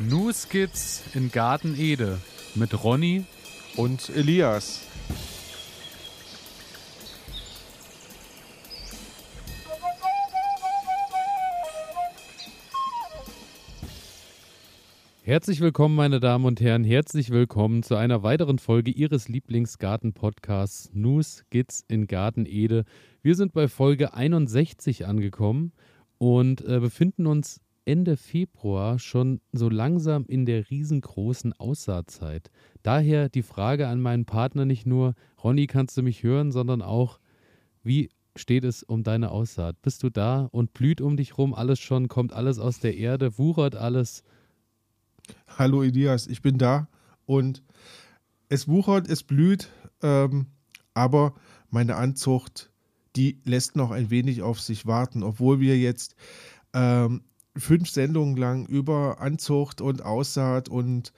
New Skits in Garten Ede mit Ronny und Elias. Herzlich willkommen, meine Damen und Herren. Herzlich willkommen zu einer weiteren Folge Ihres Lieblingsgarten-Podcasts News Skits in Garten Ede. Wir sind bei Folge 61 angekommen und äh, befinden uns Ende Februar schon so langsam in der riesengroßen Aussaatzeit. Daher die Frage an meinen Partner nicht nur, Ronny, kannst du mich hören, sondern auch, wie steht es um deine Aussaat? Bist du da und blüht um dich rum alles schon, kommt alles aus der Erde, wuchert alles? Hallo Elias, ich bin da und es wuchert, es blüht, ähm, aber meine Anzucht, die lässt noch ein wenig auf sich warten, obwohl wir jetzt ähm, fünf Sendungen lang über Anzucht und Aussaat und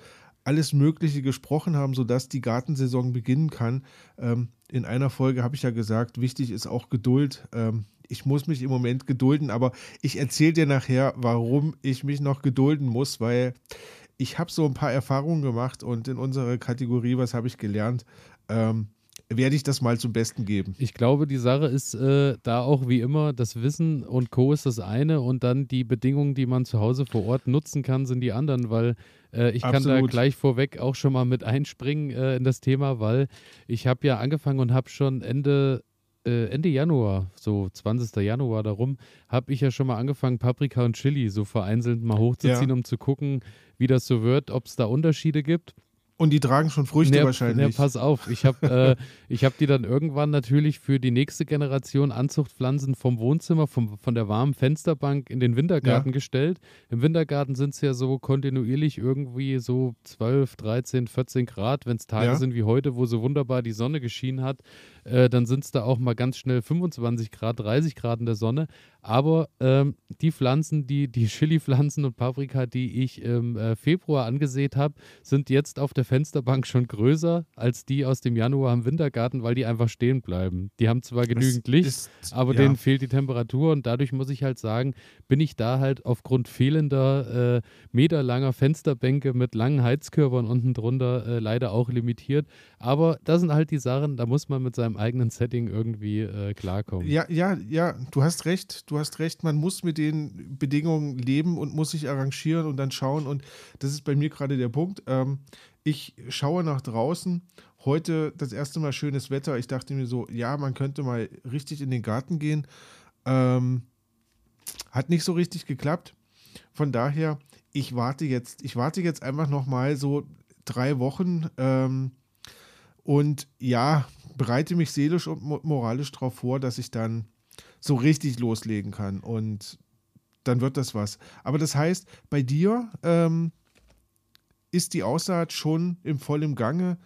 alles Mögliche gesprochen haben, sodass die Gartensaison beginnen kann. Ähm, in einer Folge habe ich ja gesagt, wichtig ist auch Geduld. Ähm, ich muss mich im Moment gedulden, aber ich erzähle dir nachher, warum ich mich noch gedulden muss, weil ich habe so ein paar Erfahrungen gemacht und in unserer Kategorie, was habe ich gelernt, ähm, werde ich das mal zum Besten geben. Ich glaube, die Sache ist äh, da auch wie immer, das Wissen und Co. ist das eine und dann die Bedingungen, die man zu Hause vor Ort nutzen kann, sind die anderen, weil äh, ich Absolut. kann da gleich vorweg auch schon mal mit einspringen äh, in das Thema, weil ich habe ja angefangen und habe schon Ende äh, Ende Januar, so 20. Januar darum, habe ich ja schon mal angefangen, Paprika und Chili so vereinzelt mal hochzuziehen, ja. um zu gucken, wie das so wird, ob es da Unterschiede gibt. Und die tragen schon Früchte nee, wahrscheinlich. Nee, pass auf, ich habe äh, hab die dann irgendwann natürlich für die nächste Generation Anzuchtpflanzen vom Wohnzimmer, vom, von der warmen Fensterbank in den Wintergarten ja. gestellt. Im Wintergarten sind es ja so kontinuierlich irgendwie so 12, 13, 14 Grad. Wenn es Tage ja. sind wie heute, wo so wunderbar die Sonne geschienen hat, äh, dann sind es da auch mal ganz schnell 25 Grad, 30 Grad in der Sonne. Aber ähm, die Pflanzen, die, die Chili-Pflanzen und Paprika, die ich im äh, Februar angesät habe, sind jetzt auf der Fensterbank schon größer als die aus dem Januar im Wintergarten, weil die einfach stehen bleiben. Die haben zwar genügend Licht, ist, aber ja. denen fehlt die Temperatur und dadurch muss ich halt sagen, bin ich da halt aufgrund fehlender äh, meterlanger Fensterbänke mit langen Heizkörpern unten drunter äh, leider auch limitiert. Aber das sind halt die Sachen, da muss man mit seinem eigenen Setting irgendwie äh, klarkommen. Ja, ja, ja, du hast recht du hast recht, man muss mit den Bedingungen leben und muss sich arrangieren und dann schauen. Und das ist bei mir gerade der Punkt. Ähm, ich schaue nach draußen. Heute das erste Mal schönes Wetter. Ich dachte mir so, ja, man könnte mal richtig in den Garten gehen. Ähm, hat nicht so richtig geklappt. Von daher, ich warte jetzt, ich warte jetzt einfach noch mal so drei Wochen ähm, und ja, bereite mich seelisch und moralisch darauf vor, dass ich dann so richtig loslegen kann. Und dann wird das was. Aber das heißt, bei dir ähm, ist die Aussaat schon im vollen Gange.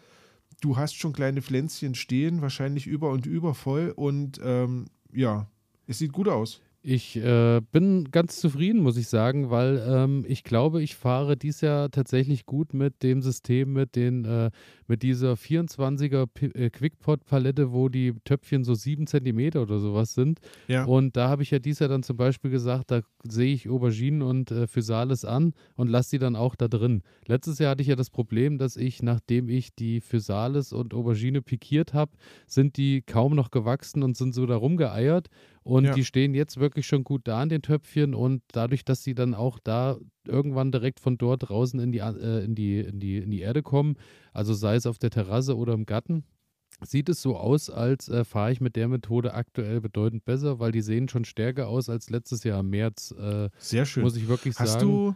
Du hast schon kleine Pflänzchen stehen, wahrscheinlich über und über voll. Und ähm, ja, es sieht gut aus. Ich äh, bin ganz zufrieden, muss ich sagen, weil ähm, ich glaube, ich fahre dies Jahr tatsächlich gut mit dem System, mit, den, äh, mit dieser 24er P äh, Quickpot-Palette, wo die Töpfchen so 7 cm oder sowas sind. Ja. Und da habe ich ja dies Jahr dann zum Beispiel gesagt, da sehe ich Auberginen und äh, Physalis an und lasse die dann auch da drin. Letztes Jahr hatte ich ja das Problem, dass ich, nachdem ich die Physalis und Aubergine pikiert habe, sind die kaum noch gewachsen und sind so da rumgeeiert. Und ja. die stehen jetzt wirklich schon gut da in den Töpfchen und dadurch, dass sie dann auch da irgendwann direkt von dort draußen in die, äh, in die, in die, in die Erde kommen, also sei es auf der Terrasse oder im Garten, sieht es so aus, als äh, fahre ich mit der Methode aktuell bedeutend besser, weil die sehen schon stärker aus als letztes Jahr im März. Äh, Sehr schön. Muss ich wirklich hast sagen. Du,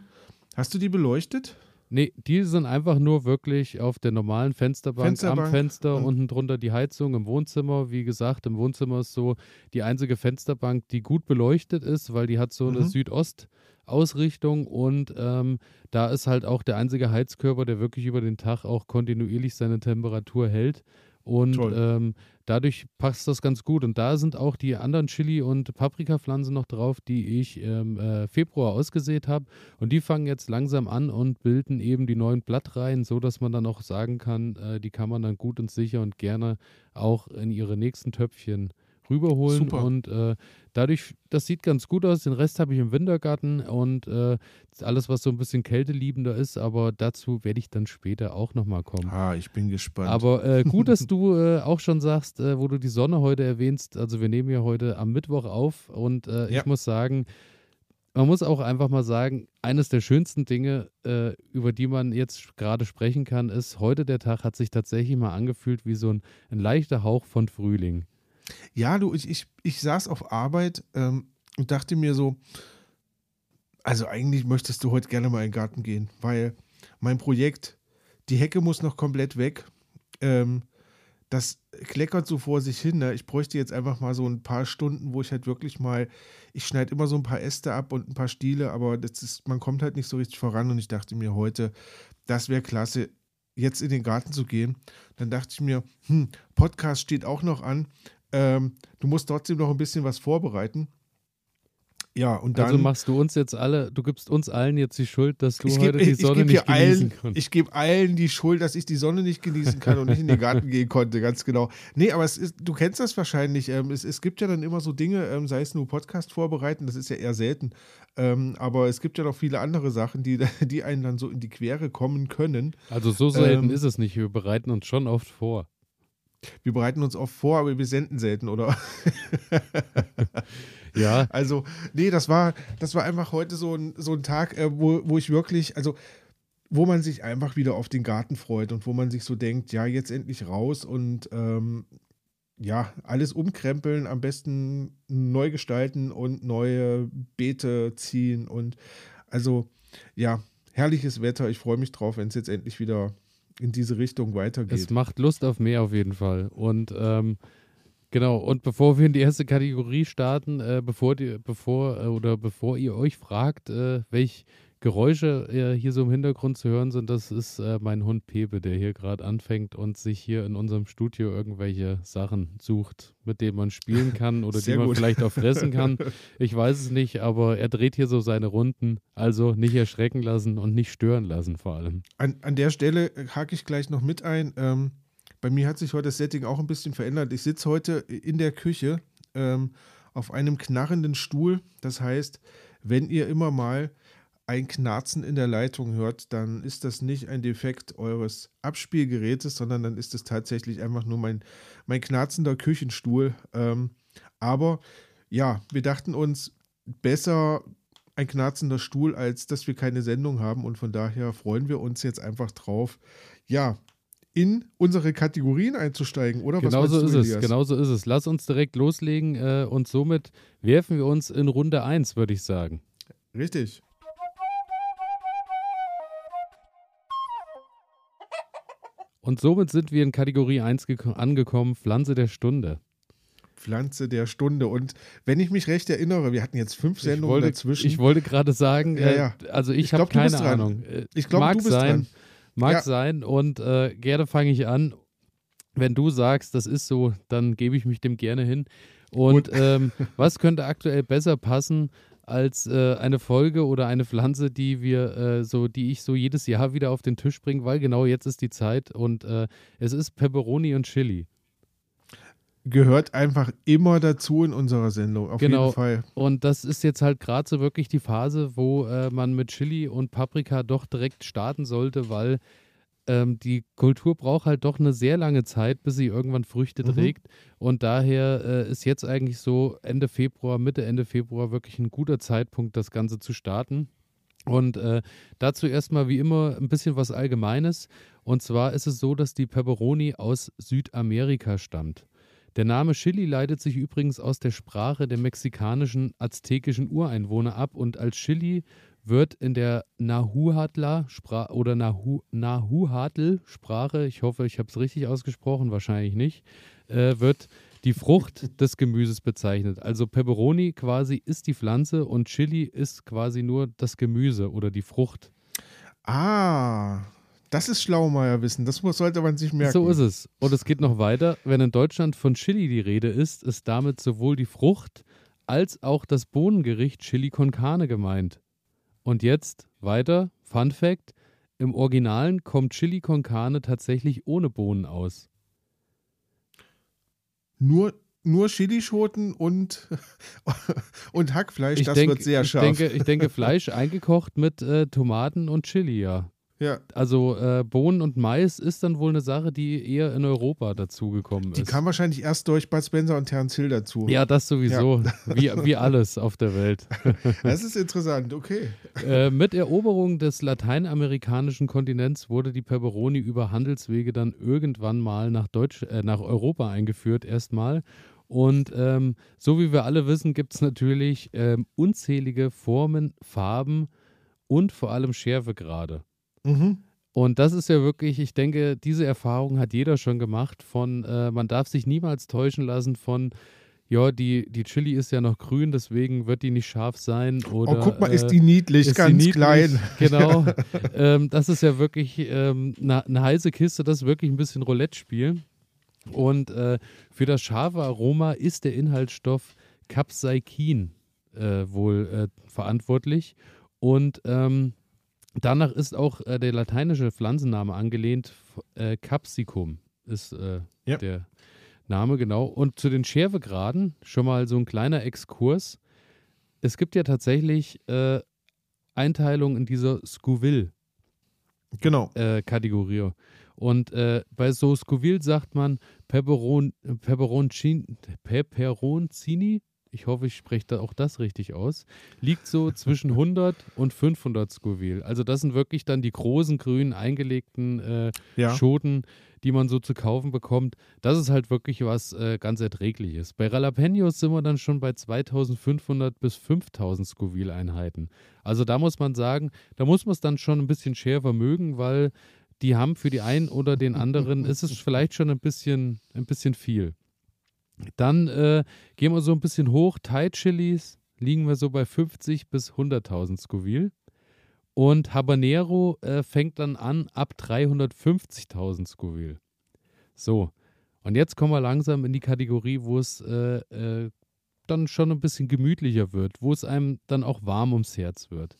hast du die beleuchtet? Nee, die sind einfach nur wirklich auf der normalen Fensterbank, Fensterbank. am Fenster, und unten drunter die Heizung im Wohnzimmer. Wie gesagt, im Wohnzimmer ist so die einzige Fensterbank, die gut beleuchtet ist, weil die hat so eine mhm. Südost-Ausrichtung und ähm, da ist halt auch der einzige Heizkörper, der wirklich über den Tag auch kontinuierlich seine Temperatur hält. Und ähm, dadurch passt das ganz gut. Und da sind auch die anderen Chili- und Paprikapflanzen noch drauf, die ich im äh, Februar ausgesät habe. Und die fangen jetzt langsam an und bilden eben die neuen Blattreihen, so dass man dann auch sagen kann, äh, die kann man dann gut und sicher und gerne auch in ihre nächsten Töpfchen rüberholen. Super. Und äh, dadurch, das sieht ganz gut aus. Den Rest habe ich im Wintergarten und äh, alles, was so ein bisschen kälteliebender ist, aber dazu werde ich dann später auch nochmal kommen. Ah, ich bin gespannt. Aber äh, gut, dass du äh, auch schon sagst, äh, wo du die Sonne heute erwähnst. Also wir nehmen ja heute am Mittwoch auf und äh, Ja. ich muss sagen, man muss auch einfach mal sagen, eines der schönsten Dinge, äh, über die man jetzt gerade sprechen kann, ist, heute der Tag hat sich tatsächlich mal angefühlt wie so ein, ein leichter Hauch von Frühling. Ja, du, ich, ich, ich saß auf Arbeit ähm, und dachte mir so, also eigentlich möchtest du heute gerne mal in den Garten gehen, weil mein Projekt, die Hecke muss noch komplett weg. Ähm, das kleckert so vor sich hin. Ne? Ich bräuchte jetzt einfach mal so ein paar Stunden, wo ich halt wirklich mal, ich schneide immer so ein paar Äste ab und ein paar Stiele, aber das ist, man kommt halt nicht so richtig voran und ich dachte mir heute, das wäre klasse, jetzt in den Garten zu gehen. Dann dachte ich mir, hm, Podcast steht auch noch an. Ähm, du musst trotzdem noch ein bisschen was vorbereiten. Ja, und dann. also machst du uns jetzt alle, du gibst uns allen jetzt die Schuld, dass du heute die Sonne nicht genießen allen, kannst. ich gebe allen die Schuld, dass ich die Sonne nicht genießen kann und nicht in den Garten gehen konnte, ganz genau. Nee, aber es ist, du kennst das wahrscheinlich. Ähm, es, es gibt ja dann immer so Dinge, ähm, sei es nur Podcast vorbereiten, das ist ja eher selten. Ähm, aber es gibt ja noch viele andere Sachen, die, die einen dann so in die Quere kommen können. Also so selten Ähm, ist es nicht. Wir bereiten uns schon oft vor. Wir bereiten uns oft vor, aber wir senden selten, oder? Ja, Also, nee, das war, das war einfach heute so ein, so ein Tag, äh, wo, wo ich wirklich, also wo man sich einfach wieder auf den Garten freut und wo man sich so denkt, ja, jetzt endlich raus und ähm, ja, alles umkrempeln, am besten neu gestalten und neue Beete ziehen und also ja, herrliches Wetter. Ich freue mich drauf, wenn es jetzt endlich wieder in diese Richtung weitergeht. es macht Lust auf mehr auf jeden Fall. Und ähm, genau, und bevor wir in die erste Kategorie starten, äh, bevor, die, bevor, äh, oder bevor ihr euch fragt, äh, welche Geräusche äh, hier so im Hintergrund zu hören sind, das ist äh, mein Hund Pepe, der hier gerade anfängt und sich hier in unserem Studio irgendwelche Sachen sucht, mit denen man spielen kann oder die Sehr man gut. vielleicht auch fressen kann. Ich weiß es nicht, aber er dreht hier so seine Runden. Also nicht erschrecken lassen und nicht stören lassen vor allem. An, an der Stelle äh, hake ich gleich noch mit ein. Ähm, bei mir hat sich heute das Setting auch ein bisschen verändert. Ich sitze heute in der Küche ähm, auf einem knarrenden Stuhl. Das heißt, wenn ihr immer mal ein Knarzen in der Leitung hört, dann ist das nicht ein Defekt eures Abspielgerätes, sondern dann ist es tatsächlich einfach nur mein, mein knarzender Küchenstuhl. Ähm, aber ja, wir dachten uns, besser ein knarzender Stuhl, als dass wir keine Sendung haben. Und von daher freuen wir uns jetzt einfach drauf, ja, in unsere Kategorien einzusteigen, oder? Genau so ist du, es, Elias? genau so ist es. Lass uns direkt loslegen äh, und somit werfen wir uns in Runde 1, würde ich sagen. Richtig. Und somit sind wir in Kategorie 1 geko- angekommen, Pflanze der Stunde. Pflanze der Stunde. Und wenn ich mich recht erinnere, wir hatten jetzt fünf Ich Sendungen wollte, dazwischen. ich wollte gerade sagen, Ja, äh, ja. also ich, Ich habe keine. Ahnung. Ich glaube, mag du bist sein, dran. Mag Ja. sein und äh, gerne fange ich an. Wenn du sagst, das ist so, dann gebe ich mich dem gerne hin. Und ähm, was könnte aktuell besser passen als äh, eine Folge oder eine Pflanze, die wir äh, so, die ich so jedes Jahr wieder auf den Tisch bringe, weil genau jetzt ist die Zeit und äh, es ist Pepperoni und Chili. Gehört einfach immer dazu in unserer Sendung, auf Genau. jeden Fall. Und das ist jetzt halt gerade so wirklich die Phase, wo äh, man mit Chili und Paprika doch direkt starten sollte, weil ähm, die Kultur braucht halt doch eine sehr lange Zeit, bis sie irgendwann Früchte Mhm. trägt. Und daher äh, ist jetzt eigentlich so Ende Februar, Mitte, Ende Februar wirklich ein guter Zeitpunkt, das Ganze zu starten. Und äh, dazu erstmal wie immer ein bisschen was Allgemeines. Und zwar ist es so, dass die Pepperoni aus Südamerika stammt. Der Name Chili leitet sich übrigens aus der Sprache der mexikanischen aztekischen Ureinwohner ab und als Chili wird in der Nahuatl oder Nahu, Nahuatl-Sprache, ich hoffe, ich habe es richtig ausgesprochen, wahrscheinlich nicht, äh, wird die Frucht des Gemüses bezeichnet. Also Pepperoni quasi ist die Pflanze und Chili ist quasi nur das Gemüse oder die Frucht. Ah, das ist Schlaumeierwissen. Das sollte man sich merken. So ist es. Und es geht noch weiter. Wenn in Deutschland von Chili die Rede ist, ist damit sowohl die Frucht als auch das Bohnengericht Chili con Carne gemeint. Und jetzt weiter, Fun Fact: Im Originalen kommt Chili con Carne tatsächlich ohne Bohnen aus. Nur, nur Chilischoten und, und Hackfleisch. Ich das denk, wird sehr ich scharf. Denke, ich denke, Fleisch eingekocht mit äh, Tomaten und Chili, ja. Ja, Also äh, Bohnen und Mais ist dann wohl eine Sache, die eher in Europa dazugekommen die ist. kam wahrscheinlich erst durch Bud Spencer und Terence Hill dazu. ja, das sowieso. Wie, wie alles auf der Welt. Das ist interessant, okay. äh, mit Eroberung des lateinamerikanischen Kontinents wurde die Peperoni über Handelswege dann irgendwann mal nach, Deutsch, äh, nach Europa eingeführt, erstmal. Und ähm, so wie wir alle wissen, gibt es natürlich ähm, unzählige Formen, Farben und vor allem Schärfegrade. Mhm. Und das ist ja wirklich, ich denke, diese Erfahrung hat jeder schon gemacht von, äh, man darf sich niemals täuschen lassen von, ja, die, die Chili ist ja noch grün, deswegen wird die nicht scharf sein. Oder, oh, guck mal, ist äh, die niedlich, ist ganz niedlich. klein. Genau. ähm, das ist ja wirklich ähm, eine ne heiße Kiste, das ist wirklich ein bisschen Roulette-Spiel. Und äh, für das scharfe Aroma ist der Inhaltsstoff Capsaicin äh, wohl äh, verantwortlich. Und ähm, danach ist auch äh, der lateinische Pflanzenname angelehnt. Äh, Capsicum ist äh, Ja. der Name, genau. Und zu den Schärfegraden schon mal so ein kleiner Exkurs. Es gibt ja tatsächlich äh, Einteilung in dieser Scoville Genau. äh, Kategorie. Und äh, bei so Scoville sagt man Peperon, Peperoncin, Peperoncini, ich hoffe, ich spreche da auch das richtig aus, liegt so zwischen 100 und 500 Scoville. Also das sind wirklich dann die großen grünen eingelegten äh, Ja. Schoten, die man so zu kaufen bekommt. Das ist halt wirklich was äh, ganz Erträgliches. Bei Jalapenos sind wir dann schon bei 2500 bis 5000 Scoville-Einheiten. Also da muss man sagen, da muss man es dann schon ein bisschen schärfer mögen, weil die haben für die einen oder den anderen, ist es vielleicht schon ein bisschen, ein bisschen viel. Dann äh, gehen wir so ein bisschen hoch. Thai Chilis liegen wir so bei 50 bis 100.000 Scoville. Und Habanero äh, fängt dann an ab 350.000 Scoville. So, und jetzt kommen wir langsam in die Kategorie, wo es äh, äh, dann schon ein bisschen gemütlicher wird, wo es einem dann auch warm ums Herz wird.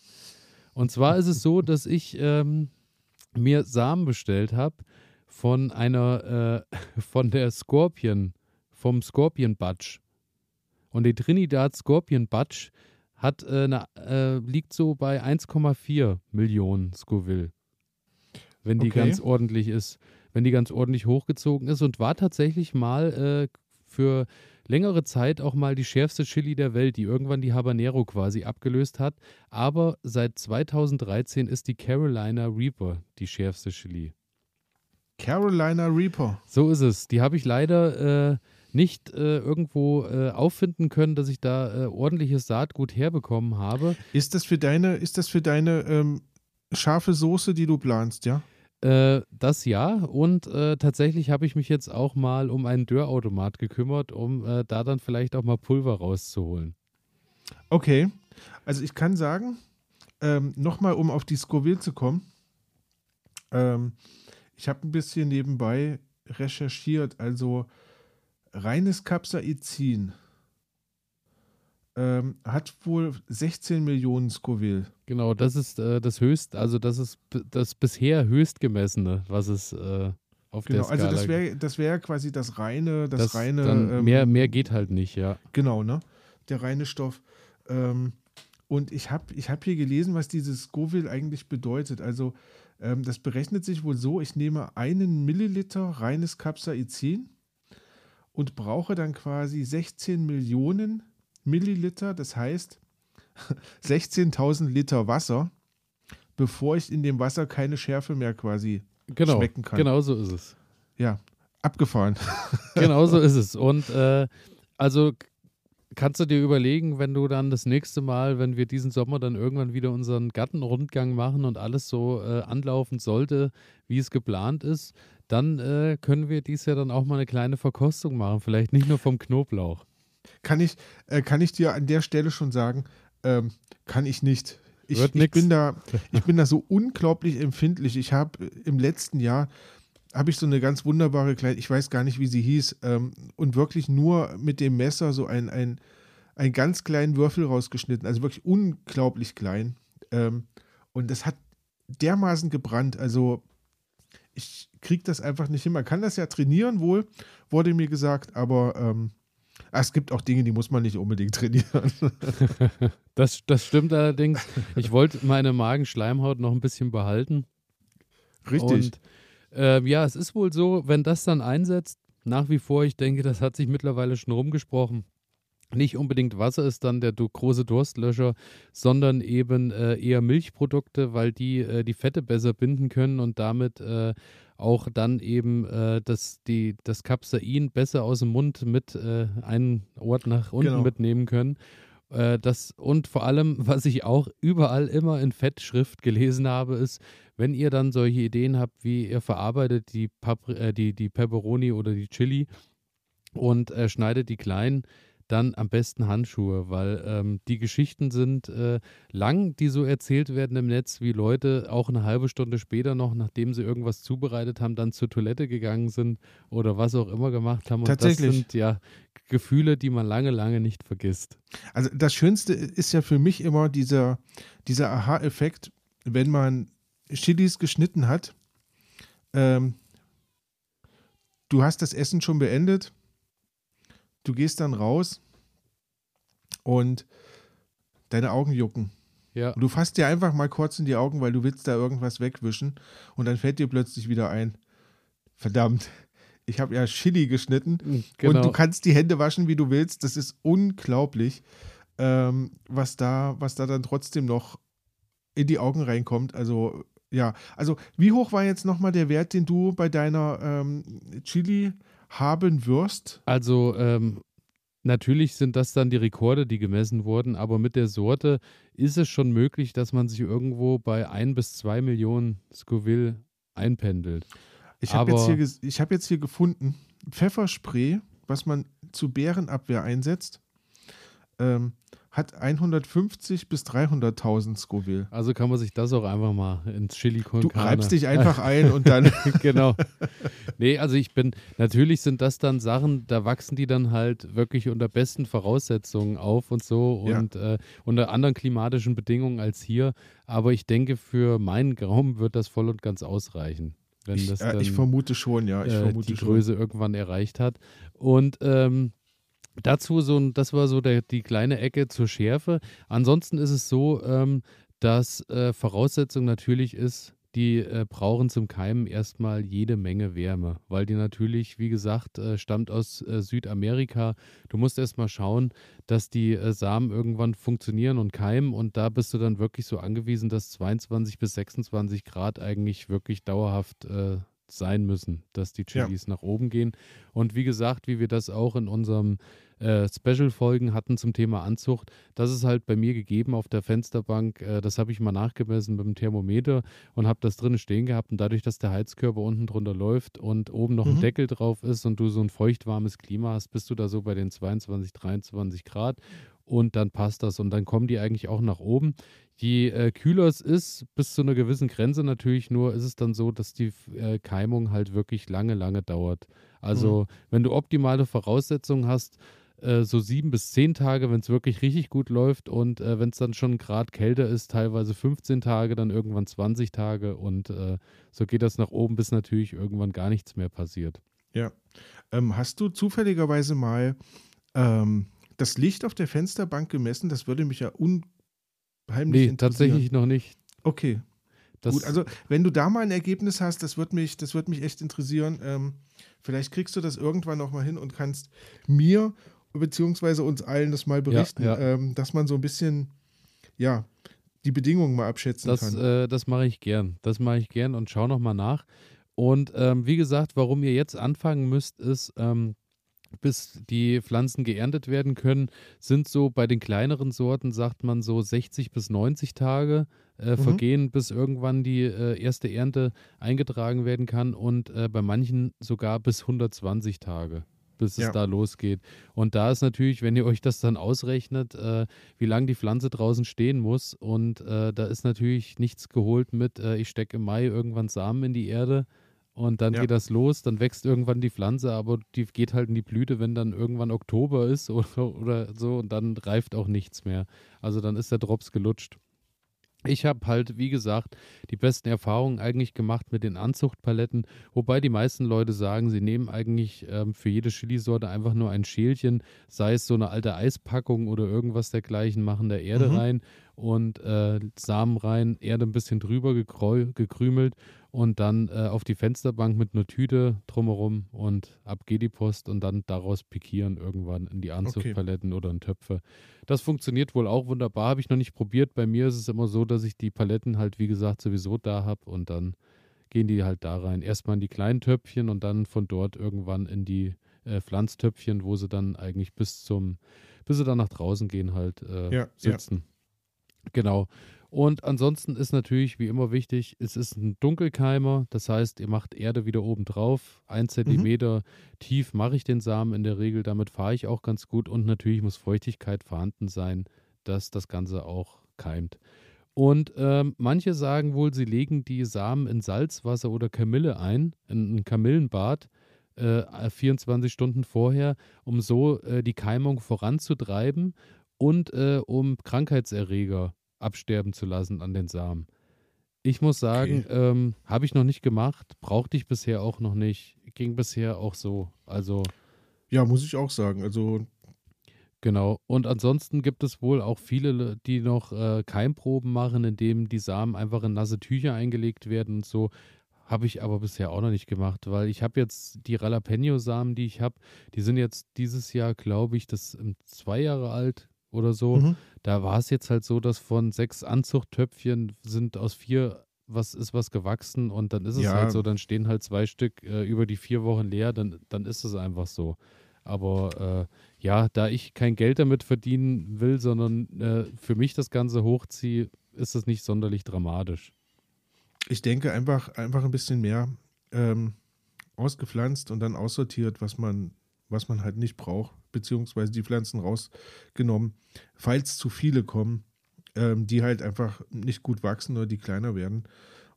Und zwar ist es so, dass ich ähm, mir Samen bestellt habe von einer, äh, von der Scorpion, vom Scorpion Batch. Und die Trinidad Scorpion Batch hat, äh, eine, äh, liegt so bei 1,4 Millionen Scoville. Wenn die Okay. ganz ordentlich ist, wenn die ganz ordentlich hochgezogen ist und war tatsächlich mal äh, für längere Zeit auch mal die schärfste Chili der Welt, die irgendwann die Habanero quasi abgelöst hat. Aber seit 2013 ist die Carolina Reaper die schärfste Chili. Carolina Reaper. So ist es. Die habe ich leider äh, nicht äh, irgendwo äh, auffinden können, dass ich da äh, ordentliches Saatgut herbekommen habe. Ist das für deine, ist das für deine ähm, scharfe Soße, die du planst, ja? Äh, das ja. Und äh, tatsächlich habe ich mich jetzt auch mal um einen Dörrautomat gekümmert, um äh, da dann vielleicht auch mal Pulver rauszuholen. Okay. Also ich kann sagen, ähm, nochmal, um auf die Scoville zu kommen, ähm, ich habe ein bisschen nebenbei recherchiert. Also reines Capsaicin ähm, hat wohl 16 Millionen Scoville. Genau, das ist äh, das höchst, also das ist das bisher höchstgemessene, was es äh, auf Genau, der Skala also das wäre das wär quasi das reine, das, das reine, ähm, mehr, mehr geht halt nicht, ja. Genau, ne? Der reine Stoff. Ähm, und ich habe ich hab hier gelesen, was dieses Scoville eigentlich bedeutet. Also, ähm, das berechnet sich wohl so: ich nehme einen Milliliter reines Capsaicin und brauche dann quasi 16 Millionen Milliliter, das heißt 16.000 Liter Wasser, bevor ich in dem Wasser keine Schärfe mehr quasi Genau, schmecken kann. genau so ist es. Ja, abgefahren. Genau so ist es. Und äh, also kannst du dir überlegen, wenn du dann das nächste Mal, wenn wir diesen Sommer dann irgendwann wieder unseren Gartenrundgang machen und alles so äh, anlaufen sollte, wie es geplant ist, dann äh, können wir dies ja dann auch mal eine kleine Verkostung machen. Vielleicht nicht nur vom Knoblauch. Kann ich, äh, kann ich dir an der Stelle schon sagen, ähm, kann ich nicht. Ich, ich, bin da, ich bin da so unglaublich empfindlich. Ich habe im letzten Jahr habe ich so eine ganz wunderbare kleine, ich weiß gar nicht, wie sie hieß, ähm, und wirklich nur mit dem Messer so ein, ein, einen ganz kleinen Würfel rausgeschnitten, also wirklich unglaublich klein. Ähm, und das hat dermaßen gebrannt. Also ich kriege das einfach nicht hin. Man kann das ja trainieren wohl, wurde mir gesagt, aber ähm, Ah, es gibt auch Dinge, die muss man nicht unbedingt trainieren. das, das stimmt allerdings. Ich wollte meine Magenschleimhaut noch ein bisschen behalten. Richtig. Und äh, ja, es ist wohl so, wenn das dann einsetzt, nach wie vor, ich denke, das hat sich mittlerweile schon rumgesprochen. Nicht unbedingt Wasser ist dann der große Durstlöscher, sondern eben äh, eher Milchprodukte, weil die äh, die Fette besser binden können und damit äh, auch dann eben äh, das, die, das Capsain besser aus dem Mund mit äh, einen Ort nach unten genau. mitnehmen können. Äh, das, und vor allem, was ich auch überall immer in Fettschrift gelesen habe, ist, wenn ihr dann solche Ideen habt, wie ihr verarbeitet die, Papri äh, die, die Pepperoni oder die Chili und äh, schneidet die klein, dann am besten Handschuhe, weil ähm, die Geschichten sind äh, lang, die so erzählt werden im Netz, wie Leute auch eine halbe Stunde später noch, nachdem sie irgendwas zubereitet haben, dann zur Toilette gegangen sind oder was auch immer gemacht haben. Und Tatsächlich. das sind ja Gefühle, die man lange, lange nicht vergisst. Also das Schönste ist ja für mich immer dieser, dieser Aha-Effekt, wenn man Chilis geschnitten hat. Ähm, du hast das Essen schon beendet du gehst dann raus und deine Augen jucken. Ja. Und du fasst dir einfach mal kurz in die Augen, weil du willst da irgendwas wegwischen und dann fällt dir plötzlich wieder ein, verdammt, ich habe ja Chili geschnitten genau. und du kannst die Hände waschen, wie du willst. Das ist unglaublich, ähm, was, da, was da dann trotzdem noch in die Augen reinkommt. Also ja, also wie hoch war jetzt nochmal der Wert, den du bei deiner ähm, Chili haben wirst? Also ähm, natürlich sind das dann die Rekorde, die gemessen wurden, aber mit der Sorte ist es schon möglich, dass man sich irgendwo bei ein bis zwei Millionen Scoville einpendelt. Ich habe jetzt, hier, hab jetzt hier gefunden, Pfefferspray, was man zu Bärenabwehr einsetzt. Ähm, hat 150 bis 300.000 Scoville. Also kann man sich das auch einfach mal ins Chili con Du reibst dich einfach ein und dann. genau. Nee, also ich bin, natürlich sind das dann Sachen, da wachsen die dann halt wirklich unter besten Voraussetzungen auf und so und ja. äh, unter anderen klimatischen Bedingungen als hier. Aber ich denke, für meinen Graum wird das voll und ganz ausreichen. Wenn ich, das äh, dann, ich vermute schon, ja. Ich äh, vermute die Größe schon. irgendwann erreicht hat. Und ähm, Dazu so, das war so der, die kleine Ecke zur Schärfe. Ansonsten ist es so, ähm, dass äh, Voraussetzung natürlich ist, die äh, brauchen zum Keimen erstmal jede Menge Wärme, weil die natürlich, wie gesagt, äh, stammt aus äh, Südamerika. Du musst erstmal schauen, dass die äh, Samen irgendwann funktionieren und keimen und da bist du dann wirklich so angewiesen, dass 22 bis 26 Grad eigentlich wirklich dauerhaft äh, sein müssen, dass die Chilis ja. nach oben gehen. Und wie gesagt, wie wir das auch in unserem äh, Special-Folgen hatten zum Thema Anzucht, das ist halt bei mir gegeben auf der Fensterbank. Äh, das habe ich mal nachgemessen mit dem Thermometer und habe das drinnen stehen gehabt. Und dadurch, dass der Heizkörper unten drunter läuft und oben noch mhm. ein Deckel drauf ist und du so ein feuchtwarmes Klima hast, bist du da so bei den 22, 23 Grad und dann passt das und dann kommen die eigentlich auch nach oben. Je äh, kühler es ist, bis zu einer gewissen Grenze natürlich nur, ist es dann so, dass die äh, Keimung halt wirklich lange, lange dauert. Also, mhm. wenn du optimale Voraussetzungen hast, äh, so sieben bis zehn Tage, wenn es wirklich richtig gut läuft und äh, wenn es dann schon Grad kälter ist, teilweise 15 Tage, dann irgendwann 20 Tage und äh, so geht das nach oben, bis natürlich irgendwann gar nichts mehr passiert. Ja. Ähm, hast du zufälligerweise mal ähm, das Licht auf der Fensterbank gemessen? Das würde mich ja unheimlich nee, tatsächlich noch nicht. Okay. Das Gut, also wenn du da mal ein Ergebnis hast, das wird mich, das wird mich echt interessieren. Ähm, vielleicht kriegst du das irgendwann noch mal hin und kannst mir beziehungsweise uns allen das mal berichten, ja, ja. Ähm, dass man so ein bisschen, ja, die Bedingungen mal abschätzen das, kann. Äh, das mache ich gern. Das mache ich gern und schau noch mal nach. Und ähm, wie gesagt, warum ihr jetzt anfangen müsst, ist, ähm, bis die Pflanzen geerntet werden können, sind so bei den kleineren Sorten, sagt man so 60 bis 90 Tage äh, mhm. vergehen, bis irgendwann die äh, erste Ernte eingetragen werden kann und äh, bei manchen sogar bis 120 Tage bis ja. es da losgeht. Und da ist natürlich, wenn ihr euch das dann ausrechnet, äh, wie lange die Pflanze draußen stehen muss. Und äh, da ist natürlich nichts geholt mit, äh, ich stecke im Mai irgendwann Samen in die Erde und dann ja. geht das los, dann wächst irgendwann die Pflanze, aber die geht halt in die Blüte, wenn dann irgendwann Oktober ist oder, oder so und dann reift auch nichts mehr. Also dann ist der Drops gelutscht. Ich habe halt, wie gesagt, die besten Erfahrungen eigentlich gemacht mit den Anzuchtpaletten, wobei die meisten Leute sagen, sie nehmen eigentlich ähm, für jede Chilisorte einfach nur ein Schälchen, sei es so eine alte Eispackung oder irgendwas dergleichen, machen da Erde mhm. rein und äh, Samen rein, Erde ein bisschen drüber gekrümelt und dann äh, auf die Fensterbank mit einer Tüte drumherum und ab geht die Post und dann daraus pikieren irgendwann in die Anzugpaletten okay. oder in Töpfe. Das funktioniert wohl auch wunderbar, habe ich noch nicht probiert. Bei mir ist es immer so, dass ich die Paletten halt, wie gesagt, sowieso da habe und dann gehen die halt da rein. Erstmal in die kleinen Töpfchen und dann von dort irgendwann in die äh, Pflanztöpfchen, wo sie dann eigentlich bis zum, bis sie dann nach draußen gehen, halt äh, ja, sitzen. Ja. Genau. Und ansonsten ist natürlich wie immer wichtig, es ist ein Dunkelkeimer, das heißt, ihr macht Erde wieder oben drauf. Ein mhm. Zentimeter mhm. tief mache ich den Samen in der Regel, damit fahre ich auch ganz gut und natürlich muss Feuchtigkeit vorhanden sein, dass das Ganze auch keimt. Und ähm, manche sagen wohl, sie legen die Samen in Salzwasser oder Kamille ein, in ein Kamillenbad, äh, 24 Stunden vorher, um so äh, die Keimung voranzutreiben und äh, um Krankheitserreger absterben zu lassen an den Samen. Ich muss sagen, okay. ähm, habe ich noch nicht gemacht, brauchte ich bisher auch noch nicht. Ging bisher auch so. Also. Ja, muss ich auch sagen. Also. Genau. Und ansonsten gibt es wohl auch viele, die noch äh, Keimproben machen, indem die Samen einfach in nasse Tücher eingelegt werden und so. Habe ich aber bisher auch noch nicht gemacht, weil ich habe jetzt die Jalapeno-Samen, die ich habe, die sind jetzt dieses Jahr, glaube ich, das zwei Jahre alt oder so. Mhm. Da war es jetzt halt so, dass von sechs Anzuchttöpfchen sind aus vier was ist was gewachsen und dann ist es ja. halt so, dann stehen halt zwei Stück äh, über die vier Wochen leer, dann, dann ist es einfach so. Aber äh, ja, da ich kein Geld damit verdienen will, sondern äh, für mich das Ganze hochziehe, ist es nicht sonderlich dramatisch. Ich denke einfach, einfach ein bisschen mehr ähm, ausgepflanzt und dann aussortiert, was man, was man halt nicht braucht beziehungsweise die Pflanzen rausgenommen, falls zu viele kommen, ähm, die halt einfach nicht gut wachsen oder die kleiner werden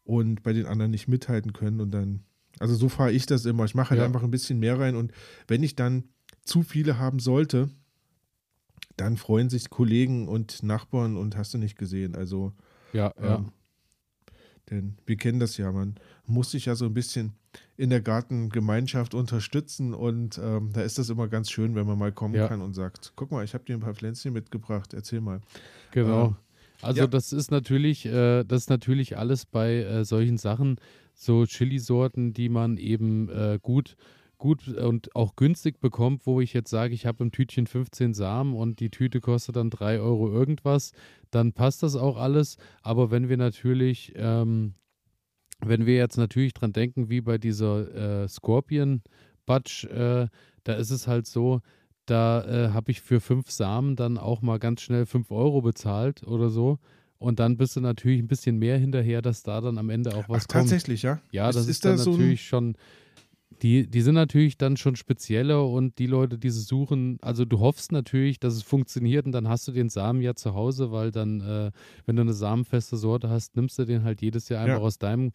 und bei den anderen nicht mithalten können und dann, also so fahre ich das immer. Ich mache halt ja. einfach ein bisschen mehr rein und wenn ich dann zu viele haben sollte, dann freuen sich Kollegen und Nachbarn und hast du nicht gesehen. Also ja, ähm, ja. Denn wir kennen das ja, man muss sich ja so ein bisschen in der Gartengemeinschaft unterstützen und ähm, da ist das immer ganz schön, wenn man mal kommen ja. kann und sagt, guck mal, ich habe dir ein paar Pflänzchen mitgebracht, erzähl mal. Genau. Ähm, also ja. das ist natürlich, äh, das ist natürlich alles bei äh, solchen Sachen, so Chili-Sorten, die man eben äh, gut gut und auch günstig bekommt, wo ich jetzt sage, ich habe im Tütchen 15 Samen und die Tüte kostet dann 3 Euro irgendwas, dann passt das auch alles. Aber wenn wir natürlich, ähm, wenn wir jetzt natürlich dran denken, wie bei dieser äh, Scorpion Batch, äh, da ist es halt so, da äh, habe ich für fünf Samen dann auch mal ganz schnell 5 Euro bezahlt oder so. Und dann bist du natürlich ein bisschen mehr hinterher, dass da dann am Ende auch was Ach, kommt. Tatsächlich, ja? Ja, das ist, ist dann natürlich so schon die, die sind natürlich dann schon spezieller und die Leute, die sie suchen, also du hoffst natürlich, dass es funktioniert und dann hast du den Samen ja zu Hause, weil dann, äh, wenn du eine samenfeste Sorte hast, nimmst du den halt jedes Jahr einfach ja. aus deinem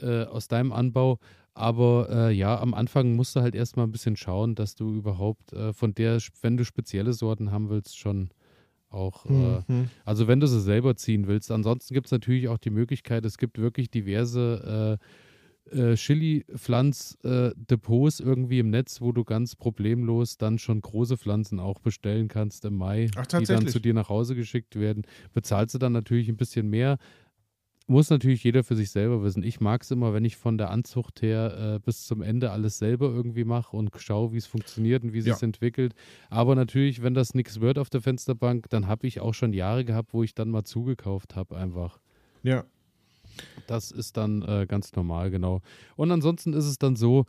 äh, aus deinem Anbau. Aber äh, ja, am Anfang musst du halt erstmal ein bisschen schauen, dass du überhaupt äh, von der, wenn du spezielle Sorten haben willst, schon auch, äh, mhm. also wenn du sie selber ziehen willst. Ansonsten gibt es natürlich auch die Möglichkeit, es gibt wirklich diverse äh, äh, Chili-Pflanz-Depots äh, irgendwie im Netz, wo du ganz problemlos dann schon große Pflanzen auch bestellen kannst im Mai, Ach, die dann zu dir nach Hause geschickt werden. Bezahlst du dann natürlich ein bisschen mehr. Muss natürlich jeder für sich selber wissen. Ich mag es immer, wenn ich von der Anzucht her äh, bis zum Ende alles selber irgendwie mache und schaue, wie es funktioniert und wie es ja. sich entwickelt. Aber natürlich, wenn das nichts wird auf der Fensterbank, dann habe ich auch schon Jahre gehabt, wo ich dann mal zugekauft habe einfach. Ja, das ist dann äh, ganz normal, genau. Und ansonsten ist es dann so,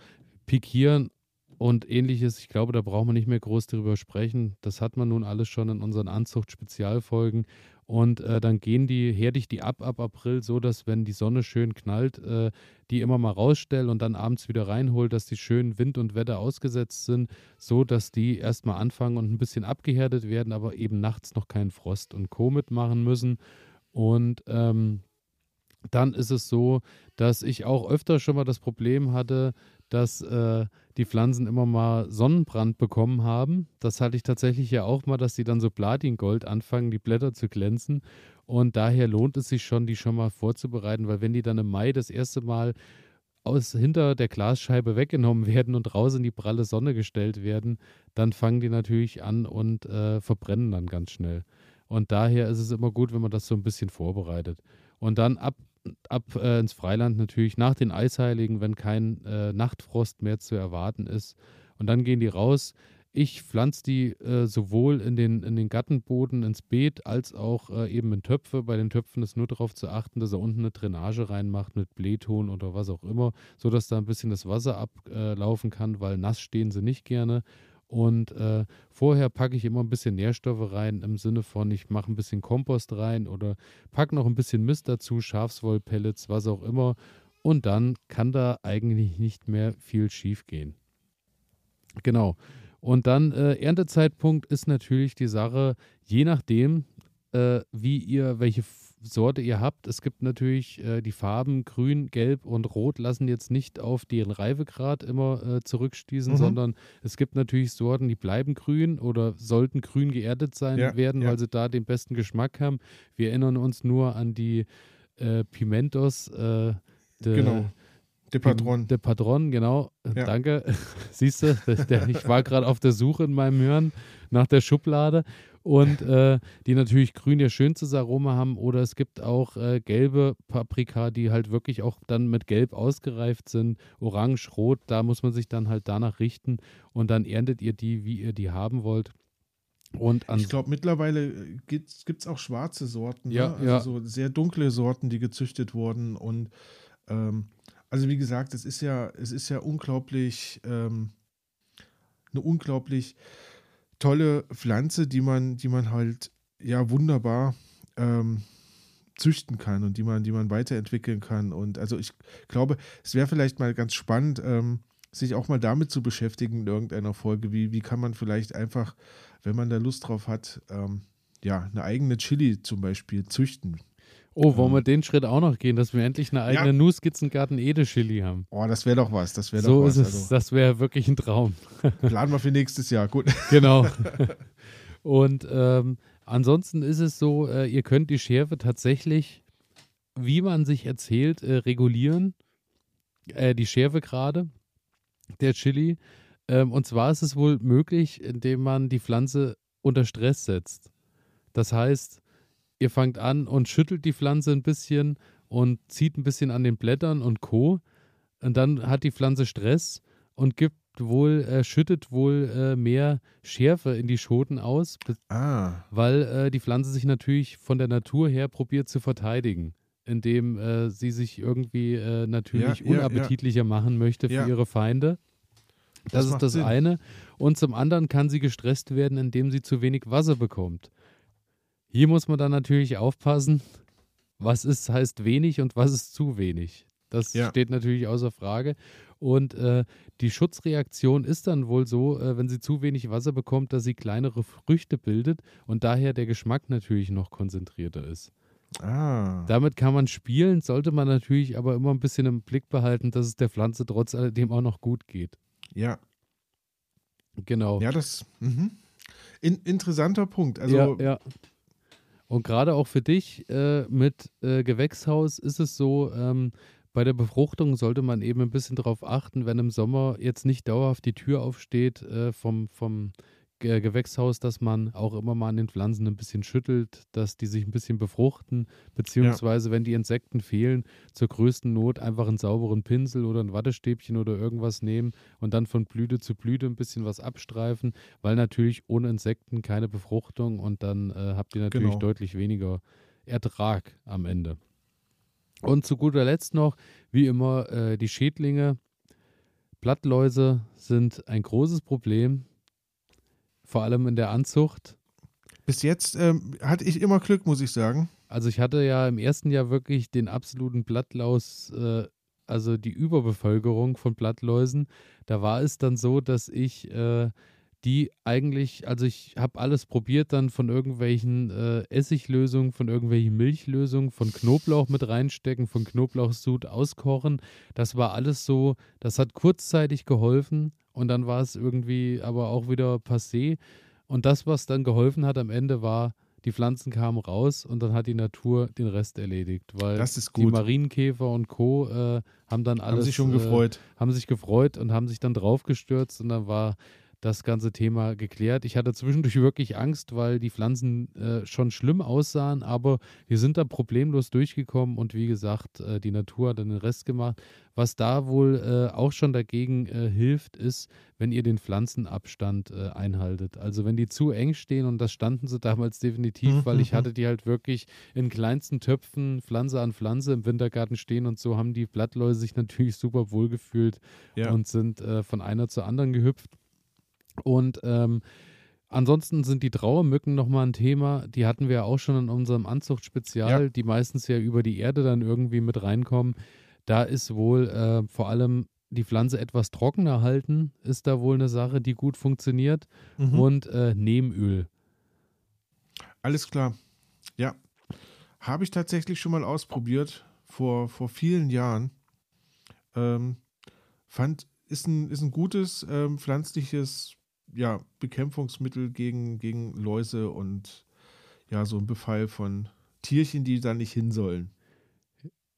pikieren und ähnliches, ich glaube, da braucht man nicht mehr groß drüber sprechen. Das hat man nun alles schon in unseren Anzucht-Spezialfolgen. Und äh, dann gehen die, herde ich die ab ab April, so dass, wenn die Sonne schön knallt, äh, die immer mal rausstelle und dann abends wieder reinhole, dass die schön Wind und Wetter ausgesetzt sind, so dass die erstmal anfangen und ein bisschen abgehärtet werden, aber eben nachts noch keinen Frost und Co. mitmachen müssen. Und ähm, dann ist es so, dass ich auch öfter schon mal das Problem hatte, dass äh, die Pflanzen immer mal Sonnenbrand bekommen haben. Das hatte ich tatsächlich ja auch mal, dass die dann so Platingold anfangen, die Blätter zu glänzen. Und daher lohnt es sich schon, die schon mal vorzubereiten, weil wenn die dann im Mai das erste Mal aus hinter der Glasscheibe weggenommen werden und raus in die pralle Sonne gestellt werden, dann fangen die natürlich an und äh, verbrennen dann ganz schnell. Und daher ist es immer gut, wenn man das so ein bisschen vorbereitet. Und dann ab, ab äh, ins Freiland natürlich nach den Eisheiligen, wenn kein äh, Nachtfrost mehr zu erwarten ist. Und dann gehen die raus. Ich pflanze die äh, sowohl in den, in den Gattenboden, ins Beet, als auch äh, eben in Töpfe. Bei den Töpfen ist nur darauf zu achten, dass er unten eine Drainage reinmacht mit Blähton oder was auch immer, sodass da ein bisschen das Wasser ablaufen kann, weil nass stehen sie nicht gerne. Und äh, vorher packe ich immer ein bisschen Nährstoffe rein, im Sinne von, ich mache ein bisschen Kompost rein oder packe noch ein bisschen Mist dazu, Schafswollpellets, was auch immer. Und dann kann da eigentlich nicht mehr viel schief gehen. Genau. Und dann äh, Erntezeitpunkt ist natürlich die Sache, je nachdem, äh, wie ihr, welche Sorte ihr habt. Es gibt natürlich äh, die Farben Grün, Gelb und Rot lassen jetzt nicht auf den Reifegrad immer äh, zurückstießen, mhm. sondern es gibt natürlich Sorten, die bleiben grün oder sollten grün geerdet sein ja, werden, ja. weil sie da den besten Geschmack haben. Wir erinnern uns nur an die äh, Pimentos. Äh, de, genau. Der Patron. Der Patron, genau. Ja. Danke. Siehst du, ich war gerade auf der Suche in meinem Hirn nach der Schublade und äh, die natürlich grün ihr schönstes Aroma haben. Oder es gibt auch äh, gelbe Paprika, die halt wirklich auch dann mit Gelb ausgereift sind. Orange, Rot, da muss man sich dann halt danach richten und dann erntet ihr die, wie ihr die haben wollt. Und ich glaube, mittlerweile äh, gibt es auch schwarze Sorten, ja, ne? also ja. so sehr dunkle Sorten, die gezüchtet wurden. Und ähm, also wie gesagt, es ist ja, es ist ja unglaublich, ähm, eine unglaublich tolle Pflanze, die man, die man halt ja wunderbar ähm, züchten kann und die man, die man weiterentwickeln kann. Und also ich glaube, es wäre vielleicht mal ganz spannend, ähm, sich auch mal damit zu beschäftigen in irgendeiner Folge. Wie, wie kann man vielleicht einfach, wenn man da Lust drauf hat, ähm, ja, eine eigene Chili zum Beispiel züchten. Oh, wollen wir den Schritt auch noch gehen, dass wir endlich eine eigene ja. Nu-Skizzengarten Ede-Chili haben? Oh, das wäre doch was. Das wäre so doch was. Ist es, also, das wäre wirklich ein Traum. Planen wir für nächstes Jahr, gut. Genau. Und ähm, ansonsten ist es so, äh, ihr könnt die Schärfe tatsächlich, wie man sich erzählt, äh, regulieren. Äh, die Schärfe gerade der Chili. Ähm, und zwar ist es wohl möglich, indem man die Pflanze unter Stress setzt. Das heißt, ihr fangt an und schüttelt die Pflanze ein bisschen und zieht ein bisschen an den Blättern und Co. Und dann hat die Pflanze Stress und gibt wohl, äh, schüttet wohl äh, mehr Schärfe in die Schoten aus, ah. weil äh, die Pflanze sich natürlich von der Natur her probiert zu verteidigen, indem äh, sie sich irgendwie äh, natürlich ja, unappetitlicher ja, ja. machen möchte für ihre Feinde. Das, das ist das Sinn. eine. Und zum anderen kann sie gestresst werden, indem sie zu wenig Wasser bekommt. Hier muss man dann natürlich aufpassen, was ist, heißt wenig und was ist zu wenig. Das ja. steht natürlich außer Frage. Und äh, die Schutzreaktion ist dann wohl so, äh, wenn sie zu wenig Wasser bekommt, dass sie kleinere Früchte bildet und daher der Geschmack natürlich noch konzentrierter ist. Ah. Damit kann man spielen, sollte man natürlich aber immer ein bisschen im Blick behalten, dass es der Pflanze trotz alledem auch noch gut geht. Ja. Genau. Ja, das mhm. In, interessanter Punkt. Also ja, ja. Und gerade auch für dich äh, mit äh, Gewächshaus ist es so, ähm, bei der Befruchtung sollte man eben ein bisschen darauf achten, wenn im Sommer jetzt nicht dauerhaft die Tür aufsteht äh, vom, vom Ge Gewächshaus, dass man auch immer mal an den Pflanzen ein bisschen schüttelt, dass die sich ein bisschen befruchten, beziehungsweise ja. wenn die Insekten fehlen, zur größten Not einfach einen sauberen Pinsel oder ein Wattestäbchen oder irgendwas nehmen und dann von Blüte zu Blüte ein bisschen was abstreifen, weil natürlich ohne Insekten keine Befruchtung und dann äh, habt ihr natürlich genau. deutlich weniger Ertrag am Ende. Und zu guter Letzt noch, wie immer, äh, die Schädlinge. Blattläuse sind ein großes Problem vor allem in der Anzucht. Bis jetzt ähm, hatte ich immer Glück, muss ich sagen. Also ich hatte ja im ersten Jahr wirklich den absoluten Blattlaus, äh, also die Überbevölkerung von Blattläusen. Da war es dann so, dass ich äh, die eigentlich, also ich habe alles probiert dann von irgendwelchen äh, Essiglösungen, von irgendwelchen Milchlösungen, von Knoblauch mit reinstecken, von Knoblauchsud auskochen. Das war alles so, das hat kurzzeitig geholfen und dann war es irgendwie aber auch wieder passé. Und das, was dann geholfen hat am Ende, war, die Pflanzen kamen raus und dann hat die Natur den Rest erledigt. Weil die Marienkäfer und Co. Äh, haben dann alles. Haben sich schon äh, gefreut. Haben sich gefreut und haben sich dann draufgestürzt und dann war das ganze Thema geklärt. Ich hatte zwischendurch wirklich Angst, weil die Pflanzen äh, schon schlimm aussahen, aber wir sind da problemlos durchgekommen und wie gesagt, äh, die Natur hat dann den Rest gemacht. Was da wohl äh, auch schon dagegen äh, hilft, ist, wenn ihr den Pflanzenabstand äh, einhaltet. Also wenn die zu eng stehen und das standen sie damals definitiv, mhm. weil ich hatte die halt wirklich in kleinsten Töpfen Pflanze an Pflanze im Wintergarten stehen und so haben die Blattläuse sich natürlich super wohl gefühlt ja. und sind äh, von einer zur anderen gehüpft. Und ähm, ansonsten sind die Trauermücken nochmal ein Thema. Die hatten wir auch schon in unserem Anzuchtspezial, ja. die meistens ja über die Erde dann irgendwie mit reinkommen. Da ist wohl äh, vor allem die Pflanze etwas trockener halten, ist da wohl eine Sache, die gut funktioniert. Mhm. Und äh, Nehmöl. Alles klar. Ja. Habe ich tatsächlich schon mal ausprobiert, vor, vor vielen Jahren. Ähm, fand, ist ein, ist ein gutes ähm, pflanzliches ja, Bekämpfungsmittel gegen, gegen Läuse und ja, so ein Befall von Tierchen, die da nicht hin sollen.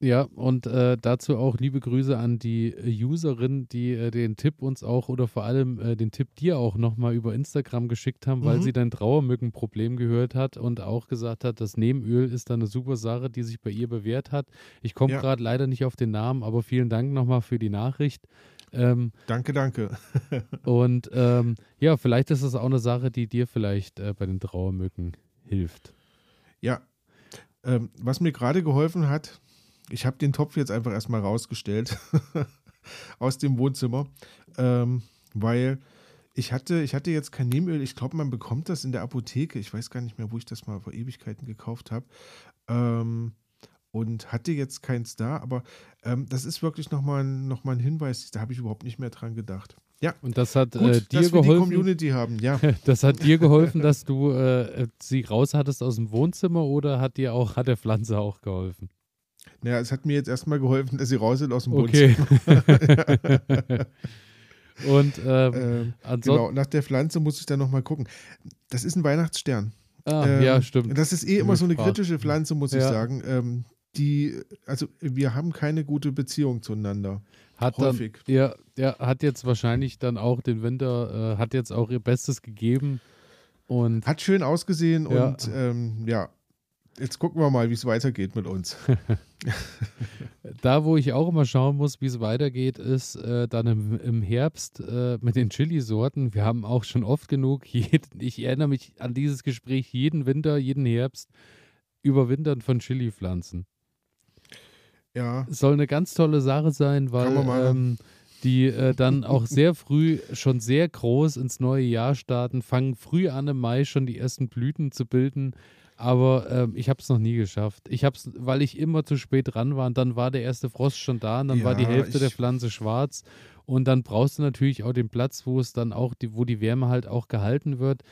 Ja, und äh, dazu auch liebe Grüße an die Userin, die äh, den Tipp uns auch oder vor allem äh, den Tipp dir auch nochmal über Instagram geschickt haben, weil mhm. sie dein Trauermückenproblem gehört hat und auch gesagt hat, das Nebenöl ist da eine super Sache, die sich bei ihr bewährt hat. Ich komme ja. gerade leider nicht auf den Namen, aber vielen Dank nochmal für die Nachricht. Ähm, danke, danke. und ähm, ja, vielleicht ist das auch eine Sache, die dir vielleicht äh, bei den Trauermücken hilft. Ja. Ähm, was mir gerade geholfen hat, ich habe den Topf jetzt einfach erstmal rausgestellt aus dem Wohnzimmer, ähm, weil ich hatte, ich hatte jetzt kein Nebenöl. Ich glaube, man bekommt das in der Apotheke. Ich weiß gar nicht mehr, wo ich das mal vor Ewigkeiten gekauft habe. Ähm, und hatte jetzt keins da, aber ähm, das ist wirklich nochmal noch mal ein Hinweis, da habe ich überhaupt nicht mehr dran gedacht. Ja. Und das hat Gut, äh, dir dass geholfen. Wir die Community haben, ja. das hat dir geholfen, dass du äh, sie raus hattest aus dem Wohnzimmer oder hat dir auch, hat der Pflanze auch geholfen? Naja, es hat mir jetzt erstmal geholfen, dass sie raus sind aus dem okay. Wohnzimmer. Und ähm, ähm, genau, nach der Pflanze muss ich dann nochmal gucken. Das ist ein Weihnachtsstern. Ah, ähm, ja, stimmt. Das ist eh immer so eine kritische Pflanze, muss ja. ich sagen. Die, also wir haben keine gute Beziehung zueinander. Hat Häufig. Dann, ja, ja, hat jetzt wahrscheinlich dann auch den Winter, äh, hat jetzt auch ihr Bestes gegeben. Und hat schön ausgesehen ja. und ähm, ja, jetzt gucken wir mal, wie es weitergeht mit uns. da, wo ich auch immer schauen muss, wie es weitergeht, ist äh, dann im, im Herbst äh, mit den Chili-Sorten. Wir haben auch schon oft genug, jeden, ich erinnere mich an dieses Gespräch jeden Winter, jeden Herbst, Überwintern von Chili-Pflanzen. Ja. Soll eine ganz tolle Sache sein, weil ähm, die äh, dann auch sehr früh schon sehr groß ins neue Jahr starten, fangen früh an im Mai schon die ersten Blüten zu bilden. Aber ähm, ich habe es noch nie geschafft. Ich habe es, weil ich immer zu spät dran war und dann war der erste Frost schon da und dann ja, war die Hälfte der Pflanze schwarz. Und dann brauchst du natürlich auch den Platz, wo es dann auch, die, wo die Wärme halt auch gehalten wird.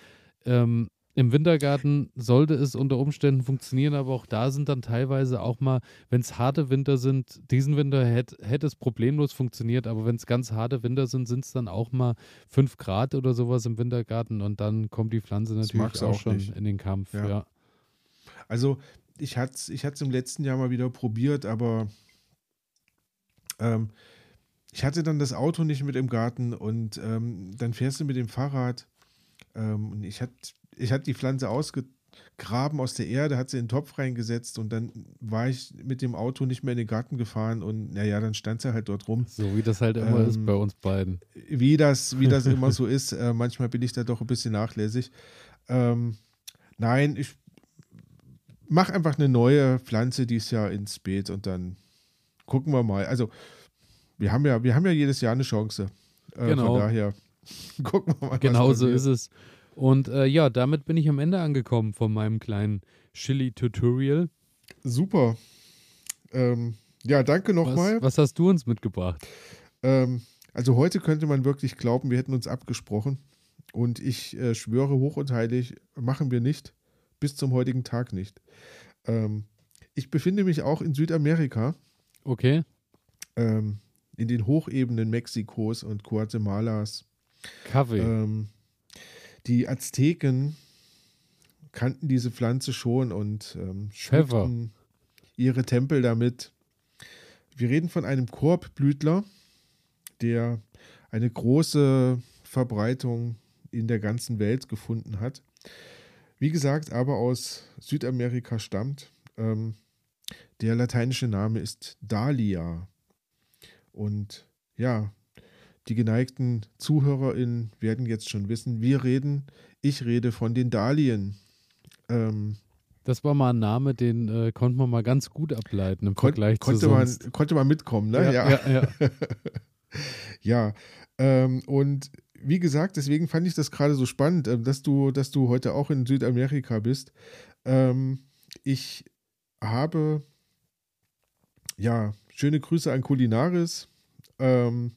Ähm, im Wintergarten sollte es unter Umständen funktionieren, aber auch da sind dann teilweise auch mal, wenn es harte Winter sind, diesen Winter hätte hätt es problemlos funktioniert, aber wenn es ganz harte Winter sind, sind es dann auch mal 5 Grad oder sowas im Wintergarten und dann kommt die Pflanze natürlich auch, auch, schon nicht. in den Kampf. Ja. ja. Also ich hatte es ich im letzten Jahr mal wieder probiert, aber ähm, ich hatte dann das Auto nicht mit im Garten und ähm, dann fährst du mit dem Fahrrad ähm, und ich hatte ich hatte die Pflanze ausgegraben aus der Erde, hat sie in den Topf reingesetzt und dann war ich mit dem Auto nicht mehr in den Garten gefahren und naja, dann stand sie halt dort rum. So wie das halt immer ähm, ist bei uns beiden. Wie das, wie das immer so ist. Äh, manchmal bin ich da doch ein bisschen nachlässig. Ähm, nein, ich mache einfach eine neue Pflanze dieses Jahr ins Beet und dann gucken wir mal. Also wir haben ja, wir haben ja jedes Jahr eine Chance. Äh, genau. Von daher gucken wir mal. Genau so ist es. Und äh, ja, damit bin ich am Ende angekommen von meinem kleinen Chili-Tutorial. Super. Ähm, ja, danke nochmal. Was, was, hast du uns mitgebracht? Ähm, also heute könnte man wirklich glauben, wir hätten uns abgesprochen. Und ich äh, schwöre hoch und heilig, machen wir nicht, bis zum heutigen Tag nicht. Ähm, ich befinde mich auch in Südamerika. Okay. Ähm, in den Hochebenen Mexikos und Guatemalas. Kaffee. Die Azteken kannten diese Pflanze schon und ähm, schmückten ihre Tempel damit. Wir reden von einem Korbblütler, der eine große Verbreitung in der ganzen Welt gefunden hat. Wie gesagt, aber aus Südamerika stammt. Ähm, der lateinische Name ist Dahlia. Und ja, die geneigten ZuhörerInnen werden jetzt schon wissen, wir reden, ich rede von den Dahlien. Ähm, das war mal ein Name, den äh, konnte man mal ganz gut ableiten im Vergleich kon zu konnte sonst. Man, konnte man mitkommen, ne? Ja, ja. Ja, ja. ja ähm, und wie gesagt, deswegen fand ich das gerade so spannend, äh, dass du, dass du heute auch in Südamerika bist. Ähm, ich habe ja schöne Grüße an Kulinaris. Ähm,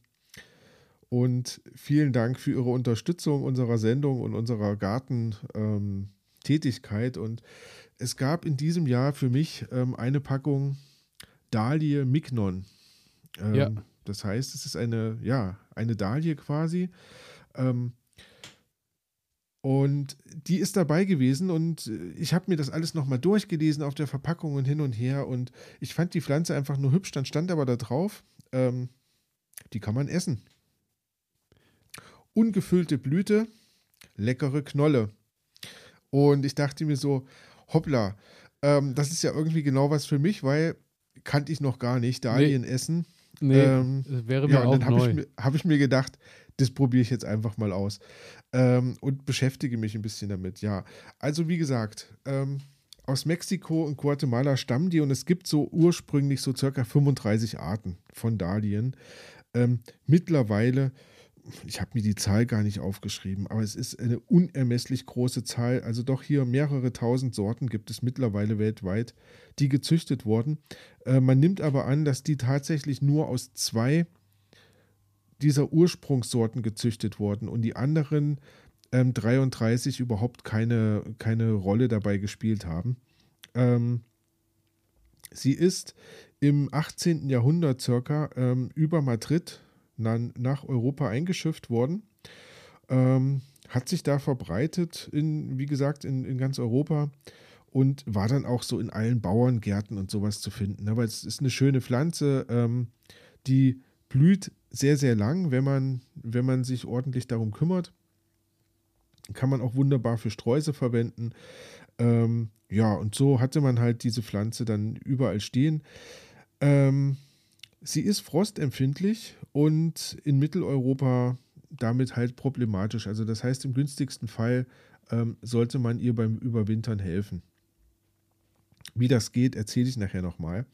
und vielen Dank für Ihre Unterstützung unserer Sendung und unserer Gartentätigkeit. Ähm, und es gab in diesem Jahr für mich ähm, eine Packung Dahlie Mignon. Ähm, ja. Das heißt, es ist eine, ja, eine Dahlie quasi. Ähm, und die ist dabei gewesen und ich habe mir das alles nochmal durchgelesen auf der Verpackung und hin und her und ich fand die Pflanze einfach nur hübsch, dann stand aber da drauf, ähm, die kann man essen ungefüllte Blüte, leckere Knolle. Und ich dachte mir so, hoppla, ähm, das ist ja irgendwie genau was für mich, weil kannte ich noch gar nicht, Dahlien nee. essen. Nee, ähm, wäre mir ja, auch dann habe ich, hab ich, mir gedacht, das probiere ich jetzt einfach mal aus ähm, und beschäftige mich ein bisschen damit. Ja, also wie gesagt, ähm, aus Mexiko und Guatemala stammen die und es gibt so ursprünglich so circa 35 Arten von Dahlien. Ähm, mittlerweile ich habe mir die Zahl gar nicht aufgeschrieben, aber es ist eine unermesslich große Zahl. Also doch hier mehrere tausend Sorten gibt es mittlerweile weltweit, die gezüchtet wurden. Äh, man nimmt aber an, dass die tatsächlich nur aus zwei dieser Ursprungssorten gezüchtet wurden und die anderen ähm, 33 überhaupt keine, keine Rolle dabei gespielt haben. Ähm, sie ist im 18. Jahrhundert circa ähm, über Madrid nach Europa eingeschifft worden. Ähm, hat sich da verbreitet, in, wie gesagt, in, in ganz Europa und war dann auch so in allen Bauerngärten und sowas zu finden. Aber es ist eine schöne Pflanze, ähm, die blüht sehr, sehr lang, wenn man, wenn man sich ordentlich darum kümmert. Kann man auch wunderbar für Sträuße verwenden. Ähm, ja, und so hatte man halt diese Pflanze dann überall stehen. Ähm, Sie ist frostempfindlich und in Mitteleuropa damit halt problematisch. Also das heißt, im günstigsten Fall ähm, sollte man ihr beim Überwintern helfen. Wie das geht, erzähle ich nachher nochmal.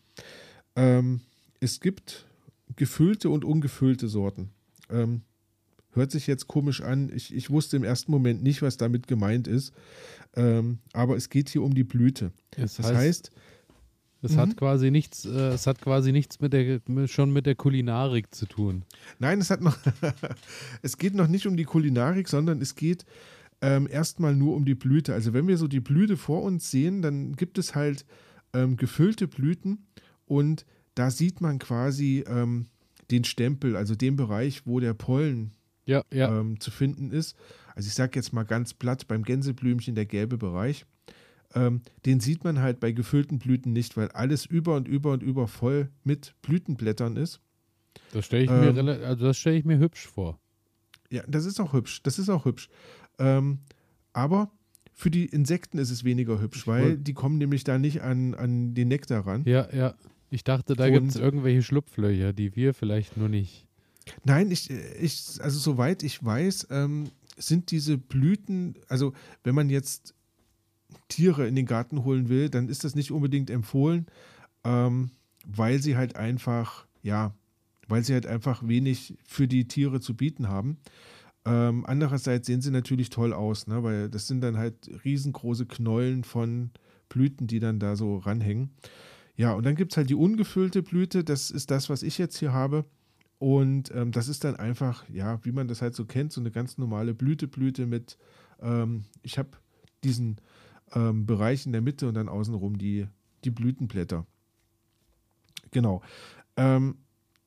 Ähm, es gibt gefüllte und ungefüllte Sorten. Ähm, hört sich jetzt komisch an. Ich, ich, wusste im ersten Moment nicht, was damit gemeint ist. Ähm, aber es geht hier um die Blüte. Das, das heißt, heißt es mhm. hat quasi nichts, äh, es hat quasi nichts mit der schon mit der Kulinarik zu tun. Nein, es hat noch, es geht noch nicht um die Kulinarik, sondern es geht ähm, erstmal nur um die Blüte. Also wenn wir so die Blüte vor uns sehen, dann gibt es halt ähm, gefüllte Blüten und da sieht man quasi ähm, den Stempel, also den Bereich, wo der Pollen ja, ja. Ähm, zu finden ist. Also ich sage jetzt mal ganz platt, beim Gänseblümchen der gelbe Bereich. Ähm, den sieht man halt bei gefüllten Blüten nicht, weil alles über und über und über voll mit Blütenblättern ist. Das stelle ich, ähm, mir, also stell ich mir hübsch vor. Ja, das ist auch hübsch. Das ist auch hübsch. Ähm, aber für die Insekten ist es weniger hübsch, weil die kommen nämlich da nicht an, an den Nektar ran. Ja, ja. Ich dachte, da gibt es irgendwelche Schlupflöcher, die wir vielleicht nur nicht. Nein, ich, ich also soweit ich weiß, ähm, sind diese Blüten, also wenn man jetzt Tiere in den Garten holen will, dann ist das nicht unbedingt empfohlen, ähm, weil sie halt einfach, ja, weil sie halt einfach wenig für die Tiere zu bieten haben. Ähm, andererseits sehen sie natürlich toll aus, ne? weil das sind dann halt riesengroße Knollen von Blüten, die dann da so ranhängen. Ja, und dann gibt es halt die ungefüllte Blüte, das ist das, was ich jetzt hier habe. Und ähm, das ist dann einfach, ja, wie man das halt so kennt, so eine ganz normale Blüteblüte mit, ähm, ich habe diesen ähm, Bereich in der Mitte und dann außenrum die, die Blütenblätter. Genau. Ähm,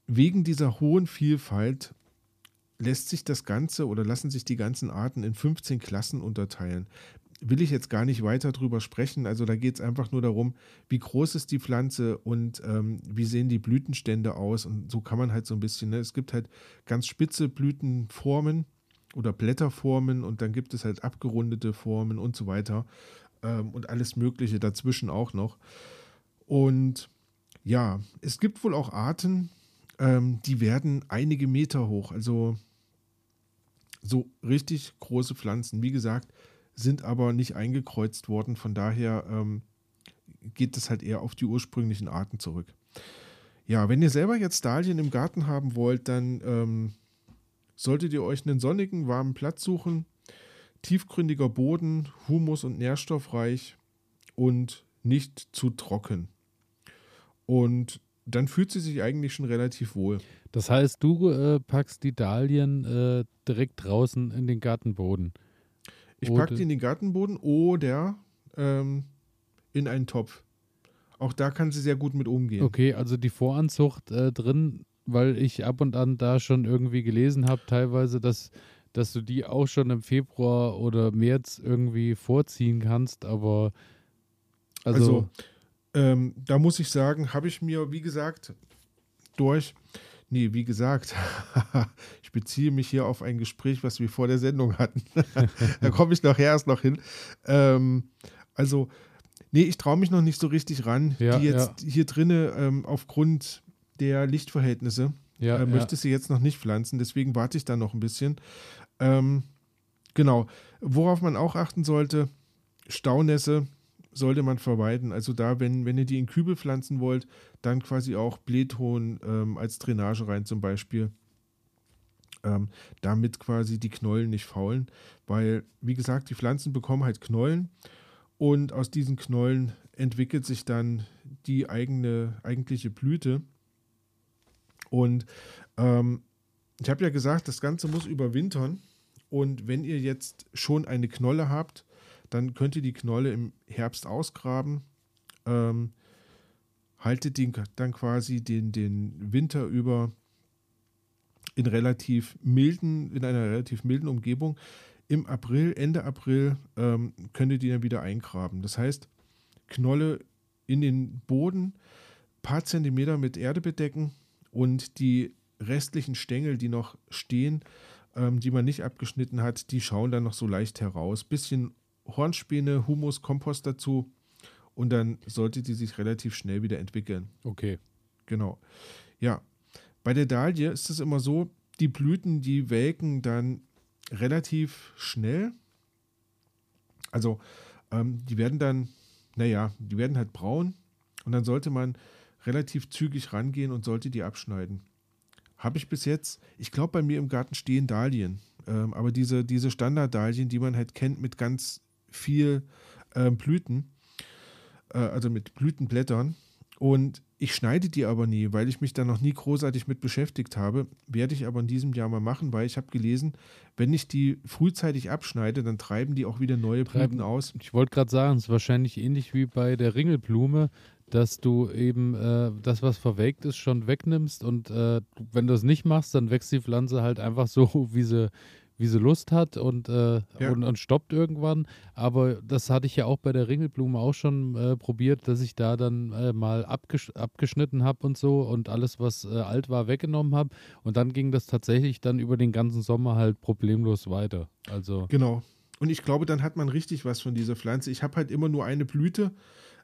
wegen dieser hohen Vielfalt lässt sich das Ganze oder lassen sich die ganzen Arten in 15 Klassen unterteilen will ich jetzt gar nicht weiter drüber sprechen. Also da geht es einfach nur darum, wie groß ist die Pflanze und ähm, wie sehen die Blütenstände aus. Und so kann man halt so ein bisschen, ne? es gibt halt ganz spitze Blütenformen oder Blätterformen und dann gibt es halt abgerundete Formen und so weiter. Ähm, und alles Mögliche dazwischen auch noch. Und ja, es gibt wohl auch Arten, ähm, die werden einige Meter hoch. Also so richtig große Pflanzen. Wie gesagt, sind aber nicht eingekreuzt worden. Von daher ähm, geht es halt eher auf die ursprünglichen Arten zurück. Ja, wenn ihr selber jetzt Dahlien im Garten haben wollt, dann ähm, solltet ihr euch einen sonnigen, warmen Platz suchen. Tiefgründiger Boden, humus- und nährstoffreich und nicht zu trocken. Und dann fühlt sie sich eigentlich schon relativ wohl. Das heißt, du äh, packst die Dahlien äh, direkt draußen in den Gartenboden. Ich packe die in den Gartenboden oder ähm, in einen Topf. Auch da kann sie sehr gut mit umgehen. Okay, also die Voranzucht äh, drin, weil ich ab und an da schon irgendwie gelesen habe, teilweise, dass, dass du die auch schon im Februar oder März irgendwie vorziehen kannst, aber also, also ähm, da muss ich sagen, habe ich mir, wie gesagt, durch Nee, wie gesagt, ich beziehe mich hier auf ein Gespräch, was wir vor der Sendung hatten. da komme ich nachher erst noch hin. Ähm, also, nee, ich traue mich noch nicht so richtig ran. Ja, die jetzt ja. hier drinnen ähm, aufgrund der Lichtverhältnisse ja, äh, möchte sie jetzt noch nicht pflanzen. Deswegen warte ich da noch ein bisschen. Ähm, genau. Worauf man auch achten sollte, Staunässe sollte man vermeiden. Also da, wenn, wenn ihr die in Kübel pflanzen wollt, dann quasi auch Blähton ähm, als Drainage rein zum Beispiel. Ähm, damit quasi die Knollen nicht faulen, weil, wie gesagt, die Pflanzen bekommen halt Knollen und aus diesen Knollen entwickelt sich dann die eigene, eigentliche Blüte. Und ähm, ich habe ja gesagt, das Ganze muss überwintern. Und wenn ihr jetzt schon eine Knolle habt, dann könnt ihr die Knolle im Herbst ausgraben. Ähm, haltet den dann quasi den, den Winter über in relativ milden, in einer relativ milden Umgebung. Im April, Ende April, ähm, könnt ihr die dann wieder eingraben. Das heißt, Knolle in den Boden, paar Zentimeter mit Erde bedecken und die restlichen Stängel, die noch stehen, ähm, die man nicht abgeschnitten hat, die schauen dann noch so leicht heraus. Bisschen Hornspäne, Humus, Kompost dazu und dann sollte die sich relativ schnell wieder entwickeln. Okay. Genau. Ja, bei der Dahlie ist es immer so, die Blüten, die welken dann relativ schnell. Also ähm, die werden dann, naja, die werden halt braun und dann sollte man relativ zügig rangehen und sollte die abschneiden. Habe ich bis jetzt, ich glaube, bei mir im Garten stehen Dahlien, ähm, aber diese, diese Standarddahlien, die man halt kennt mit ganz viel äh, Blüten, äh, also mit Blütenblättern. Und ich schneide die aber nie, weil ich mich da noch nie großartig mit beschäftigt habe. Werde ich aber in diesem Jahr mal machen, weil ich habe gelesen, wenn ich die frühzeitig abschneide, dann treiben die auch wieder neue Blüten treiben, aus. Ich wollte gerade sagen, es ist wahrscheinlich ähnlich wie bei der Ringelblume, dass du eben äh, das, was verwelkt ist, schon wegnimmst und äh, wenn du es nicht machst, dann wächst die Pflanze halt einfach so, wie sie, wie sie Lust hat und, äh, ja. und, und, stoppt irgendwann. Aber das hatte ich ja auch bei der Ringelblume auch schon äh, probiert, dass ich da dann äh, mal abgesch abgeschnitten habe und so und alles, was äh, alt war, weggenommen habe. Und dann ging das tatsächlich dann über den ganzen Sommer halt problemlos weiter. Also genau. Und ich glaube, dann hat man richtig was von dieser Pflanze. Ich habe halt immer nur eine Blüte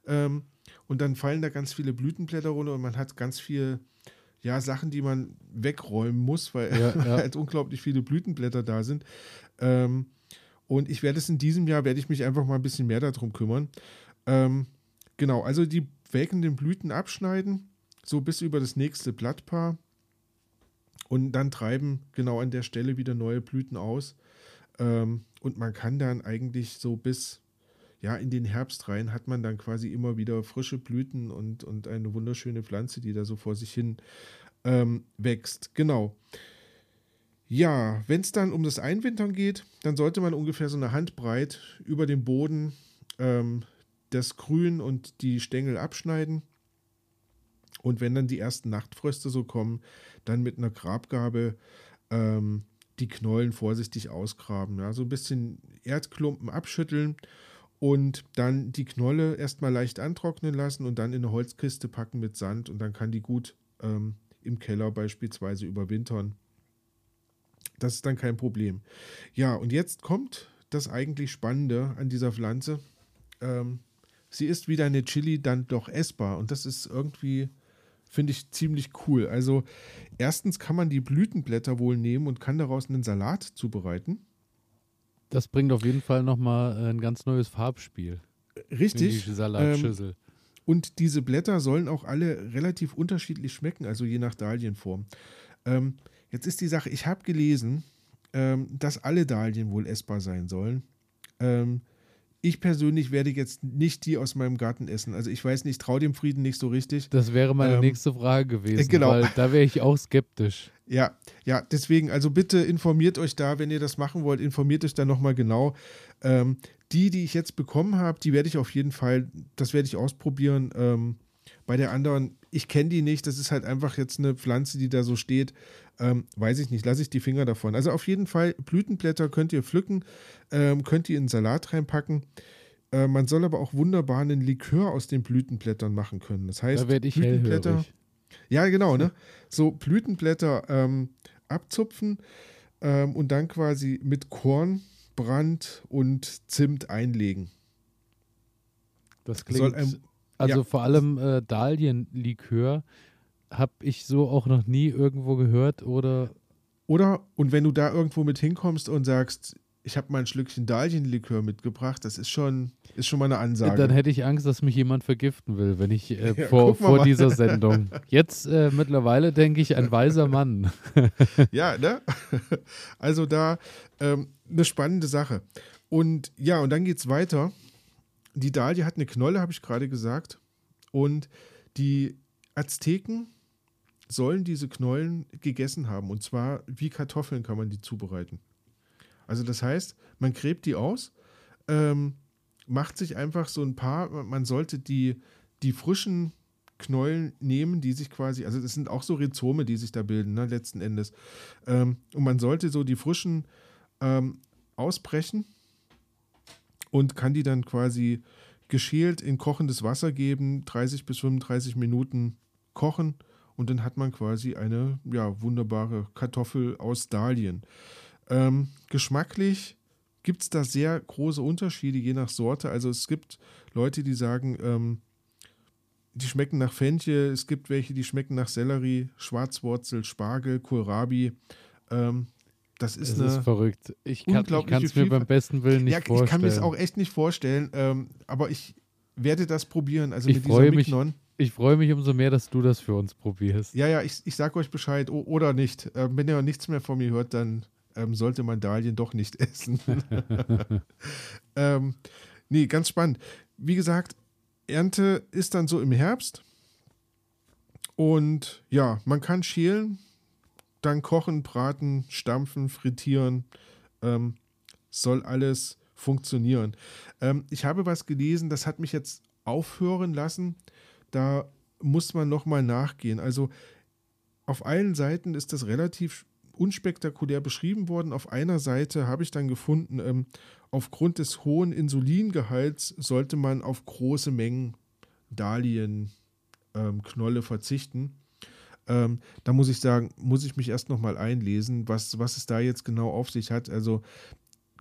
ähm, und dann fallen da ganz viele Blütenblätter runter und man hat ganz viel ja, Sachen, die man wegräumen muss, weil ja, ja. halt unglaublich viele Blütenblätter da sind. Ähm, und ich werde es in diesem Jahr, werde ich mich einfach mal ein bisschen mehr darum kümmern. Ähm, genau, also die welkenden Blüten abschneiden, so bis über das nächste Blattpaar. Und dann treiben genau an der Stelle wieder neue Blüten aus. Ähm, und man kann dann eigentlich so bis ja, in den Herbst rein hat man dann quasi immer wieder frische Blüten und, und eine wunderschöne Pflanze, die da so vor sich hin ähm, wächst. Genau. Ja, wenn es dann um das Einwintern geht, dann sollte man ungefähr so eine Handbreit über dem Boden ähm, das Grün und die Stängel abschneiden. Und wenn dann die ersten Nachtfröste so kommen, dann mit einer Grabgabel ähm, die Knollen vorsichtig ausgraben. Ja, so ein bisschen Erdklumpen abschütteln und dann die Knolle erstmal leicht antrocknen lassen und dann in eine Holzkiste packen mit Sand und dann kann die gut ähm, im Keller beispielsweise überwintern. Das ist dann kein Problem. Ja, und jetzt kommt das eigentlich Spannende an dieser Pflanze. Ähm, sie ist wie deine Chili dann doch essbar und das ist irgendwie, finde ich, ziemlich cool. Also erstens kann man die Blütenblätter wohl nehmen und kann daraus einen Salat zubereiten. Das bringt auf jeden Fall nochmal ein ganz neues Farbspiel. Richtig. In die Salatschüssel. Ähm, und diese Blätter sollen auch alle relativ unterschiedlich schmecken, also je nach Dahlienform. Ähm, Jetzt ist die Sache, ich habe gelesen, ähm, dass alle Dahlien wohl essbar sein sollen. Ähm, ich persönlich werde jetzt nicht die aus meinem Garten essen. Also ich weiß nicht, traue dem Frieden nicht so richtig. Das wäre meine ähm, nächste Frage gewesen, äh, genau. weil da wäre ich auch skeptisch. Ja, ja, deswegen, also bitte informiert euch da, wenn ihr das machen wollt, informiert euch da nochmal genau. Ähm, die, die ich jetzt bekommen habe, die werde ich auf jeden Fall, das werde ich ausprobieren. Ähm, bei der anderen, ich kenne die nicht, das ist halt einfach jetzt eine Pflanze, die da so steht. Ähm, weiß ich nicht, lasse ich die Finger davon. Also auf jeden Fall, Blütenblätter könnt ihr pflücken, ähm, könnt ihr in Salat reinpacken. Äh, man soll aber auch wunderbar einen Likör aus den Blütenblättern machen können. Das heißt, da Blütenblätter. Hellhörig. Ja, genau, ne? So Blütenblätter ähm, abzupfen ähm, und dann quasi mit Korn, Brand und Zimt einlegen. Das klingt. Ein, also ja. vor allem äh, Dahlienlikör habe ich so auch noch nie irgendwo gehört oder. Oder, und wenn du da irgendwo mit hinkommst und sagst, ich habe mal ein Schlückchen Dahlienlikör mitgebracht, das ist schon, ist schon mal eine Ansage. Dann hätte ich Angst, dass mich jemand vergiften will, wenn ich äh, ja, vor, vor dieser Sendung. Jetzt äh, mittlerweile denke ich, ein weiser Mann. ja, ne? Also da ähm, eine spannende Sache. Und ja, und dann geht es weiter. Die Dahlie hat eine Knolle, habe ich gerade gesagt. Und die Azteken sollen diese Knollen gegessen haben. Und zwar wie Kartoffeln kann man die zubereiten. Also das heißt, man gräbt die aus, ähm, macht sich einfach so ein paar, man sollte die, die frischen Knollen nehmen, die sich quasi, also das sind auch so Rhizome, die sich da bilden, ne, letzten Endes. Ähm, und man sollte so die frischen ähm, ausbrechen und kann die dann quasi geschält in kochendes Wasser geben, 30 bis 35 Minuten kochen und dann hat man quasi eine ja, wunderbare Kartoffel aus Dahlien. Ähm, geschmacklich gibt es da sehr große Unterschiede je nach Sorte. Also es gibt Leute, die sagen, ähm, die schmecken nach Fenchel, es gibt welche, die schmecken nach Sellerie, Schwarzwurzel, Spargel, Kohlrabi. Ähm, das ist, das ist verrückt. Ich kann es mir beim besten Willen nicht ja, vorstellen. Ich kann mir es auch echt nicht vorstellen, ähm, aber ich werde das probieren. Also ich mit dieser Mignon. Mich, ich freue mich umso mehr, dass du das für uns probierst. Ja, ja, ich, ich sage euch Bescheid oder nicht. Ähm, wenn ihr nichts mehr von mir hört, dann ähm, sollte man Dahlien doch nicht essen. ähm, nee, ganz spannend. Wie gesagt, Ernte ist dann so im Herbst. Und ja, man kann schälen, dann kochen, braten, stampfen, frittieren. Ähm, soll alles funktionieren. Ähm, ich habe was gelesen, das hat mich jetzt aufhören lassen da muss man nochmal nachgehen. Also auf allen Seiten ist das relativ unspektakulär beschrieben worden. Auf einer Seite habe ich dann gefunden, ähm, aufgrund des hohen Insulingehalts sollte man auf große Mengen Dahlienknolle ähm, verzichten. Ähm, da muss ich sagen, muss ich mich erst nochmal einlesen, was, was es da jetzt genau auf sich hat. Also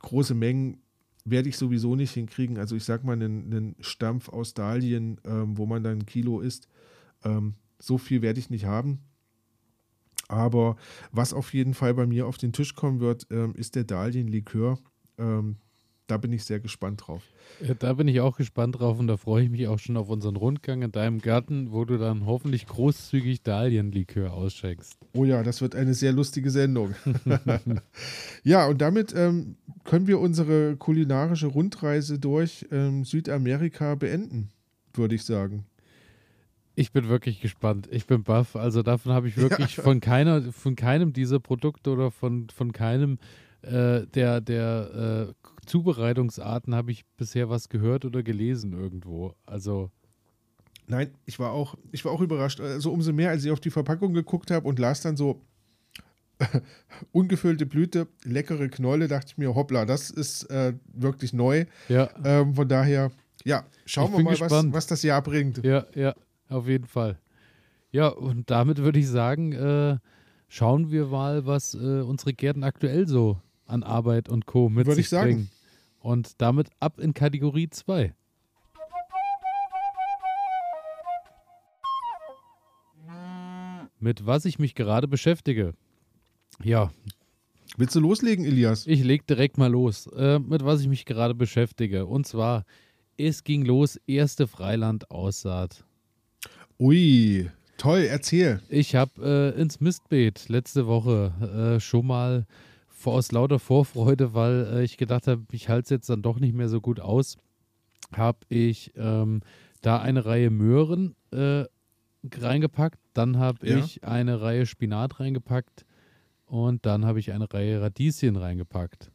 große Mengen werde ich sowieso nicht hinkriegen. Also ich sag mal, einen, einen Stampf aus Dahlien, ähm, wo man dann ein Kilo isst, ähm, so viel werde ich nicht haben. Aber was auf jeden Fall bei mir auf den Tisch kommen wird, ähm, ist der Dahlienlikör. Ähm, da bin ich sehr gespannt drauf. Da bin ich auch gespannt drauf und da freue ich mich auch schon auf unseren Rundgang in deinem Garten, wo du dann hoffentlich großzügig Dahlienlikör ausschenkst. Oh ja, das wird eine sehr lustige Sendung. ja, und damit ähm, können wir unsere kulinarische Rundreise durch ähm, Südamerika beenden, würde ich sagen. Ich bin wirklich gespannt. Ich bin baff. Also davon habe ich wirklich ja. von keiner, von keinem dieser Produkte oder von, von keinem äh, der, der äh, Zubereitungsarten habe ich bisher was gehört oder gelesen irgendwo. Also. Nein, ich war auch, ich war auch überrascht. Also umso mehr, als ich auf die Verpackung geguckt habe und las dann so ungefüllte Blüte, leckere Knolle, dachte ich mir, hoppla, das ist äh, wirklich neu. Ja. Ähm, von daher, ja, schauen wir mal, was, was, das Jahr bringt. Ja, ja, auf jeden Fall. Ja, und damit würde ich sagen, äh, schauen wir mal, was äh, unsere Gärten aktuell so an Arbeit und Co. mit würde sich ich bringen. Sagen. Und damit ab in Kategorie 2. Mit was ich mich gerade beschäftige. Ja. Willst du loslegen, Elias? Ich leg direkt mal los, äh, mit was ich mich gerade beschäftige. Und zwar, es ging los, erste Freiland-Aussaat. Ui, toll, erzähl. Ich habe äh, ins Mistbeet letzte Woche äh, schon mal aus lauter Vorfreude, weil äh, ich gedacht habe, ich halte es jetzt dann doch nicht mehr so gut aus, habe ich ähm, da eine Reihe Möhren äh, reingepackt, dann habe ja. ich eine Reihe Spinat reingepackt und dann habe ich eine Reihe Radieschen reingepackt.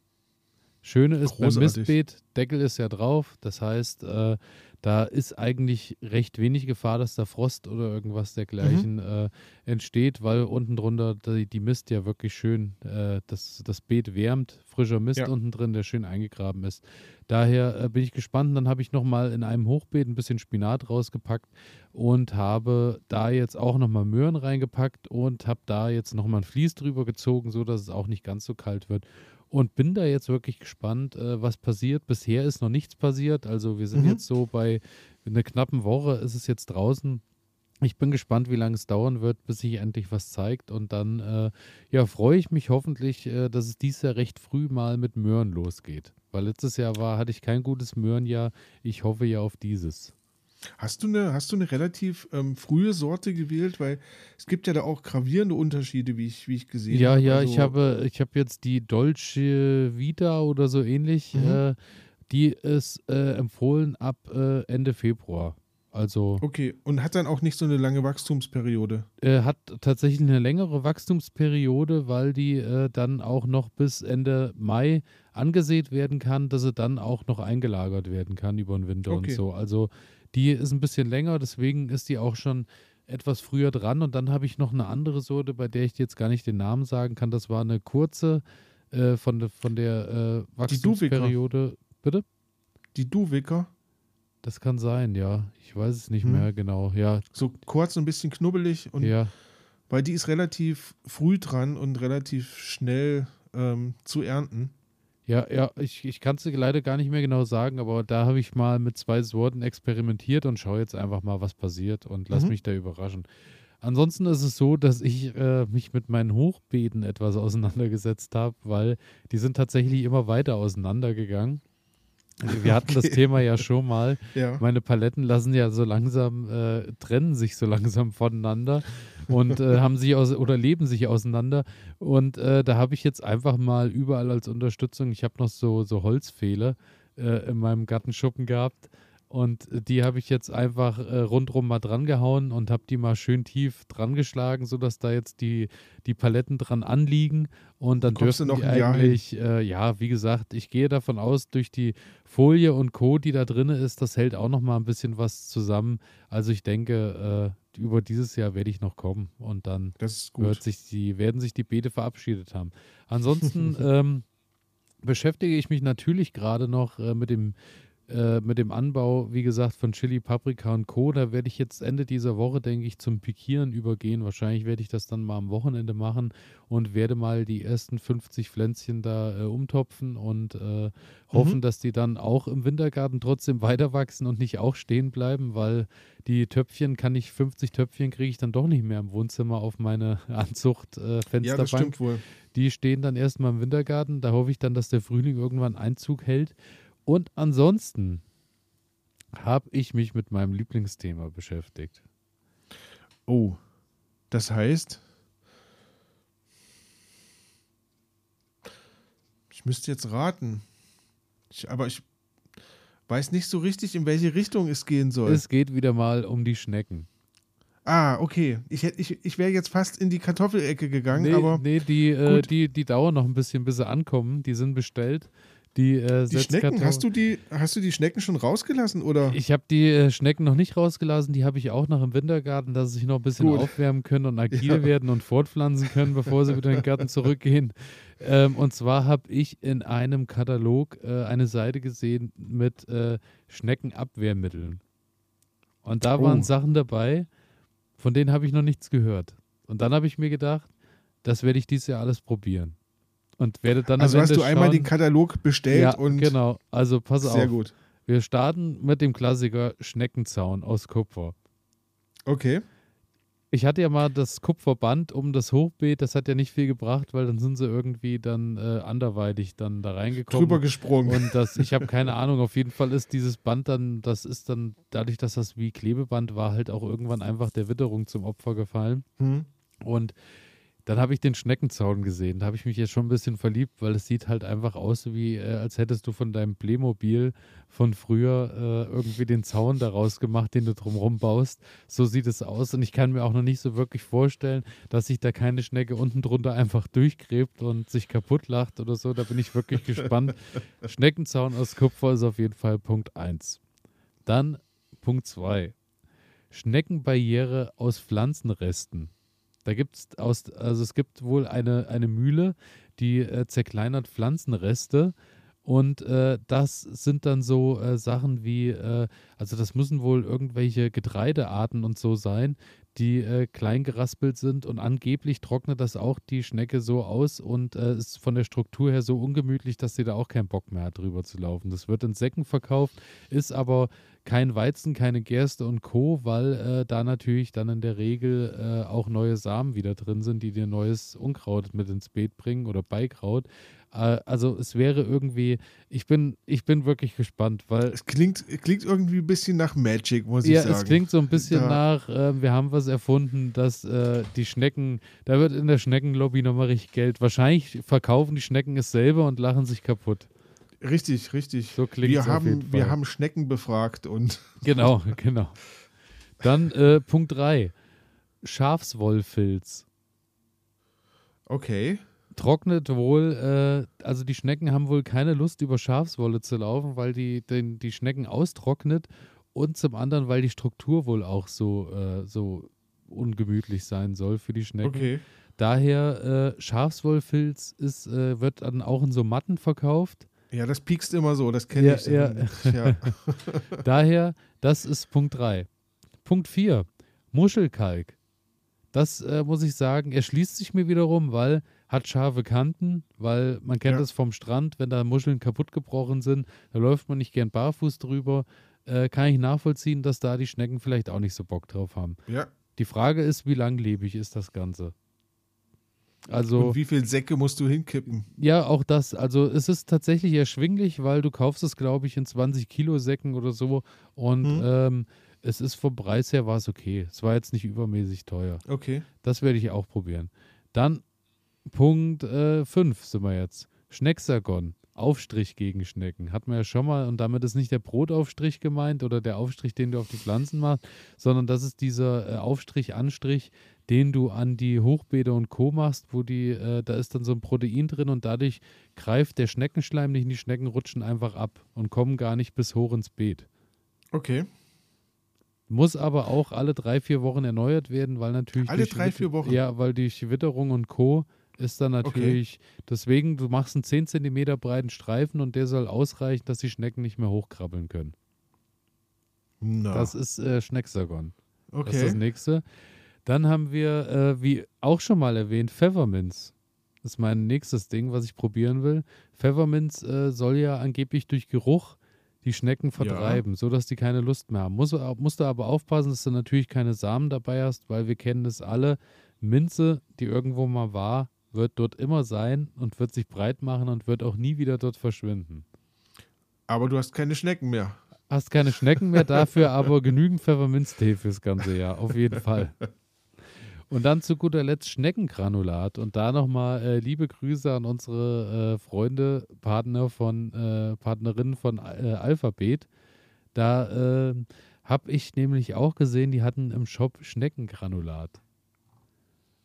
Schöne ist Großartig. beim Mistbeet, Deckel ist ja drauf, das heißt, äh, da ist eigentlich recht wenig Gefahr, dass da Frost oder irgendwas dergleichen mhm. äh, entsteht, weil unten drunter die, die Mist ja wirklich schön, äh, das, das Beet wärmt, frischer Mist ja. unten drin, der schön eingegraben ist. Daher äh, bin ich gespannt. Dann habe ich nochmal in einem Hochbeet ein bisschen Spinat rausgepackt und habe da jetzt auch nochmal Möhren reingepackt und habe da jetzt nochmal ein Vlies drüber gezogen, sodass es auch nicht ganz so kalt wird und bin da jetzt wirklich gespannt, äh, was passiert. Bisher ist noch nichts passiert. Also wir sind mhm. jetzt so bei einer knappen Woche ist es jetzt draußen. Ich bin gespannt, wie lange es dauern wird, bis sich endlich was zeigt. Und dann äh, ja, freue ich mich hoffentlich, äh, dass es dieses Jahr recht früh mal mit Möhren losgeht. Weil letztes Jahr war, hatte ich kein gutes Möhrenjahr. Ich hoffe ja auf dieses. Hast du eine, hast du eine relativ ähm, frühe Sorte gewählt? Weil es gibt ja da auch gravierende Unterschiede, wie ich, wie ich gesehen ja, habe. Ja, ja, also, ich habe, ich habe jetzt die Dolce Vita oder so ähnlich. Mhm. Äh, die ist äh, empfohlen ab äh, Ende Februar. Also. Okay, und hat dann auch nicht so eine lange Wachstumsperiode? Äh, hat tatsächlich eine längere Wachstumsperiode, weil die äh, dann auch noch bis Ende Mai angesät werden kann, dass sie dann auch noch eingelagert werden kann über den Winter okay. und so. Also die ist ein bisschen länger, deswegen ist die auch schon etwas früher dran. Und dann habe ich noch eine andere Sorte, bei der ich jetzt gar nicht den Namen sagen kann. Das war eine kurze äh, von, de, von der äh, Wachstumsperiode. Bitte? Die Duwicker? Das kann sein, ja. Ich weiß es nicht hm. mehr genau. Ja. So kurz, ein bisschen knubbelig und ja. weil die ist relativ früh dran und relativ schnell ähm, zu ernten. Ja, ja, ich, ich kann es leider gar nicht mehr genau sagen, aber da habe ich mal mit zwei Sorten experimentiert und schaue jetzt einfach mal, was passiert und lass mhm. mich da überraschen. Ansonsten ist es so, dass ich äh, mich mit meinen Hochbeeten etwas auseinandergesetzt habe, weil die sind tatsächlich immer weiter auseinandergegangen. Wir hatten okay. das Thema ja schon mal. Ja. Meine Paletten lassen ja so langsam, äh, trennen sich so langsam voneinander und äh, haben sich aus oder leben sich auseinander. Und äh, da habe ich jetzt einfach mal überall als Unterstützung, ich habe noch so, so Holzfehler äh, in meinem Gartenschuppen gehabt und die habe ich jetzt einfach äh, rundrum mal dran gehauen und habe die mal schön tief dran geschlagen, sodass da jetzt die, die Paletten dran anliegen. Und dann dürfen noch die eigentlich, äh, ja, wie gesagt, ich gehe davon aus, durch die Folie und Co., die da drin ist, das hält auch noch mal ein bisschen was zusammen. Also ich denke, äh, über dieses Jahr werde ich noch kommen und dann wird sich die, werden sich die Beete verabschiedet haben. Ansonsten ähm, beschäftige ich mich natürlich gerade noch äh, mit dem äh, mit dem Anbau, wie gesagt, von Chili, Paprika und Co. Da werde ich jetzt Ende dieser Woche, denke ich, zum Pikieren übergehen. Wahrscheinlich werde ich das dann mal am Wochenende machen und werde mal die ersten 50 Pflänzchen da äh, umtopfen und äh, hoffen, mhm. dass die dann auch im Wintergarten trotzdem weiter wachsen und nicht auch stehen bleiben, weil die Töpfchen kann ich, 50 Töpfchen kriege ich dann doch nicht mehr im Wohnzimmer auf meine Anzuchtfensterbank. ja, das stimmt wohl. Die stehen dann erstmal im Wintergarten. Da hoffe ich dann, dass der Frühling irgendwann Einzug hält. Und ansonsten habe ich mich mit meinem Lieblingsthema beschäftigt. Oh, das heißt, ich müsste jetzt raten. Ich, aber ich weiß nicht so richtig, in welche Richtung es gehen soll. Es geht wieder mal um die Schnecken. Ah, okay. Ich, ich, ich wäre jetzt fast in die Kartoffelecke gegangen, nee, aber. Nee, die, äh, die, die dauern noch ein bisschen, bis sie ankommen. Die sind bestellt. Die, äh, die Schnecken, hast du die, hast du die Schnecken schon rausgelassen oder? Ich habe die äh, Schnecken noch nicht rausgelassen, die habe ich auch noch im Wintergarten, dass sie sich noch ein bisschen Gut. aufwärmen können und agil ja. werden und fortpflanzen können, bevor sie wieder in den Garten zurückgehen. Ähm, und zwar habe ich in einem Katalog äh, eine Seite gesehen mit äh, Schneckenabwehrmitteln. Und da oh. waren Sachen dabei, von denen habe ich noch nichts gehört. Und dann habe ich mir gedacht, das werde ich dieses Jahr alles probieren und werde dann Also hast du schauen, einmal den Katalog bestellt ja, und genau. Also pass sehr auf. Sehr gut. Wir starten mit dem Klassiker Schneckenzaun aus Kupfer. Okay. Ich hatte ja mal das Kupferband um das Hochbeet, das hat ja nicht viel gebracht, weil dann sind sie irgendwie dann äh, anderweitig dann da reingekommen. Drüber gesprungen. Und das, ich habe keine Ahnung, auf jeden Fall ist dieses Band dann, das ist dann, dadurch, dass das wie Klebeband war, halt auch irgendwann einfach der Witterung zum Opfer gefallen. Hm. Und dann habe ich den Schneckenzaun gesehen. Da habe ich mich jetzt schon ein bisschen verliebt, weil es sieht halt einfach aus, wie äh, als hättest du von deinem Playmobil von früher äh, irgendwie den Zaun daraus gemacht, den du drumherum baust. So sieht es aus. Und ich kann mir auch noch nicht so wirklich vorstellen, dass sich da keine Schnecke unten drunter einfach durchgräbt und sich kaputt lacht oder so. Da bin ich wirklich gespannt. Schneckenzaun aus Kupfer ist auf jeden Fall Punkt 1. Dann Punkt 2. Schneckenbarriere aus Pflanzenresten. Da gibt es aus, also es gibt wohl eine, eine Mühle, die äh, zerkleinert Pflanzenreste. Und äh, das sind dann so äh, Sachen wie, äh, also das müssen wohl irgendwelche Getreidearten und so sein, die äh, klein geraspelt sind und angeblich trocknet das auch die Schnecke so aus und äh, ist von der Struktur her so ungemütlich, dass sie da auch keinen Bock mehr hat, drüber zu laufen. Das wird in Säcken verkauft, ist aber kein Weizen, keine Gerste und Co., weil äh, da natürlich dann in der Regel äh, auch neue Samen wieder drin sind, die dir neues Unkraut mit ins Beet bringen oder Beikraut. Äh, also es wäre irgendwie, ich bin, ich bin wirklich gespannt, weil. Es klingt, klingt irgendwie ein bisschen nach Magic, muss ja, ich sagen. Ja, es klingt so ein bisschen da. nach, äh, wir haben was erfunden, dass äh, die Schnecken, da wird in der Schneckenlobby nochmal richtig Geld. Wahrscheinlich verkaufen die Schnecken es selber und lachen sich kaputt. Richtig, richtig. So klingt wir haben, Wir haben Schnecken befragt und. Genau, genau. Dann äh, Punkt 3. Schafswollfilz. Okay trocknet wohl, äh, also die Schnecken haben wohl keine Lust, über Schafswolle zu laufen, weil die, den, die Schnecken austrocknet und zum anderen, weil die Struktur wohl auch so, äh, so ungemütlich sein soll für die Schnecken. Okay. Daher äh, Schafswollfilz ist, äh, wird dann auch in so Matten verkauft. Ja, das piekst immer so, das kenne ja, ich. Ja. ja. Daher, das ist Punkt 3. Punkt 4, Muschelkalk. Das äh, muss ich sagen, erschließt sich mir wiederum, weil hat scharfe Kanten, weil man kennt ja. das vom Strand, wenn da Muscheln kaputtgebrochen sind, da läuft man nicht gern barfuß drüber. Äh, kann ich nachvollziehen, dass da die Schnecken vielleicht auch nicht so Bock drauf haben. Ja. Die Frage ist, wie langlebig ist das Ganze? Also, Und wie viele Säcke musst du hinkippen? Ja, auch das. Also es ist tatsächlich erschwinglich, weil du kaufst es, glaube ich, in 20 Kilo Säcken oder so. Und mhm. ähm, es ist vom Preis her war es okay. Es war jetzt nicht übermäßig teuer. Okay. Das werde ich auch probieren. Dann Punkt 5 äh, sind wir jetzt. Schnecksagon. Aufstrich gegen Schnecken. Hat man ja schon mal, und damit ist nicht der Brotaufstrich gemeint oder der Aufstrich, den du auf die Pflanzen machst, sondern das ist dieser äh, Aufstrich, Anstrich, den du an die Hochbeete und Co. machst, wo die, äh, da ist dann so ein Protein drin und dadurch greift der Schneckenschleim nicht, die Schnecken rutschen einfach ab und kommen gar nicht bis hoch ins Beet. Okay. Muss aber auch alle drei, vier Wochen erneuert werden, weil natürlich. Alle drei, vier Wochen? Ja, weil durch Witterung und Co ist dann natürlich, okay. deswegen, du machst einen 10 cm breiten Streifen und der soll ausreichen, dass die Schnecken nicht mehr hochkrabbeln können. No. Das ist äh, Schnecksagon. Okay. Das ist das nächste. Dann haben wir, äh, wie auch schon mal erwähnt, Pfefferminz. Das ist mein nächstes Ding, was ich probieren will. Pfefferminz äh, soll ja angeblich durch Geruch die Schnecken vertreiben, ja. sodass die keine Lust mehr haben. Muss, musst du aber aufpassen, dass du natürlich keine Samen dabei hast, weil wir kennen das alle. Minze, die irgendwo mal war, wird dort immer sein und wird sich breit machen und wird auch nie wieder dort verschwinden. Aber du hast keine Schnecken mehr. Hast keine Schnecken mehr, dafür aber genügend Pfefferminztee fürs ganze Jahr, auf jeden Fall. Und dann zu guter Letzt Schneckengranulat. Und da nochmal äh, liebe Grüße an unsere äh, Freunde, Partner von, äh, Partnerinnen von äh, Alphabet. Da äh, habe ich nämlich auch gesehen, die hatten im Shop Schneckengranulat.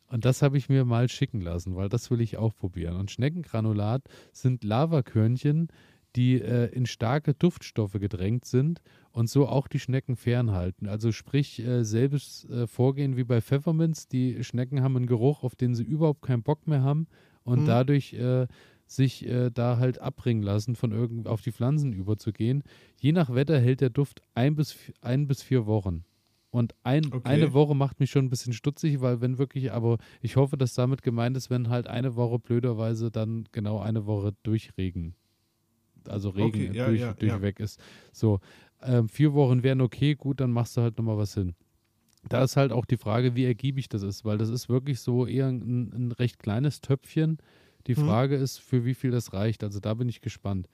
Und das habe ich mir mal schicken lassen, weil das will ich auch probieren. Und Schneckengranulat sind Lavakörnchen, die äh, in starke Duftstoffe gedrängt sind und so auch die Schnecken fernhalten. Also sprich, äh, selbes äh, Vorgehen wie bei Pfefferminz. Die Schnecken haben einen Geruch, auf den sie überhaupt keinen Bock mehr haben und mhm. dadurch äh, sich äh, da halt abbringen lassen, von irgend auf die Pflanzen überzugehen. Je nach Wetter hält der Duft ein bis, ein bis vier Wochen. Und ein, okay. eine Woche macht mich schon ein bisschen stutzig, weil wenn wirklich, aber ich hoffe, dass damit gemeint ist, wenn halt eine Woche blöderweise dann genau eine Woche durchregen. Also Regen okay, ja, durch, ja, durchweg ja. ist. So, ähm, vier Wochen wären okay, gut, dann machst du halt nochmal was hin. Da ist halt auch die Frage, wie ergiebig das ist, weil das ist wirklich so eher ein, ein recht kleines Töpfchen die mhm. Frage ist, für wie viel das reicht. Also da bin ich gespannt.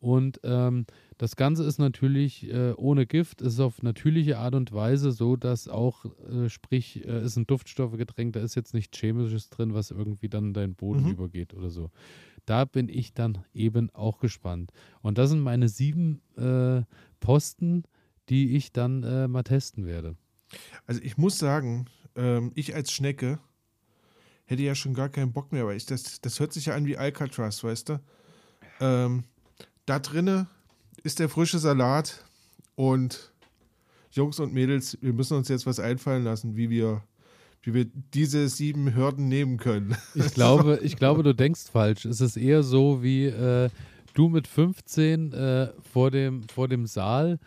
Und ähm, das Ganze ist natürlich äh, ohne Gift, ist auf natürliche Art und Weise so, dass auch, äh, sprich, äh, ist ein Duftstoffe getränkt, da ist jetzt nichts Chemisches drin, was irgendwie dann deinen Boden mhm. übergeht oder so. Da bin ich dann eben auch gespannt. Und das sind meine sieben äh, Posten, die ich dann äh, mal testen werde. Also ich muss sagen, ähm, ich als Schnecke hätte ja schon gar keinen Bock mehr, weil ich das, das hört sich ja an wie Alcatraz, weißt du? Ähm, da drinne ist der frische Salat und Jungs und Mädels, wir müssen uns jetzt was einfallen lassen, wie wir, wie wir diese sieben Hürden nehmen können. Ich glaube, ich glaube, du denkst falsch. Es ist eher so wie äh, du mit 15 äh, vor, dem, vor dem Saal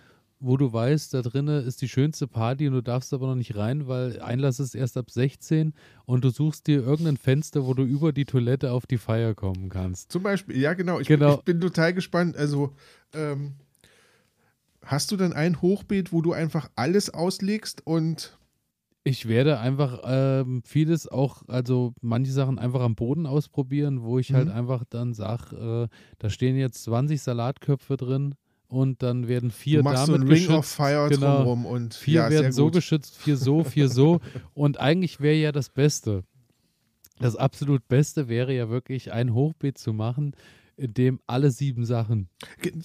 wo du weißt, da drinnen ist die schönste Party und du darfst aber noch nicht rein, weil Einlass ist erst ab 16 und du suchst dir irgendein Fenster, wo du über die Toilette auf die Feier kommen kannst. Zum Beispiel, ja genau. Ich, genau. Bin, ich bin total gespannt. Also ähm, hast du dann ein Hochbeet, wo du einfach alles auslegst und ich werde einfach ähm, vieles auch, also manche Sachen einfach am Boden ausprobieren, wo ich halt mhm. halt einfach dann sage, äh, da stehen jetzt 20 Salatköpfe drin und dann werden vier du machst damit so ein geschützt. Ring of Fire genau, drumherum und vier ja, werden so geschützt, vier so, vier so und eigentlich wäre ja das Beste. Das absolut Beste wäre ja wirklich ein Hochbeet zu machen, in dem alle sieben Sachen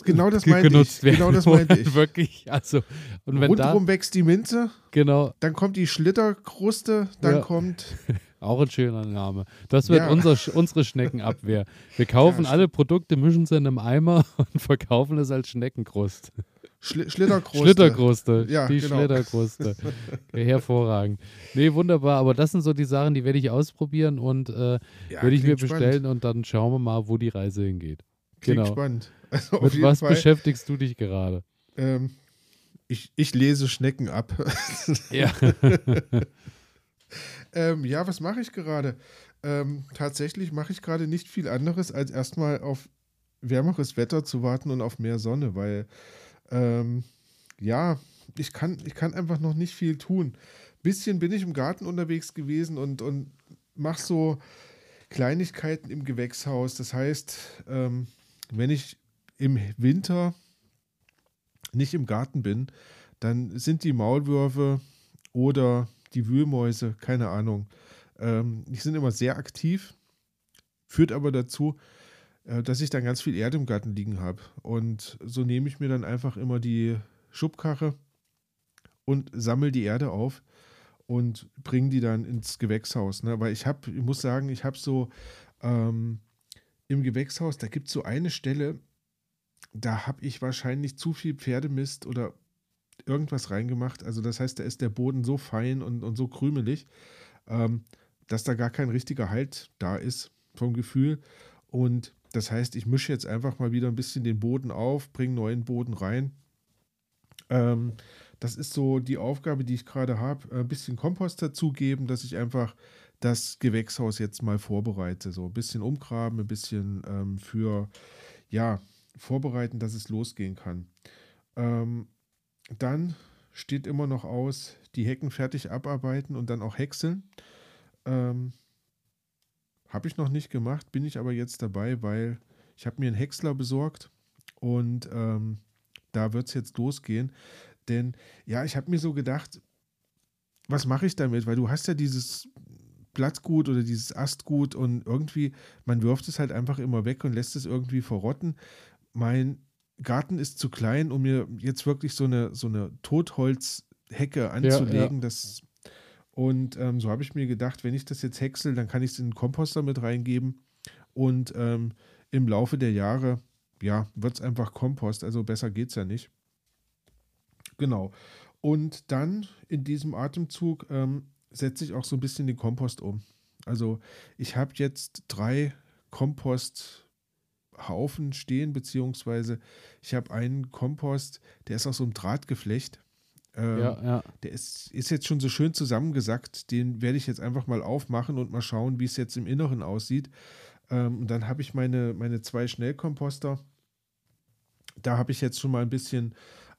genau das meinte genutzt ich. werden. Genau das meinte ich. Wirklich, also und wenn Rundherum da, wächst die Minze. Genau. Dann kommt die Schlitterkruste, dann ja. kommt Auch ein schöner Name. Das wird ja. unser, unsere Schneckenabwehr. Wir kaufen ja, alle Produkte, mischen sie in einem Eimer und verkaufen es als Schneckenkruste. Schl Schlitterkruste. Schlitterkruste. Ja, die genau. Schlitterkruste. Hervorragend. Nee, wunderbar. Aber das sind so die Sachen, die werde ich ausprobieren und äh, ja, werde ich mir bestellen spannend. und dann schauen wir mal, wo die Reise hingeht. Klingt genau. spannend. Also Mit was Fall, beschäftigst du dich gerade? Ähm, ich, ich lese Schnecken ab. ja. Ähm, ja, was mache ich gerade? Ähm, tatsächlich mache ich gerade nicht viel anderes, als erstmal auf wärmeres Wetter zu warten und auf mehr Sonne, weil ähm, ja, ich kann, ich kann einfach noch nicht viel tun. Bisschen bin ich im Garten unterwegs gewesen und, und mache so Kleinigkeiten im Gewächshaus. Das heißt, ähm, wenn ich im Winter nicht im Garten bin, dann sind die Maulwürfe oder die Wühlmäuse, keine Ahnung. Ähm, die sind immer sehr aktiv, führt aber dazu, äh, dass ich dann ganz viel Erde im Garten liegen habe. Und so nehme ich mir dann einfach immer die Schubkarre und sammle die Erde auf und bringe die dann ins Gewächshaus. Ne? Weil ich habe, ich muss sagen, ich habe so ähm, im Gewächshaus, da gibt es so eine Stelle, da habe ich wahrscheinlich zu viel Pferdemist oder irgendwas reingemacht. Also das heißt, da ist der Boden so fein und, und so krümelig, ähm, dass da gar kein richtiger Halt da ist vom Gefühl. Und das heißt, ich mische jetzt einfach mal wieder ein bisschen den Boden auf, bringe neuen Boden rein. Ähm, das ist so die Aufgabe, die ich gerade habe. Ein bisschen Kompost dazugeben, dass ich einfach das Gewächshaus jetzt mal vorbereite. So ein bisschen umgraben, ein bisschen ähm, für, ja, vorbereiten, dass es losgehen kann. Ähm, dann steht immer noch aus, die Hecken fertig abarbeiten und dann auch häckseln. Ähm, habe ich noch nicht gemacht, bin ich aber jetzt dabei, weil ich habe mir einen Häcksler besorgt und ähm, da wird es jetzt losgehen. Denn ja, ich habe mir so gedacht, was mache ich damit? Weil du hast ja dieses Blattgut oder dieses Astgut und irgendwie, man wirft es halt einfach immer weg und lässt es irgendwie verrotten. Mein Garten ist zu klein, um mir jetzt wirklich so eine, so eine Totholzhecke anzulegen. Ja, ja. Das, und ähm, so habe ich mir gedacht, wenn ich das jetzt häcksel, dann kann ich es in den Komposter mit reingeben. Und ähm, im Laufe der Jahre, ja, wird es einfach Kompost. Also besser geht es ja nicht. Genau. Und dann in diesem Atemzug ähm, setze ich auch so ein bisschen den Kompost um. Also ich habe jetzt drei Komposthaufen stehen, beziehungsweise ich habe einen Kompost, der ist aus so einem Drahtgeflecht. Ähm, ja, ja. Der ist, ist jetzt schon so schön zusammengesackt. Den werde ich jetzt einfach mal aufmachen und mal schauen, wie es jetzt im Inneren aussieht. Ähm, und dann habe ich meine, meine zwei Schnellkomposter. Da habe ich jetzt schon mal ein bisschen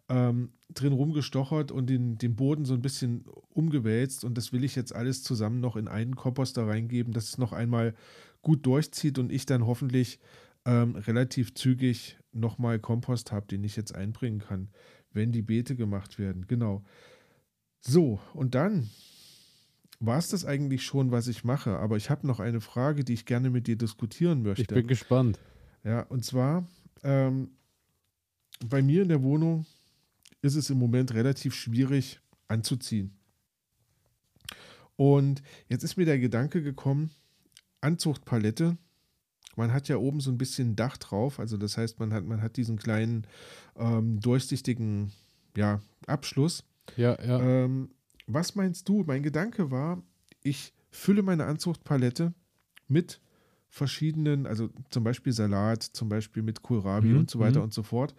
ähm, drin rumgestochert und den, den Boden so ein bisschen umgewälzt. Und das will ich jetzt alles zusammen noch in einen Komposter reingeben, dass es noch einmal gut durchzieht und ich dann hoffentlich ähm, relativ zügig nochmal Kompost habe, den ich jetzt einbringen kann, wenn die Beete gemacht werden. Genau. So, und dann war es das eigentlich schon, was ich mache. Aber ich habe noch eine Frage, die ich gerne mit dir diskutieren möchte. Ich bin gespannt. Ja, und zwar ähm, bei mir in der Wohnung ist es im Moment relativ schwierig anzuziehen. Und jetzt ist mir der Gedanke gekommen, Anzuchtpalette. Man hat ja oben so ein bisschen Dach drauf, also das heißt, man hat, man hat diesen kleinen ähm, durchsichtigen ja, Abschluss. Ja, ja. Ähm, was meinst du? Mein Gedanke war, ich fülle meine Anzuchtpalette mit verschiedenen, also zum Beispiel Salat, zum Beispiel mit Kohlrabi mhm. und so weiter mhm. und so fort.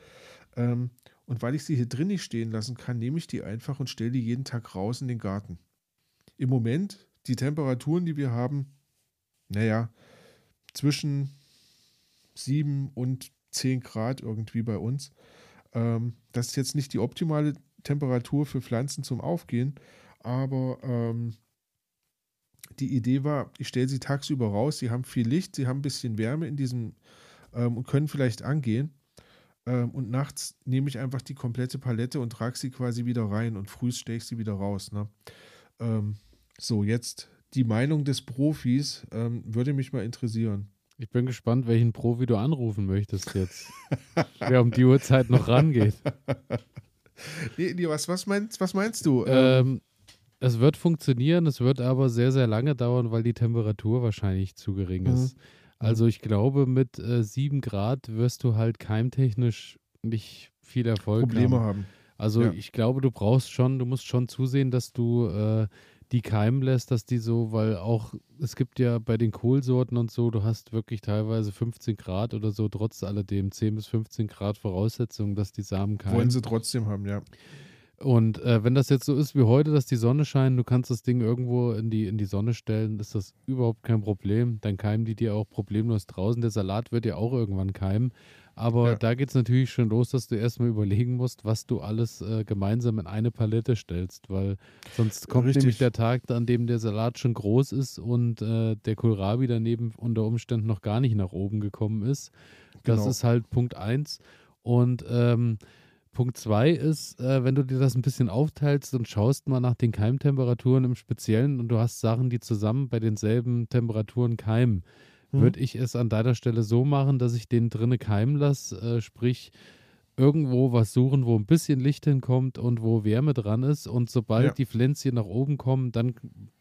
Ähm, und weil ich sie hier drin nicht stehen lassen kann, nehme ich die einfach und stelle die jeden Tag raus in den Garten. Im Moment, die Temperaturen, die wir haben, naja, zwischen 7 und 10 Grad irgendwie bei uns. Ähm, das ist jetzt nicht die optimale Temperatur für Pflanzen zum Aufgehen, aber ähm, die Idee war, ich stelle sie tagsüber raus, sie haben viel Licht, sie haben ein bisschen Wärme in diesem ähm, und können vielleicht angehen. Ähm, und nachts nehme ich einfach die komplette Palette und trage sie quasi wieder rein und früh steche ich sie wieder raus. Ne? Ähm, so, jetzt die Meinung des Profis ähm, würde mich mal interessieren. Ich bin gespannt, welchen Profi du anrufen möchtest jetzt. wer um die Uhrzeit noch rangeht. Nee, nee, was, was, meinst, was meinst du? Ähm, es wird funktionieren, es wird aber sehr, sehr lange dauern, weil die Temperatur wahrscheinlich zu gering ist. Mhm. Also ich glaube, mit äh, 7 Grad wirst du halt keimtechnisch nicht viel Erfolg Probleme haben. haben. Also ja. ich glaube, du brauchst schon, du musst schon zusehen, dass du äh, die keimen lässt, dass die so, weil auch, es gibt ja bei den Kohlsorten und so, du hast wirklich teilweise 15 Grad oder so, trotz alledem 10 bis 15 Grad Voraussetzungen, dass die Samen keimen. Wollen sie trotzdem haben, ja. Und äh, wenn das jetzt so ist wie heute, dass die Sonne scheint, du kannst das Ding irgendwo in die, in die Sonne stellen, ist das überhaupt kein Problem. Dann keimen die dir auch problemlos draußen. Der Salat wird ja auch irgendwann keimen. Aber ja. da geht es natürlich schon los, dass du erstmal überlegen musst, was du alles äh, gemeinsam in eine Palette stellst, weil sonst kommt Richtig. nämlich der Tag, an dem der Salat schon groß ist und äh, der Kohlrabi daneben unter Umständen noch gar nicht nach oben gekommen ist. Das genau. ist halt Punkt 1. Und ähm, Punkt zwei ist, äh, wenn du dir das ein bisschen aufteilst und schaust mal nach den Keimtemperaturen im Speziellen und du hast Sachen, die zusammen bei denselben Temperaturen keimen, mhm. würde ich es an deiner Stelle so machen, dass ich den drinnen keimen lasse, äh, sprich irgendwo was suchen, wo ein bisschen Licht hinkommt und wo Wärme dran ist. Und sobald ja. die Pflänzchen nach oben kommen, dann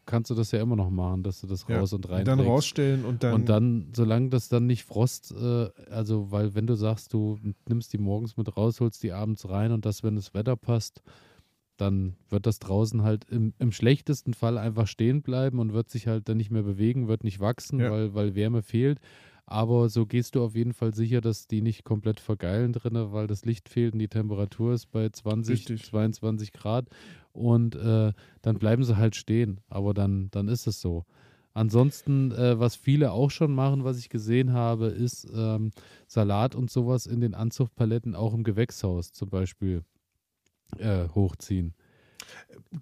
kannst du das ja immer noch machen, dass du das raus ja. und rein. Dann rausstellen und dann. Und dann, solange das dann nicht Frost, äh, also weil wenn du sagst, du nimmst die morgens mit raus, holst die abends rein und das, wenn das Wetter passt, dann wird das draußen halt im, im schlechtesten Fall einfach stehen bleiben und wird sich halt dann nicht mehr bewegen, wird nicht wachsen, ja. weil, weil Wärme fehlt. Aber so gehst du auf jeden Fall sicher, dass die nicht komplett vergeilen drinne, weil das Licht fehlt und die Temperatur ist bei 20, Richtig. 22 Grad. Und äh, dann bleiben sie halt stehen. Aber dann, dann ist es so. Ansonsten, äh, was viele auch schon machen, was ich gesehen habe, ist ähm, Salat und sowas in den Anzuchtpaletten auch im Gewächshaus zum Beispiel äh, hochziehen.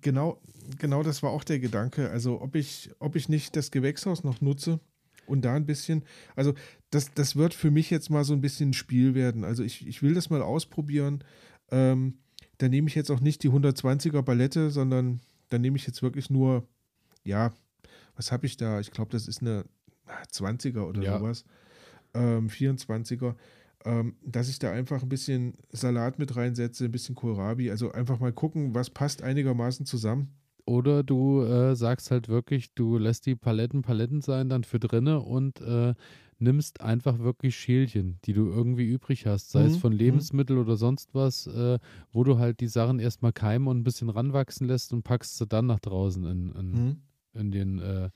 Genau, genau das war auch der Gedanke. Also ob ich, ob ich nicht das Gewächshaus noch nutze, und da ein bisschen, also das, das wird für mich jetzt mal so ein bisschen ein Spiel werden. Also ich, ich will das mal ausprobieren. Ähm, da nehme ich jetzt auch nicht die 120er Ballette, sondern da nehme ich jetzt wirklich nur, ja, was habe ich da? Ich glaube, das ist eine 20er oder ja. sowas. Ähm, 24er. Ähm, dass ich da einfach ein bisschen Salat mit reinsetze, ein bisschen Kohlrabi. Also einfach mal gucken, was passt einigermaßen zusammen. Oder du äh, sagst halt wirklich, du lässt die Paletten Paletten sein, dann für drinne und äh, nimmst einfach wirklich Schälchen, die du irgendwie übrig hast, sei mhm. es von mhm. Lebensmitteln oder sonst was, äh, wo du halt die Sachen erstmal keimen und ein bisschen ranwachsen lässt und packst sie dann nach draußen in, in, mhm. in den äh,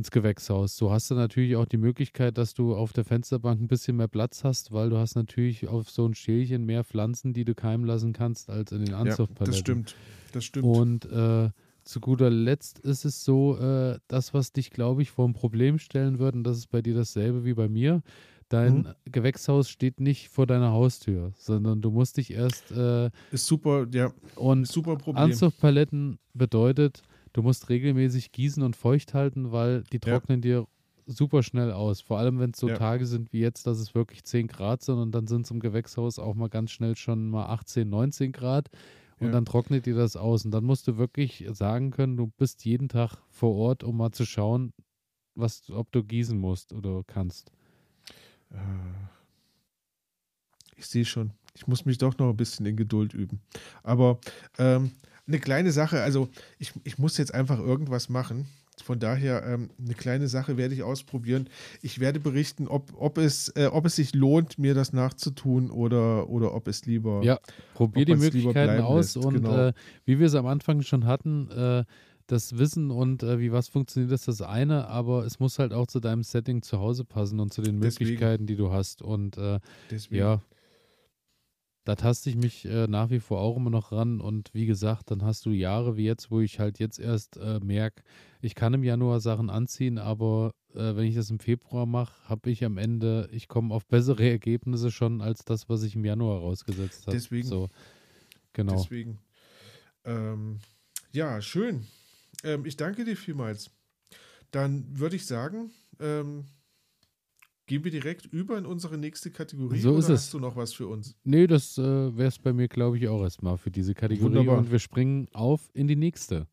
ins Gewächshaus. So hast du natürlich auch die Möglichkeit, dass du auf der Fensterbank ein bisschen mehr Platz hast, weil du hast natürlich auf so ein Schälchen mehr Pflanzen, die du keimen lassen kannst, als in den Anzuchtpaletten. Ja, das stimmt. Das stimmt. Und äh, zu guter Letzt ist es so, äh, das, was dich, glaube ich, vor ein Problem stellen würde, und das ist bei dir dasselbe wie bei mir, dein mhm. Gewächshaus steht nicht vor deiner Haustür, sondern du musst dich erst. Äh, ist super, ja. Und super Problem. Anzuchtpaletten bedeutet, du musst regelmäßig gießen und feucht halten, weil die trocknen ja. dir super schnell aus. Vor allem, wenn es so ja. Tage sind wie jetzt, dass es wirklich 10 Grad sind und dann sind es im Gewächshaus auch mal ganz schnell schon mal 18, 19 Grad und ja. dann trocknet dir das aus. Und dann musst du wirklich sagen können, du bist jeden Tag vor Ort, um mal zu schauen, was, ob du gießen musst oder kannst. Äh, ich sehe schon. Ich muss mich doch noch ein bisschen in Geduld üben. Aber ähm, eine kleine Sache, also ich, ich muss jetzt einfach irgendwas machen. Von daher, ähm, eine kleine Sache werde ich ausprobieren. Ich werde berichten, ob, ob, es, äh, ob es sich lohnt, mir das nachzutun oder, oder ob es lieber. Ja, probier die Möglichkeiten aus lässt. und genau. äh, wie wir es am Anfang schon hatten, äh, das Wissen und äh, wie was funktioniert, ist das eine, aber es muss halt auch zu deinem Setting zu Hause passen und zu den Möglichkeiten, Deswegen. die du hast. Und äh, ja, da taste ich mich äh, nach wie vor auch immer noch ran. Und wie gesagt, dann hast du Jahre wie jetzt, wo ich halt jetzt erst äh, merke, ich kann im Januar Sachen anziehen, aber äh, wenn ich das im Februar mache, habe ich am Ende, ich komme auf bessere Ergebnisse schon als das, was ich im Januar rausgesetzt habe. Deswegen. So, genau. Deswegen. Ähm, ja, schön. Ähm, ich danke dir vielmals. Dann würde ich sagen, ähm, Gehen wir direkt über in unsere nächste Kategorie so ist es. hast du noch was für uns? Nee, das äh, wäre es bei mir, glaube ich, auch erstmal für diese Kategorie. Wunderbar. Und wir springen auf in die nächste.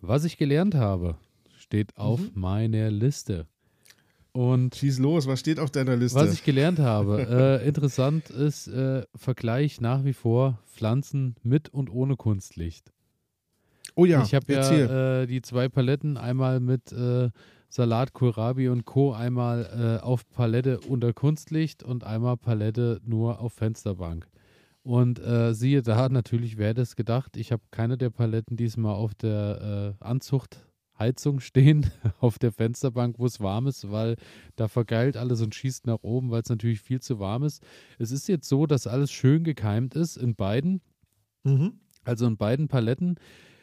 Was ich gelernt habe, steht auf mhm. meiner Liste. Und schieß los, was steht auf deiner Liste? Was ich gelernt habe, äh, interessant ist äh, Vergleich nach wie vor Pflanzen mit und ohne Kunstlicht. Oh ja, ich habe ja äh, die zwei Paletten, einmal mit äh, Salat, Kohlrabi und Co. Einmal äh, auf Palette unter Kunstlicht und einmal Palette nur auf Fensterbank. Und äh, siehe da, natürlich wäre das gedacht. Ich habe keine der Paletten diesmal auf der äh, Anzuchtheizung stehen, auf der Fensterbank, wo es warm ist, weil da vergeilt alles und schießt nach oben, weil es natürlich viel zu warm ist. Es ist jetzt so, dass alles schön gekeimt ist in beiden. Mhm. Also in beiden Paletten.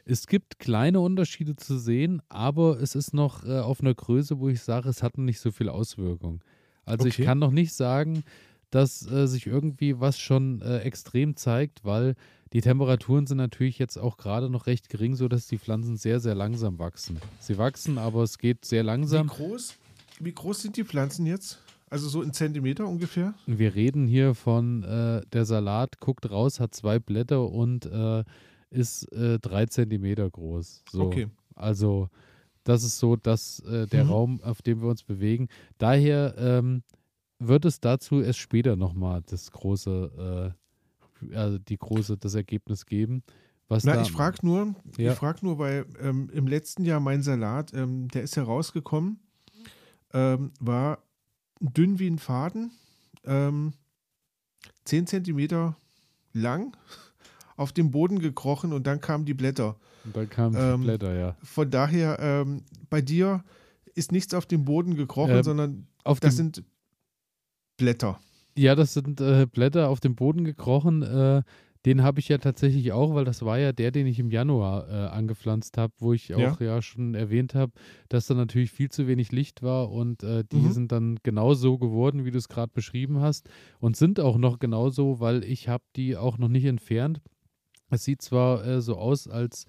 Es gibt kleine Unterschiede zu sehen, aber es ist noch äh, auf einer Größe, wo ich sage, es hat noch nicht so viel Auswirkung. Also okay. ich kann noch nicht sagen, dass äh, sich irgendwie was schon äh, extrem zeigt, weil die Temperaturen sind natürlich jetzt auch gerade noch recht gering, sodass die Pflanzen sehr, sehr langsam wachsen. Sie wachsen, aber es geht sehr langsam. Wie groß, wie groß sind die Pflanzen jetzt? Also so in Zentimeter ungefähr? Wir reden hier von äh, der Salat, guckt raus, hat zwei Blätter und äh, ist äh, drei Zentimeter groß. So. Okay. Also das ist so dass äh, der mhm. Raum, auf dem wir uns bewegen. Daher ähm, wird es dazu erst später nochmal das große, äh, also die große, das Ergebnis geben. Was Na, da, ich frage nur, ja. ich frage nur, weil ähm, im letzten Jahr mein Salat, ähm, der ist herausgekommen, ähm, war dünn wie ein Faden, ähm, 10 Zentimeter lang auf den Boden gekrochen und dann kamen die Blätter. Und dann kamen die ähm, Blätter, ja. Von daher, ähm, bei dir ist nichts auf den Boden gekrochen, ähm, sondern auf das sind Blätter. Ja, das sind äh, Blätter auf dem Boden gekrochen. Äh, den habe ich ja tatsächlich auch, weil das war ja der, den ich im Januar äh, angepflanzt habe, wo ich auch ja, ja schon erwähnt habe, dass da natürlich viel zu wenig Licht war und äh, die mhm. sind dann genauso geworden, wie du es gerade beschrieben hast und sind auch noch genauso, weil ich habe die auch noch nicht entfernt. Es sieht zwar äh, so aus, als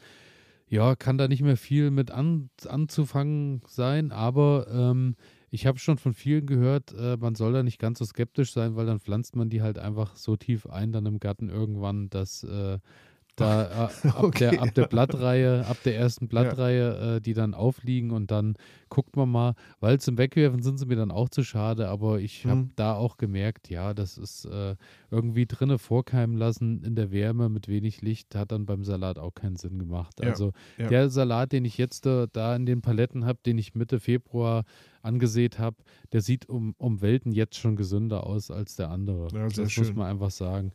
ja, kann da nicht mehr viel mit an, anzufangen sein, aber ähm, ich habe schon von vielen gehört, äh, man soll da nicht ganz so skeptisch sein, weil dann pflanzt man die halt einfach so tief ein, dann im Garten irgendwann, dass, äh, da äh, ab, okay. der, ab der Blattreihe, ab der ersten Blattreihe, ja. äh, die dann aufliegen und dann guckt man mal, weil zum Wegwerfen sind sie mir dann auch zu schade, aber ich habe mhm. da auch gemerkt, ja, das ist äh, irgendwie drinnen vorkeimen lassen in der Wärme mit wenig Licht, hat dann beim Salat auch keinen Sinn gemacht. Ja. Also der Salat, den ich jetzt da, da in den Paletten habe, den ich Mitte Februar angesät habe, der sieht um, um Welten jetzt schon gesünder aus als der andere. Ja, das schön. muss man einfach sagen.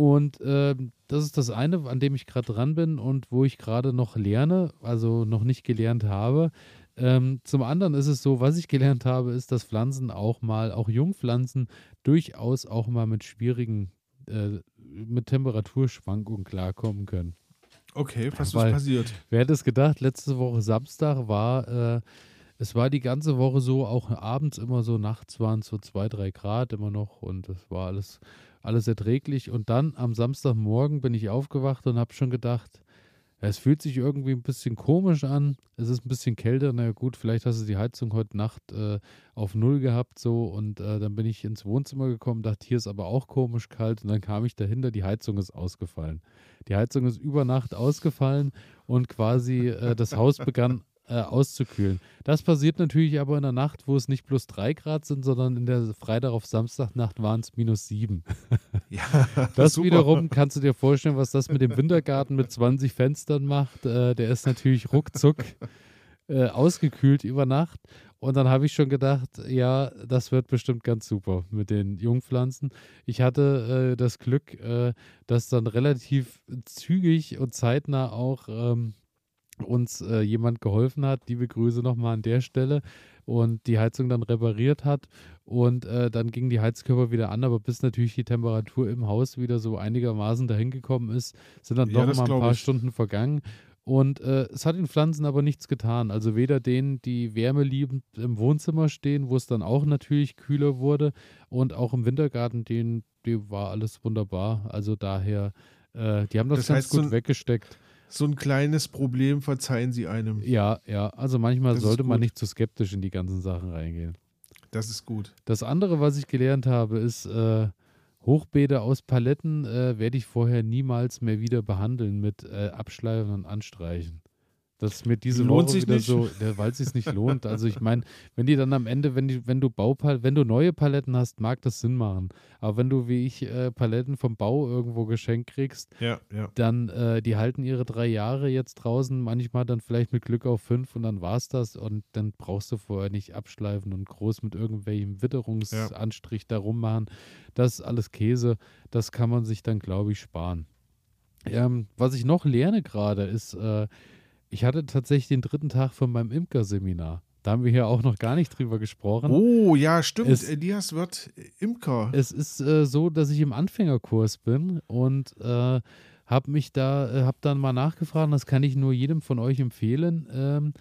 Und äh, das ist das eine, an dem ich gerade dran bin und wo ich gerade noch lerne, also noch nicht gelernt habe. Ähm, zum anderen ist es so, was ich gelernt habe, ist, dass Pflanzen auch mal, auch Jungpflanzen, durchaus auch mal mit schwierigen, äh, mit Temperaturschwankungen klarkommen können. Okay, was Weil, ist passiert? Wer hätte es gedacht, letzte Woche Samstag war, äh, es war die ganze Woche so, auch abends immer so, nachts waren es so zwei, drei Grad immer noch und es war alles alles erträglich. Und dann am Samstagmorgen bin ich aufgewacht und habe schon gedacht, es fühlt sich irgendwie ein bisschen komisch an. Es ist ein bisschen kälter. Na gut, vielleicht hast du die Heizung heute Nacht äh, auf Null gehabt so. Und äh, dann bin ich ins Wohnzimmer gekommen, dachte, hier ist aber auch komisch kalt. Und dann kam ich dahinter, die Heizung ist ausgefallen. Die Heizung ist über Nacht ausgefallen und quasi äh, das Haus begann äh, auszukühlen. Das passiert natürlich aber in der Nacht, wo es nicht plus drei Grad sind, sondern in der Freitag auf Samstagnacht waren es minus sieben. Ja, das super. wiederum kannst du dir vorstellen, was das mit dem Wintergarten mit 20 Fenstern macht. Äh, der ist natürlich ruckzuck äh, ausgekühlt über Nacht. Und dann habe ich schon gedacht, ja, das wird bestimmt ganz super mit den Jungpflanzen. Ich hatte äh, das Glück, äh, dass dann relativ zügig und zeitnah auch ähm, uns äh, jemand geholfen hat. Liebe Grüße nochmal an der Stelle. Und die Heizung dann repariert hat. Und äh, dann gingen die Heizkörper wieder an. Aber bis natürlich die Temperatur im Haus wieder so einigermaßen dahin gekommen ist, sind dann ja, doch mal ein paar ich. Stunden vergangen. Und äh, es hat den Pflanzen aber nichts getan. Also weder denen, die wärmeliebend im Wohnzimmer stehen, wo es dann auch natürlich kühler wurde, und auch im Wintergarten, denen, die war alles wunderbar. Also daher, äh, die haben das, das ganz gut so weggesteckt so ein kleines Problem verzeihen sie einem. Ja, ja. Also manchmal das sollte man nicht zu skeptisch in die ganzen Sachen reingehen. Das ist gut. Das andere, was ich gelernt habe, ist, äh, Hochbeete aus Paletten äh, werde ich vorher niemals mehr wieder behandeln mit äh, Abschleifen und Anstreichen. Das ist mir diese lohnt Woche wieder nicht. so, weil es sich nicht lohnt. Also ich meine, wenn die dann am Ende, wenn die, wenn du Baupal wenn du neue Paletten hast, mag das Sinn machen. Aber wenn du wie ich äh, Paletten vom Bau irgendwo geschenkt kriegst, ja, ja. dann äh, die halten ihre drei Jahre jetzt draußen, manchmal dann vielleicht mit Glück auf fünf und dann war es das und dann brauchst du vorher nicht abschleifen und groß mit irgendwelchem Witterungsanstrich ja. da rummachen. Das ist alles Käse. Das kann man sich dann, glaube ich, sparen. Ähm, was ich noch lerne gerade ist, äh, ich hatte tatsächlich den dritten Tag von meinem Imker-Seminar. Da haben wir hier auch noch gar nicht drüber gesprochen. Oh, ja, stimmt. Es, Elias wird Imker. Es ist äh, so, dass ich im Anfängerkurs bin und äh, habe mich da, äh, habe dann mal nachgefragt, das kann ich nur jedem von euch empfehlen. Ähm,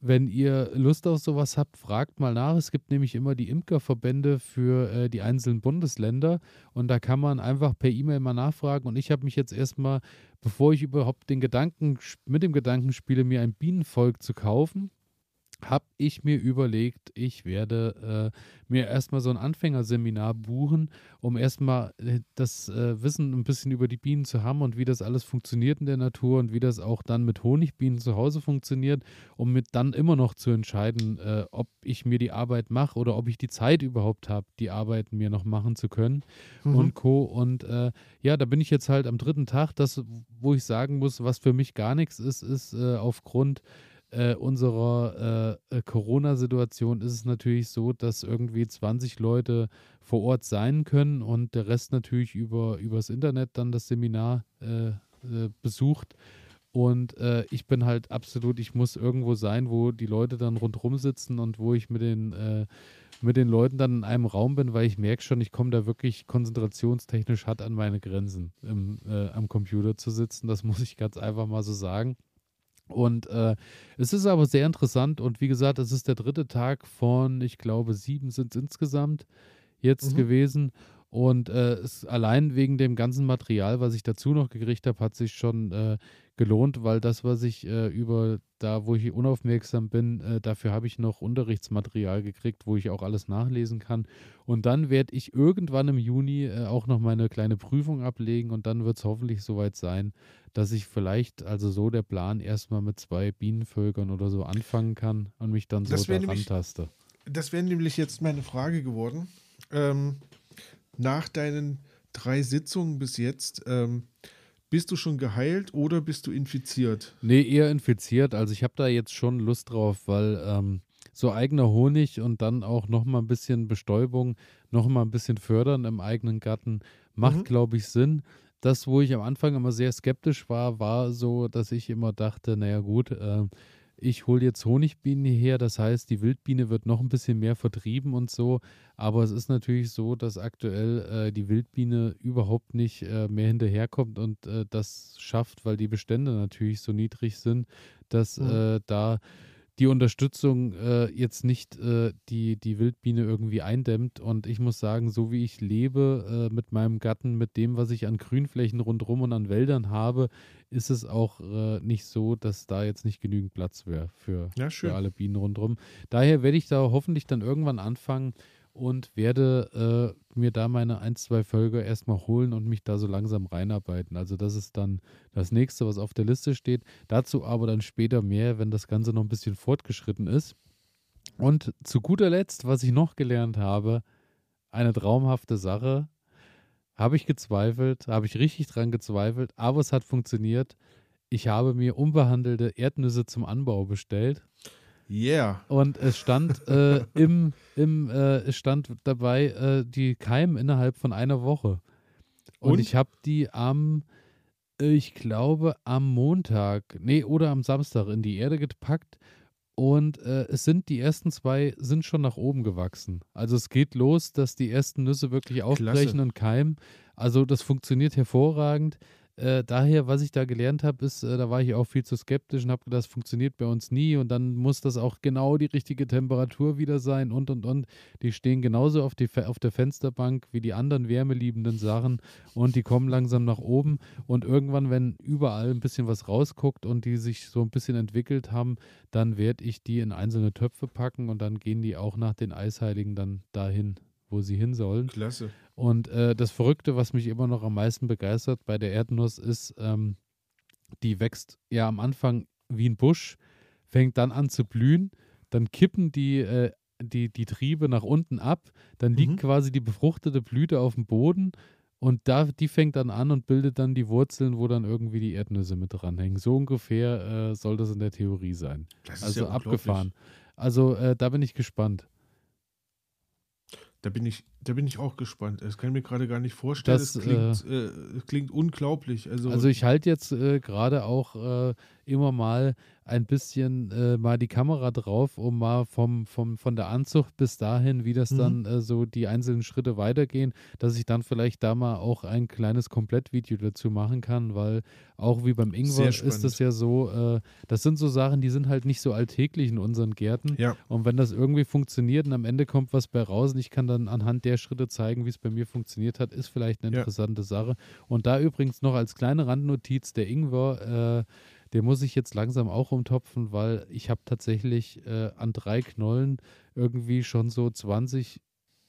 wenn ihr Lust auf sowas habt, fragt mal nach. Es gibt nämlich immer die Imkerverbände für äh, die einzelnen Bundesländer und da kann man einfach per E-Mail mal nachfragen. Und ich habe mich jetzt erstmal, bevor ich überhaupt den Gedanken, mit dem Gedanken spiele, mir ein Bienenvolk zu kaufen, habe ich mir überlegt, ich werde äh, mir erstmal so ein Anfängerseminar buchen, um erstmal äh, das äh, Wissen ein bisschen über die Bienen zu haben und wie das alles funktioniert in der Natur und wie das auch dann mit Honigbienen zu Hause funktioniert, um mit dann immer noch zu entscheiden, äh, ob ich mir die Arbeit mache oder ob ich die Zeit überhaupt habe, die Arbeit mir noch machen zu können mhm. und Co. Und äh, ja, da bin ich jetzt halt am dritten Tag, das, wo ich sagen muss, was für mich gar nichts ist, ist äh, aufgrund äh, unserer äh, äh, Corona-Situation ist es natürlich so, dass irgendwie 20 Leute vor Ort sein können und der Rest natürlich über übers Internet dann das Seminar äh, äh besucht. Und äh, ich bin halt absolut, ich muss irgendwo sein, wo die Leute dann rundherum sitzen und wo ich mit den, mit den Leuten dann in einem Raum bin, weil ich merke schon, ich komme da wirklich konzentrationstechnisch hart an meine Grenzen, im, am Computer zu sitzen. Das muss ich ganz einfach mal so sagen. Und äh, es ist aber sehr interessant und wie gesagt, es ist der dritte Tag von, ich glaube, sieben sind es insgesamt jetzt mhm. gewesen. Und äh, es, allein wegen dem ganzen Material, was ich dazu noch gekriegt habe, hat sich schon äh, gelohnt, weil das, was ich äh, über da, wo ich unaufmerksam bin, äh, dafür habe ich noch Unterrichtsmaterial gekriegt, wo ich auch alles nachlesen kann. Und dann werde ich irgendwann im Juni äh, auch noch meine kleine Prüfung ablegen und dann wird es hoffentlich soweit sein, dass ich vielleicht, also so der Plan, erstmal mit zwei Bienenvölkern oder so anfangen kann und mich dann so daran taste. Das wäre nämlich jetzt meine Frage geworden. Ähm, nach deinen drei Sitzungen bis jetzt, ähm, bist du schon geheilt oder bist du infiziert? Nee, eher infiziert. Also ich habe da jetzt schon Lust drauf, weil ähm, so eigener Honig und dann auch nochmal ein bisschen Bestäubung, nochmal ein bisschen fördern im eigenen Garten, macht, mhm. glaube ich, Sinn. Das, wo ich am Anfang immer sehr skeptisch war, war so, dass ich immer dachte, naja gut, äh, ich hole jetzt Honigbienen hierher, das heißt, die Wildbiene wird noch ein bisschen mehr vertrieben und so. Aber es ist natürlich so, dass aktuell äh, die Wildbiene überhaupt nicht äh, mehr hinterherkommt und äh, das schafft, weil die Bestände natürlich so niedrig sind, dass mhm. da die Unterstützung äh, jetzt nicht äh, die, die Wildbiene irgendwie eindämmt. Und ich muss sagen, so wie ich lebe äh, mit meinem Gatten, mit dem, was ich an Grünflächen rundherum und an Wäldern habe, ist es auch äh, nicht so, dass da jetzt nicht genügend Platz wäre für, ja, für alle Bienen rundherum. Daher werde ich da hoffentlich dann irgendwann anfangen, und werde äh, mir da meine ein, zwei Völker erstmal holen und mich da so langsam reinarbeiten. Also das ist dann das nächste, was auf der Liste steht. Dazu aber dann später mehr, wenn das Ganze noch ein bisschen fortgeschritten ist. Und zu guter Letzt, was ich noch gelernt habe, eine traumhafte Sache. Habe ich gezweifelt, habe ich richtig dran gezweifelt, aber es hat funktioniert. Ich habe mir unbehandelte Erdnüsse zum Anbau bestellt Yeah. Und es stand äh, im, im äh, es stand dabei, äh, die keimen innerhalb von einer Woche. Und, Und? ich habe die am, ich glaube, am Montag, nee, oder am Samstag in die Erde gepackt. Und äh, es sind die ersten zwei sind schon nach oben gewachsen. Also es geht los, dass die ersten Nüsse wirklich aufbrechen Klasse. und keimen. Also das funktioniert hervorragend. Äh, daher, was ich da gelernt habe, ist, äh, da war ich auch viel zu skeptisch und habe gedacht, das funktioniert bei uns nie und dann muss das auch genau die richtige Temperatur wieder sein und und und. Die stehen genauso auf, die, auf der Fensterbank wie die anderen wärmeliebenden Sachen und die kommen langsam nach oben und irgendwann, wenn überall ein bisschen was rausguckt und die sich so ein bisschen entwickelt haben, dann werde ich die in einzelne Töpfe packen und dann gehen die auch nach den Eisheiligen dann dahin, wo sie hin sollen. Klasse. Und äh, das Verrückte, was mich immer noch am meisten begeistert bei der Erdnuss, ist, ähm, die wächst ja am Anfang wie ein Busch, fängt dann an zu blühen, dann kippen die, äh, die, die Triebe nach unten ab, dann liegt mhm. quasi die befruchtete Blüte auf dem Boden und da, die fängt dann an und bildet dann die Wurzeln, wo dann irgendwie die Erdnüsse mit dranhängen. So ungefähr äh, soll das in der Theorie sein. Das also ja abgefahren. Also äh, da bin ich gespannt. Da bin ich, da bin ich auch gespannt. Das kann ich mir gerade gar nicht vorstellen. Das, das klingt, äh, äh, klingt unglaublich. Also, also ich halte jetzt äh, gerade auch äh, immer mal ein bisschen äh, mal die Kamera drauf, um mal vom, vom, von der Anzucht bis dahin, wie das mhm. dann äh, so die einzelnen Schritte weitergehen, dass ich dann vielleicht da mal auch ein kleines Komplettvideo dazu machen kann, weil auch wie beim Ingwer ist das ja so, das sind so Sachen, die sind halt nicht so alltäglich in unseren Gärten. Ja. Und wenn das irgendwie funktioniert und am Ende kommt was bei raus und ich kann dann anhand der Schritte zeigen, wie es bei mir funktioniert hat, ist vielleicht eine interessante ja. Sache. Und da übrigens noch als kleine Randnotiz, der Ingwer, äh, der muss ich jetzt langsam auch umtopfen, weil ich habe tatsächlich äh, an drei Knollen irgendwie schon so 20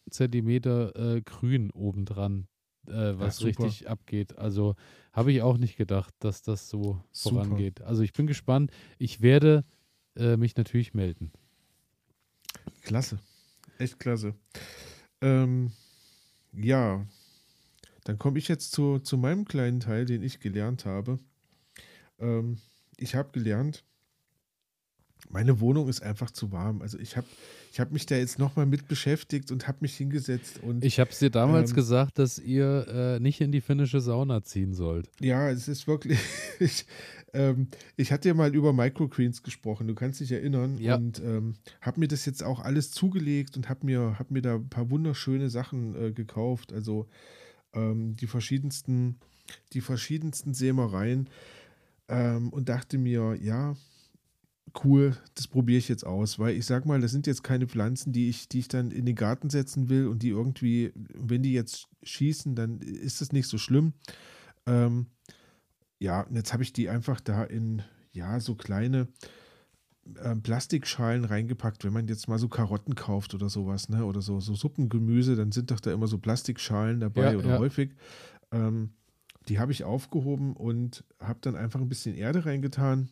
Zentimeter äh, Grün obendran, äh, was ja, richtig abgeht. Also habe ich auch nicht gedacht, dass das so super. vorangeht. Also ich bin gespannt. Ich werde äh, mich natürlich melden. Klasse. Echt klasse. Ähm, ja, dann komme ich jetzt zu, zu meinem kleinen Teil, den ich gelernt habe. Ähm, ich habe gelernt, meine Wohnung ist einfach zu warm. Also ich habe ich hab mich da jetzt nochmal mit beschäftigt und habe mich hingesetzt. und Ich habe es dir damals ähm, gesagt, dass ihr äh, nicht in die finnische Sauna ziehen sollt. Ja, es ist wirklich. ich, ähm, ich hatte ja mal über Microgreens gesprochen, du kannst dich erinnern. Ja. Und ähm, habe mir das jetzt auch alles zugelegt und habe mir, hab mir da ein paar wunderschöne Sachen äh, gekauft. Also ähm, die verschiedensten, die verschiedensten Sämereien ähm, und dachte mir, ja, cool, das probiere ich jetzt aus, weil ich sag mal, das sind jetzt keine Pflanzen, die ich, die ich dann in den Garten setzen will und die irgendwie, wenn die jetzt schießen, dann ist es nicht so schlimm. Ähm, ja, und jetzt habe ich die einfach da in, ja, so kleine äh, Plastikschalen reingepackt, wenn man jetzt mal so Karotten kauft oder sowas, ne? Oder so, so Suppengemüse, dann sind doch da immer so Plastikschalen dabei Ja, oder ja. häufig. Ähm, die habe ich aufgehoben und habe dann einfach ein bisschen Erde reingetan,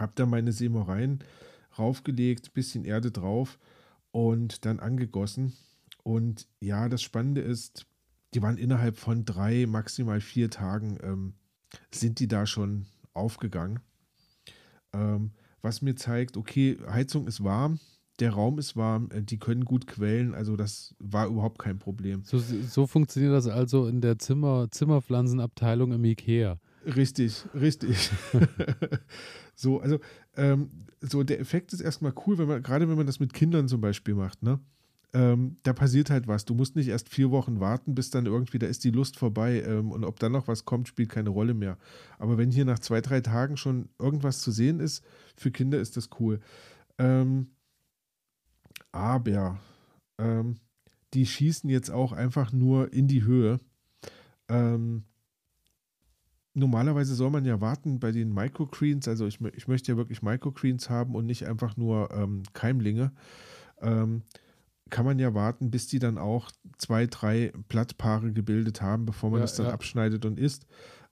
habe dann meine Sämereien raufgelegt, bisschen Erde drauf und dann angegossen. Und ja, das Spannende ist, die waren innerhalb von drei, maximal vier Tagen, ähm, sind die da schon aufgegangen. Ähm, was mir zeigt, okay, Heizung ist warm, der Raum ist warm, äh, die können gut quellen, also das war überhaupt kein Problem. So, so funktioniert das also in der Zimmer, Zimmerpflanzenabteilung im Ikea. Richtig, richtig. so, also ähm, so der Effekt ist erstmal cool, wenn man, gerade wenn man das mit Kindern zum Beispiel macht, ne? Ähm, da passiert halt was. Du musst nicht erst vier Wochen warten, bis dann irgendwie, da ist die Lust vorbei. Ähm, und ob dann noch was kommt, spielt keine Rolle mehr. Aber wenn hier nach zwei, drei Tagen schon irgendwas zu sehen ist, für Kinder ist das cool. Ähm, aber ähm, die schießen jetzt auch einfach nur in die Höhe. Ähm, normalerweise soll man ja warten bei den Microgreens. Also ich, ich möchte ja wirklich Microgreens haben und nicht einfach nur ähm, Keimlinge. Ähm, kann man ja warten, bis die dann auch zwei, drei Blattpaare gebildet haben, bevor man Ja, das dann ja. abschneidet und isst.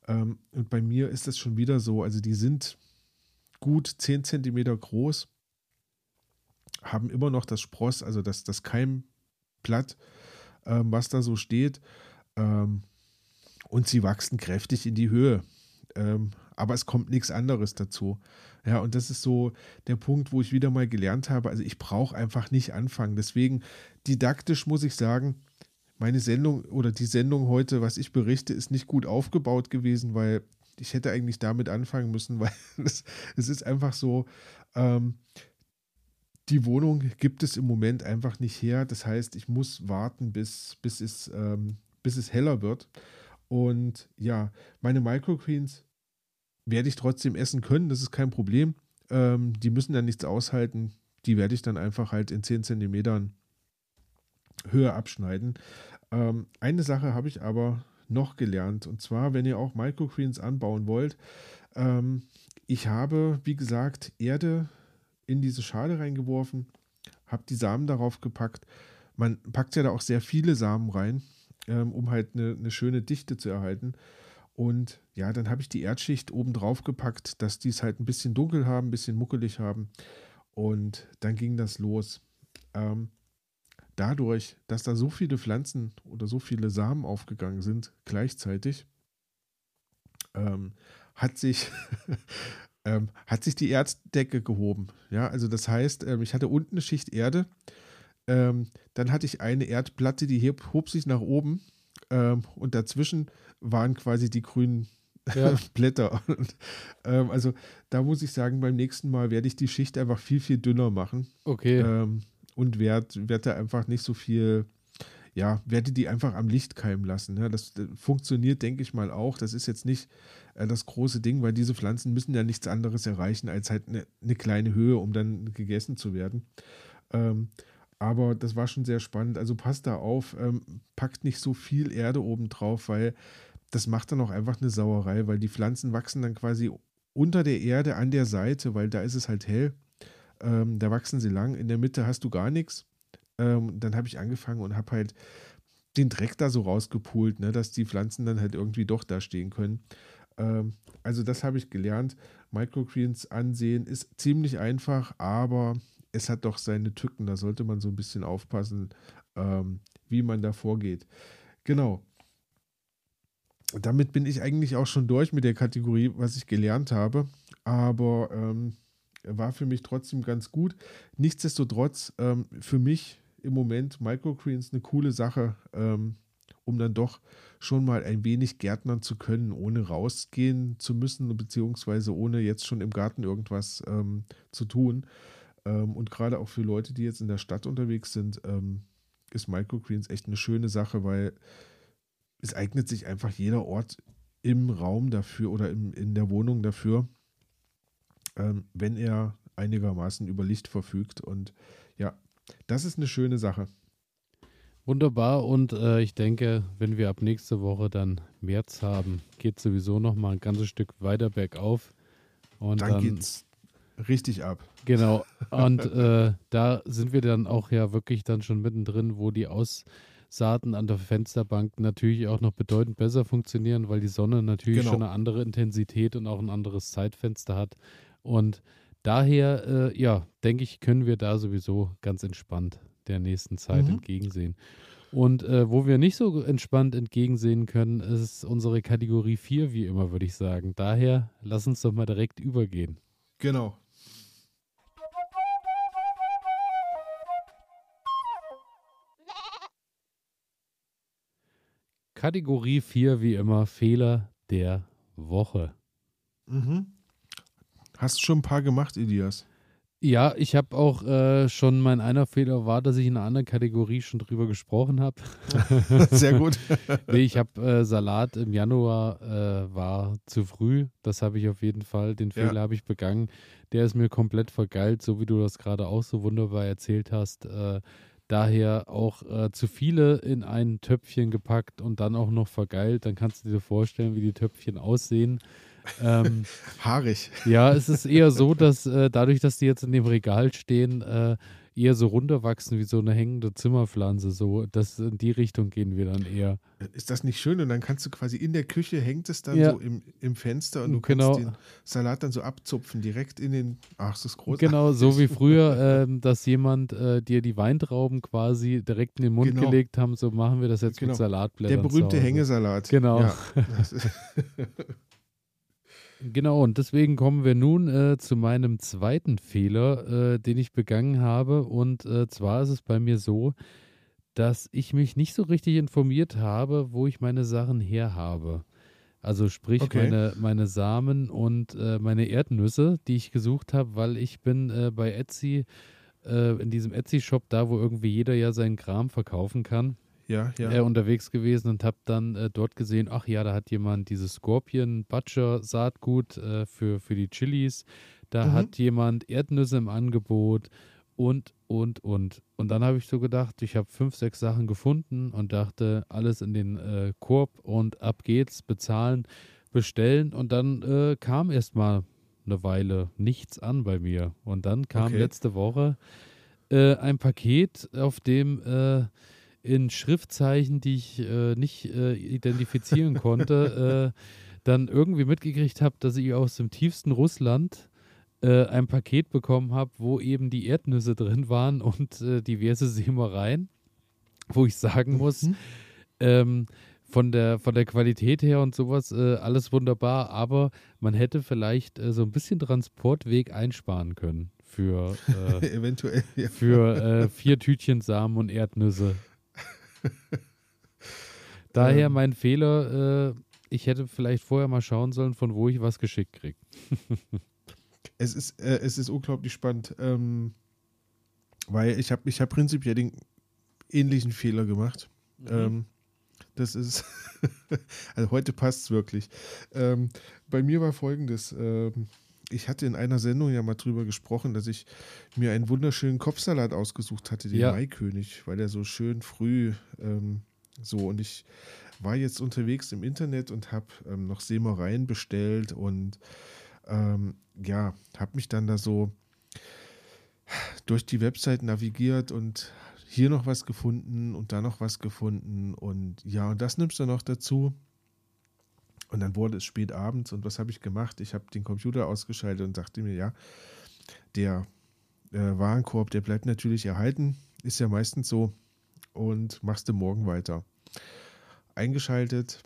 Ähm, und bei mir ist das schon wieder so. Also die sind gut 10 Zentimeter groß, haben immer noch das Spross, also das, das Keimblatt, ähm, was da so steht. Ähm, und sie wachsen kräftig in die Höhe. Ähm, aber es kommt nichts anderes dazu. Ja, und das ist so der Punkt, wo ich wieder mal gelernt habe. Also ich brauche einfach nicht anfangen. Deswegen didaktisch muss ich sagen, meine Sendung oder die Sendung heute, was ich berichte, ist nicht gut aufgebaut gewesen, weil ich hätte eigentlich damit anfangen müssen, weil es, es ist einfach so, ähm, die Wohnung gibt es im Moment einfach nicht her. Das heißt, ich muss warten, bis, bis, es, ähm, bis es heller wird. Und ja, meine Microgreens werde ich trotzdem essen können, das ist kein Problem. Ähm, die müssen dann nichts aushalten. Die werde ich dann einfach halt in 10 Zentimetern Höhe abschneiden. Ähm, eine Sache habe ich aber noch gelernt. Und zwar, wenn ihr auch Microgreens anbauen wollt, ähm, ich habe, wie gesagt, Erde in diese Schale reingeworfen, habe die Samen darauf gepackt. Man packt ja da auch sehr viele Samen rein, ähm, um halt eine, eine schöne Dichte zu erhalten. Und ja, dann habe ich die Erdschicht oben drauf gepackt, dass die es halt ein bisschen dunkel haben, ein bisschen muckelig haben. Und dann ging das los. Ähm, dadurch, dass da so viele Pflanzen oder so viele Samen aufgegangen sind gleichzeitig, ähm, hat sich ähm, hat sich die Erddecke gehoben. Ja, also das heißt, ähm, ich hatte unten eine Schicht Erde, ähm, dann hatte ich eine Erdplatte, die heb, hob sich nach oben ähm, und dazwischen waren quasi die grünen Ja. Blätter. Und, ähm, also da muss ich sagen, beim nächsten Mal werde ich die Schicht einfach viel, viel dünner machen Okay. ähm, und werde werd da einfach nicht so viel, ja, werde die einfach am Licht keimen lassen. Ja, das äh, funktioniert, denke ich mal, auch. Das ist jetzt nicht äh, das große Ding, weil diese Pflanzen müssen ja nichts anderes erreichen als halt eine ne kleine Höhe, um dann gegessen zu werden. Ähm, aber das war schon sehr spannend. Also passt da auf, ähm, packt nicht so viel Erde oben drauf, weil das macht dann auch einfach eine Sauerei, weil die Pflanzen wachsen dann quasi unter der Erde an der Seite, weil da ist es halt hell. Ähm, da wachsen sie lang. In der Mitte hast du gar nichts. Ähm, dann habe ich angefangen und habe halt den Dreck da so rausgepult, ne, dass die Pflanzen dann halt irgendwie doch da stehen können. Ähm, also das habe ich gelernt. Microgreens ansehen ist ziemlich einfach, aber es hat doch seine Tücken. Da sollte man so ein bisschen aufpassen, ähm, wie man da vorgeht. Genau. Damit bin ich eigentlich auch schon durch mit der Kategorie, was ich gelernt habe. Aber ähm, war für mich trotzdem ganz gut. Nichtsdestotrotz ähm, für mich im Moment Microgreens eine coole Sache, ähm, um dann doch schon mal ein wenig gärtnern zu können, ohne rausgehen zu müssen, beziehungsweise ohne jetzt schon im Garten irgendwas ähm, zu tun. Ähm, und gerade auch für Leute, die jetzt in der Stadt unterwegs sind, ähm, ist Microgreens echt eine schöne Sache, weil es eignet sich einfach jeder Ort im Raum dafür oder im, in der Wohnung dafür, ähm, wenn er einigermaßen über Licht verfügt. Und ja, das ist eine schöne Sache. Wunderbar und äh, ich denke, wenn wir ab nächste Woche dann März haben, geht sowieso noch mal ein ganzes Stück weiter bergauf. Und dann, dann geht's richtig ab. Genau. Und äh, da sind wir dann auch ja wirklich dann schon mittendrin, wo die Aussaaten an der Fensterbank natürlich auch noch bedeutend besser funktionieren, weil die Sonne natürlich genau. schon eine andere Intensität und auch ein anderes Zeitfenster hat. Und daher, äh, ja, denke ich, können wir da sowieso ganz entspannt der nächsten Zeit mhm. entgegensehen. Und äh, wo wir nicht so entspannt entgegensehen können, ist unsere Kategorie 4, wie immer, würde ich sagen. Daher lass uns doch mal direkt übergehen. Genau. Kategorie 4, wie immer, Fehler der Woche. Mhm. Hast du schon ein paar gemacht, Elias? Ja, ich habe auch äh, schon, mein einer Fehler war, dass ich in einer anderen Kategorie schon drüber gesprochen habe. Sehr gut. nee, ich habe äh, Salat im Januar äh, war zu früh. Das habe ich auf jeden Fall. Den Fehler ja. habe ich begangen. Der ist mir komplett vergeilt, so wie du das gerade auch so wunderbar erzählt hast. Daher auch äh, zu viele in ein Töpfchen gepackt und dann auch noch vergeilt. Dann kannst du dir vorstellen, wie die Töpfchen aussehen. Ähm, Haarig. Ja, es ist eher so, dass äh, dadurch, dass die jetzt in dem Regal stehen, äh, eher so runterwachsen wie so eine hängende Zimmerpflanze. So, das in die Richtung gehen wir dann eher. Ist das nicht schön? Und dann kannst du quasi in der Küche hängt es dann ja. so im, im Fenster und du genau. kannst den Salat dann so abzupfen, direkt in den. Ach, das ist großartig. Genau, so wie früher, äh, dass jemand äh, dir die Weintrauben quasi direkt in den Mund genau. gelegt haben, so machen wir das jetzt genau. mit Salatblättern. Der berühmte Hängesalat. Genau. Ja. Genau, und deswegen kommen wir nun äh, zu meinem zweiten Fehler, äh, den ich begangen habe. Und äh, zwar ist es bei mir so, dass ich mich nicht so richtig informiert habe, wo ich meine Sachen her habe. Also sprich okay. meine, meine Samen und äh, meine Erdnüsse, die ich gesucht habe, weil ich bin äh, bei Etsy, äh, in diesem Etsy-Shop, da wo irgendwie jeder ja seinen Kram verkaufen kann ja, ja. Äh, unterwegs gewesen und habe dann äh, dort gesehen, ach ja, da hat jemand dieses Scorpion Butcher Saatgut äh, für, für die Chilis. Da mhm. hat jemand Erdnüsse im Angebot und, und, und. Und dann habe ich so gedacht, ich habe fünf, sechs Sachen gefunden und dachte, alles in den äh, Korb und ab geht's, bezahlen, bestellen. Und dann äh, kam erst mal eine Weile nichts an bei mir. Und dann kam okay. letzte Woche äh, ein Paket, auf dem in Schriftzeichen, die ich äh, nicht äh, identifizieren konnte, äh, dann irgendwie mitgekriegt habe, dass ich aus dem tiefsten Russland äh, ein Paket bekommen habe, wo eben die Erdnüsse drin waren und äh, diverse Sämereien, wo ich sagen muss, mhm. ähm, von der, von der Qualität her und sowas äh, alles wunderbar, aber man hätte vielleicht so ein bisschen Transportweg einsparen können für, Eventuell, ja. für vier Tütchen Samen und Erdnüsse. Daher ähm. mein Fehler, äh, ich hätte vielleicht vorher mal schauen sollen, von wo ich was geschickt kriege. es, ist, äh, es ist unglaublich spannend, ähm, weil ich habe ich hab prinzipiell den ähnlichen Fehler gemacht. Mhm. Ähm, das ist, also heute passt es wirklich. Ähm, bei mir war folgendes, ähm, ich hatte in einer Sendung ja mal drüber gesprochen, dass ich mir einen wunderschönen Kopfsalat ausgesucht hatte, den ja. Maikönig, weil er so schön früh ähm, so und ich war jetzt unterwegs im Internet und habe ähm, noch Sämereien bestellt und ähm, ja, habe mich dann da so durch die Website navigiert und hier noch was gefunden und da noch was gefunden und ja, und das nimmst du noch dazu. Und dann wurde es spät abends und was habe ich gemacht? Ich habe den Computer ausgeschaltet und dachte mir, ja, der äh, Warenkorb, der bleibt natürlich erhalten, ist ja meistens so und machst du morgen weiter. Eingeschaltet,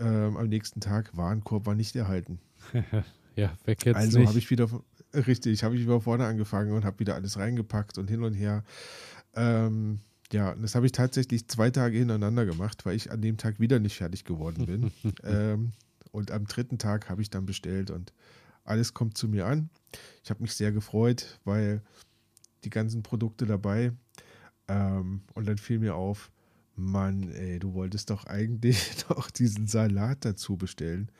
äh, am nächsten Tag, Warenkorb war nicht erhalten. ja, wer kennt's Also habe ich wieder, richtig, habe ich wieder vorne angefangen und habe wieder alles reingepackt und hin und her. Ähm, ja, das habe ich tatsächlich zwei Tage hintereinander gemacht, weil ich an dem Tag wieder nicht fertig geworden bin. ähm, und am dritten Tag habe ich dann bestellt und alles kommt zu mir an. Ich habe mich sehr gefreut, weil die ganzen Produkte dabei. Ähm, und dann fiel mir auf, Mann, ey, du wolltest doch eigentlich noch diesen Salat dazu bestellen.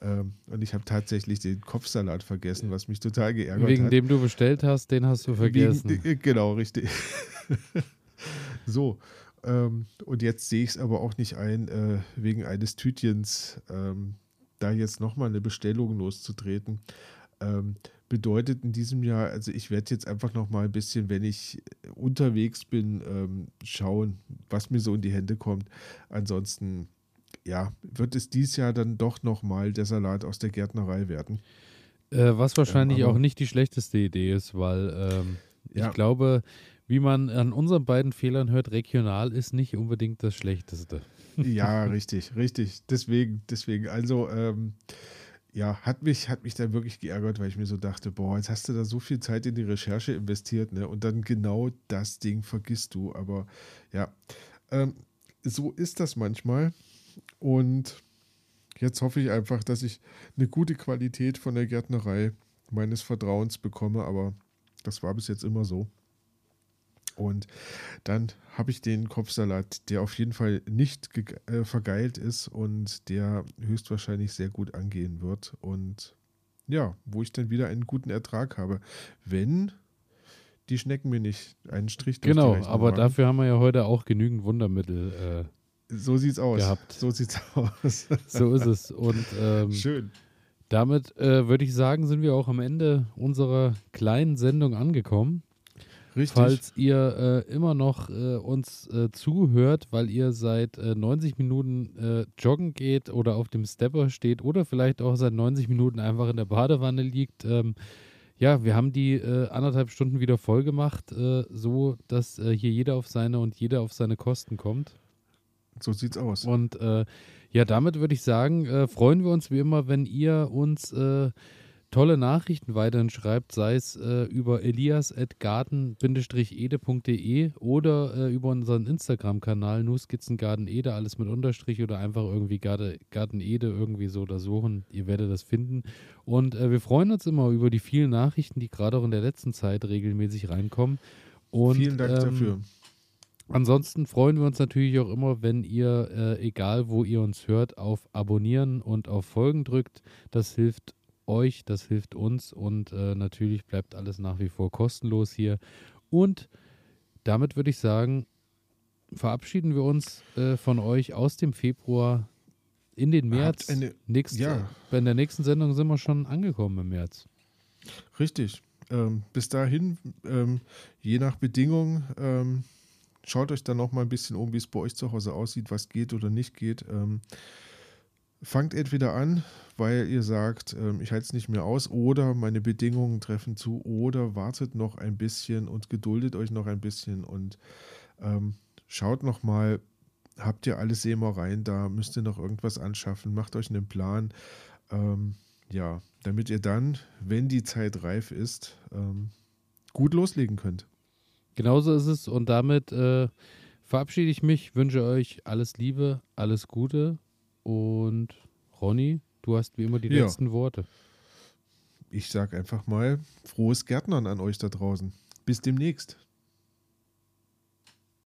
Ähm, und ich habe tatsächlich den Kopfsalat vergessen, was mich total geärgert Wegen hat. Wegen dem du bestellt hast, den hast du vergessen. Wegen, genau, richtig. So, Ähm, und jetzt sehe ich es aber auch nicht ein, äh, wegen eines Tütchens ähm, da jetzt nochmal eine Bestellung loszutreten. Ähm, bedeutet in diesem Jahr, also ich werde jetzt einfach nochmal ein bisschen, wenn ich unterwegs bin, ähm, schauen, was mir so in die Hände kommt. Ansonsten, ja, wird es dieses Jahr dann doch nochmal der Salat aus der Gärtnerei werden. Äh, was wahrscheinlich ähm, auch nicht die schlechteste Idee ist, weil ähm, ja. ich glaube, wie man an unseren beiden Fehlern hört, regional ist nicht unbedingt das Schlechteste. Ja, richtig, richtig. Deswegen, deswegen, also ähm, ja, hat mich, hat mich dann wirklich geärgert, weil ich mir so dachte, boah, jetzt hast du da so viel Zeit in die Recherche investiert, ne? Und dann genau das Ding vergisst du. Aber ja, ähm, so ist das manchmal. Und jetzt hoffe ich einfach, dass ich eine gute Qualität von der Gärtnerei meines Vertrauens bekomme, aber das war bis jetzt immer so. Und dann habe ich den Kopfsalat, der auf jeden Fall nicht äh, vergeilt ist und der höchstwahrscheinlich sehr gut angehen wird. Und ja, wo ich dann wieder einen guten Ertrag habe. Wenn die Schnecken mir nicht einen Strich durch Genau, aber machen. dafür haben wir ja heute auch genügend Wundermittel. Äh, so sieht's aus. Gehabt. So sieht's aus. so ist es. Und ähm, schön. Damit äh, würde ich sagen, sind wir auch am Ende unserer kleinen Sendung angekommen. Richtig. Falls ihr äh, immer noch äh, uns äh, zuhört, weil ihr seit 90 äh, Minuten äh, joggen geht oder auf dem Stepper steht oder vielleicht auch seit 90 Minuten einfach in der Badewanne liegt. Ähm, ja, wir haben die äh, anderthalb Stunden wieder voll gemacht, so dass hier jeder auf seine und jeder auf seine Kosten kommt. So sieht's aus. Und ja, damit würde ich sagen, freuen wir uns wie immer, wenn ihr uns tolle Nachrichten weiterhin schreibt, sei es äh, über elias.garten-ede.de oder äh, über unseren Instagram-Kanal Nuskizzengartenede, alles mit Unterstrich oder einfach irgendwie Gartenede irgendwie so da suchen. Ihr werdet das finden. Und äh, wir freuen uns immer über die vielen Nachrichten, die gerade auch in der letzten Zeit regelmäßig reinkommen. Und, Vielen Dank ähm, dafür. Ansonsten freuen wir uns natürlich auch immer, wenn ihr, äh, egal wo ihr uns hört, auf Abonnieren und auf Folgen drückt. Das hilft euch, das hilft uns und äh, natürlich bleibt alles nach wie vor kostenlos hier. Und damit würde ich sagen, verabschieden wir uns äh, von euch aus dem Februar in den März. Eine, Nächst, ja. Bei der nächsten Sendung sind wir schon angekommen im März. Richtig. Ähm, bis dahin, ähm, je nach Bedingungen, ähm, schaut euch dann noch mal ein bisschen um, wie es bei euch zu Hause aussieht, was geht oder nicht geht. Fangt entweder an, weil ihr sagt, ähm, ich halte es nicht mehr aus, oder meine Bedingungen treffen zu, oder wartet noch ein bisschen und geduldet euch noch ein bisschen und ähm, schaut noch mal, habt ihr alle Sämereien da, müsst ihr noch irgendwas anschaffen, macht euch einen Plan, ähm, ja, damit ihr dann, wenn die Zeit reif ist, ähm, gut loslegen könnt. Genauso ist es und damit äh, verabschiede ich mich, wünsche euch alles Liebe, alles Gute und Ronny, du hast wie immer die ja. letzten Worte. Ich sage einfach mal frohes Gärtnern an euch da draußen. Bis demnächst.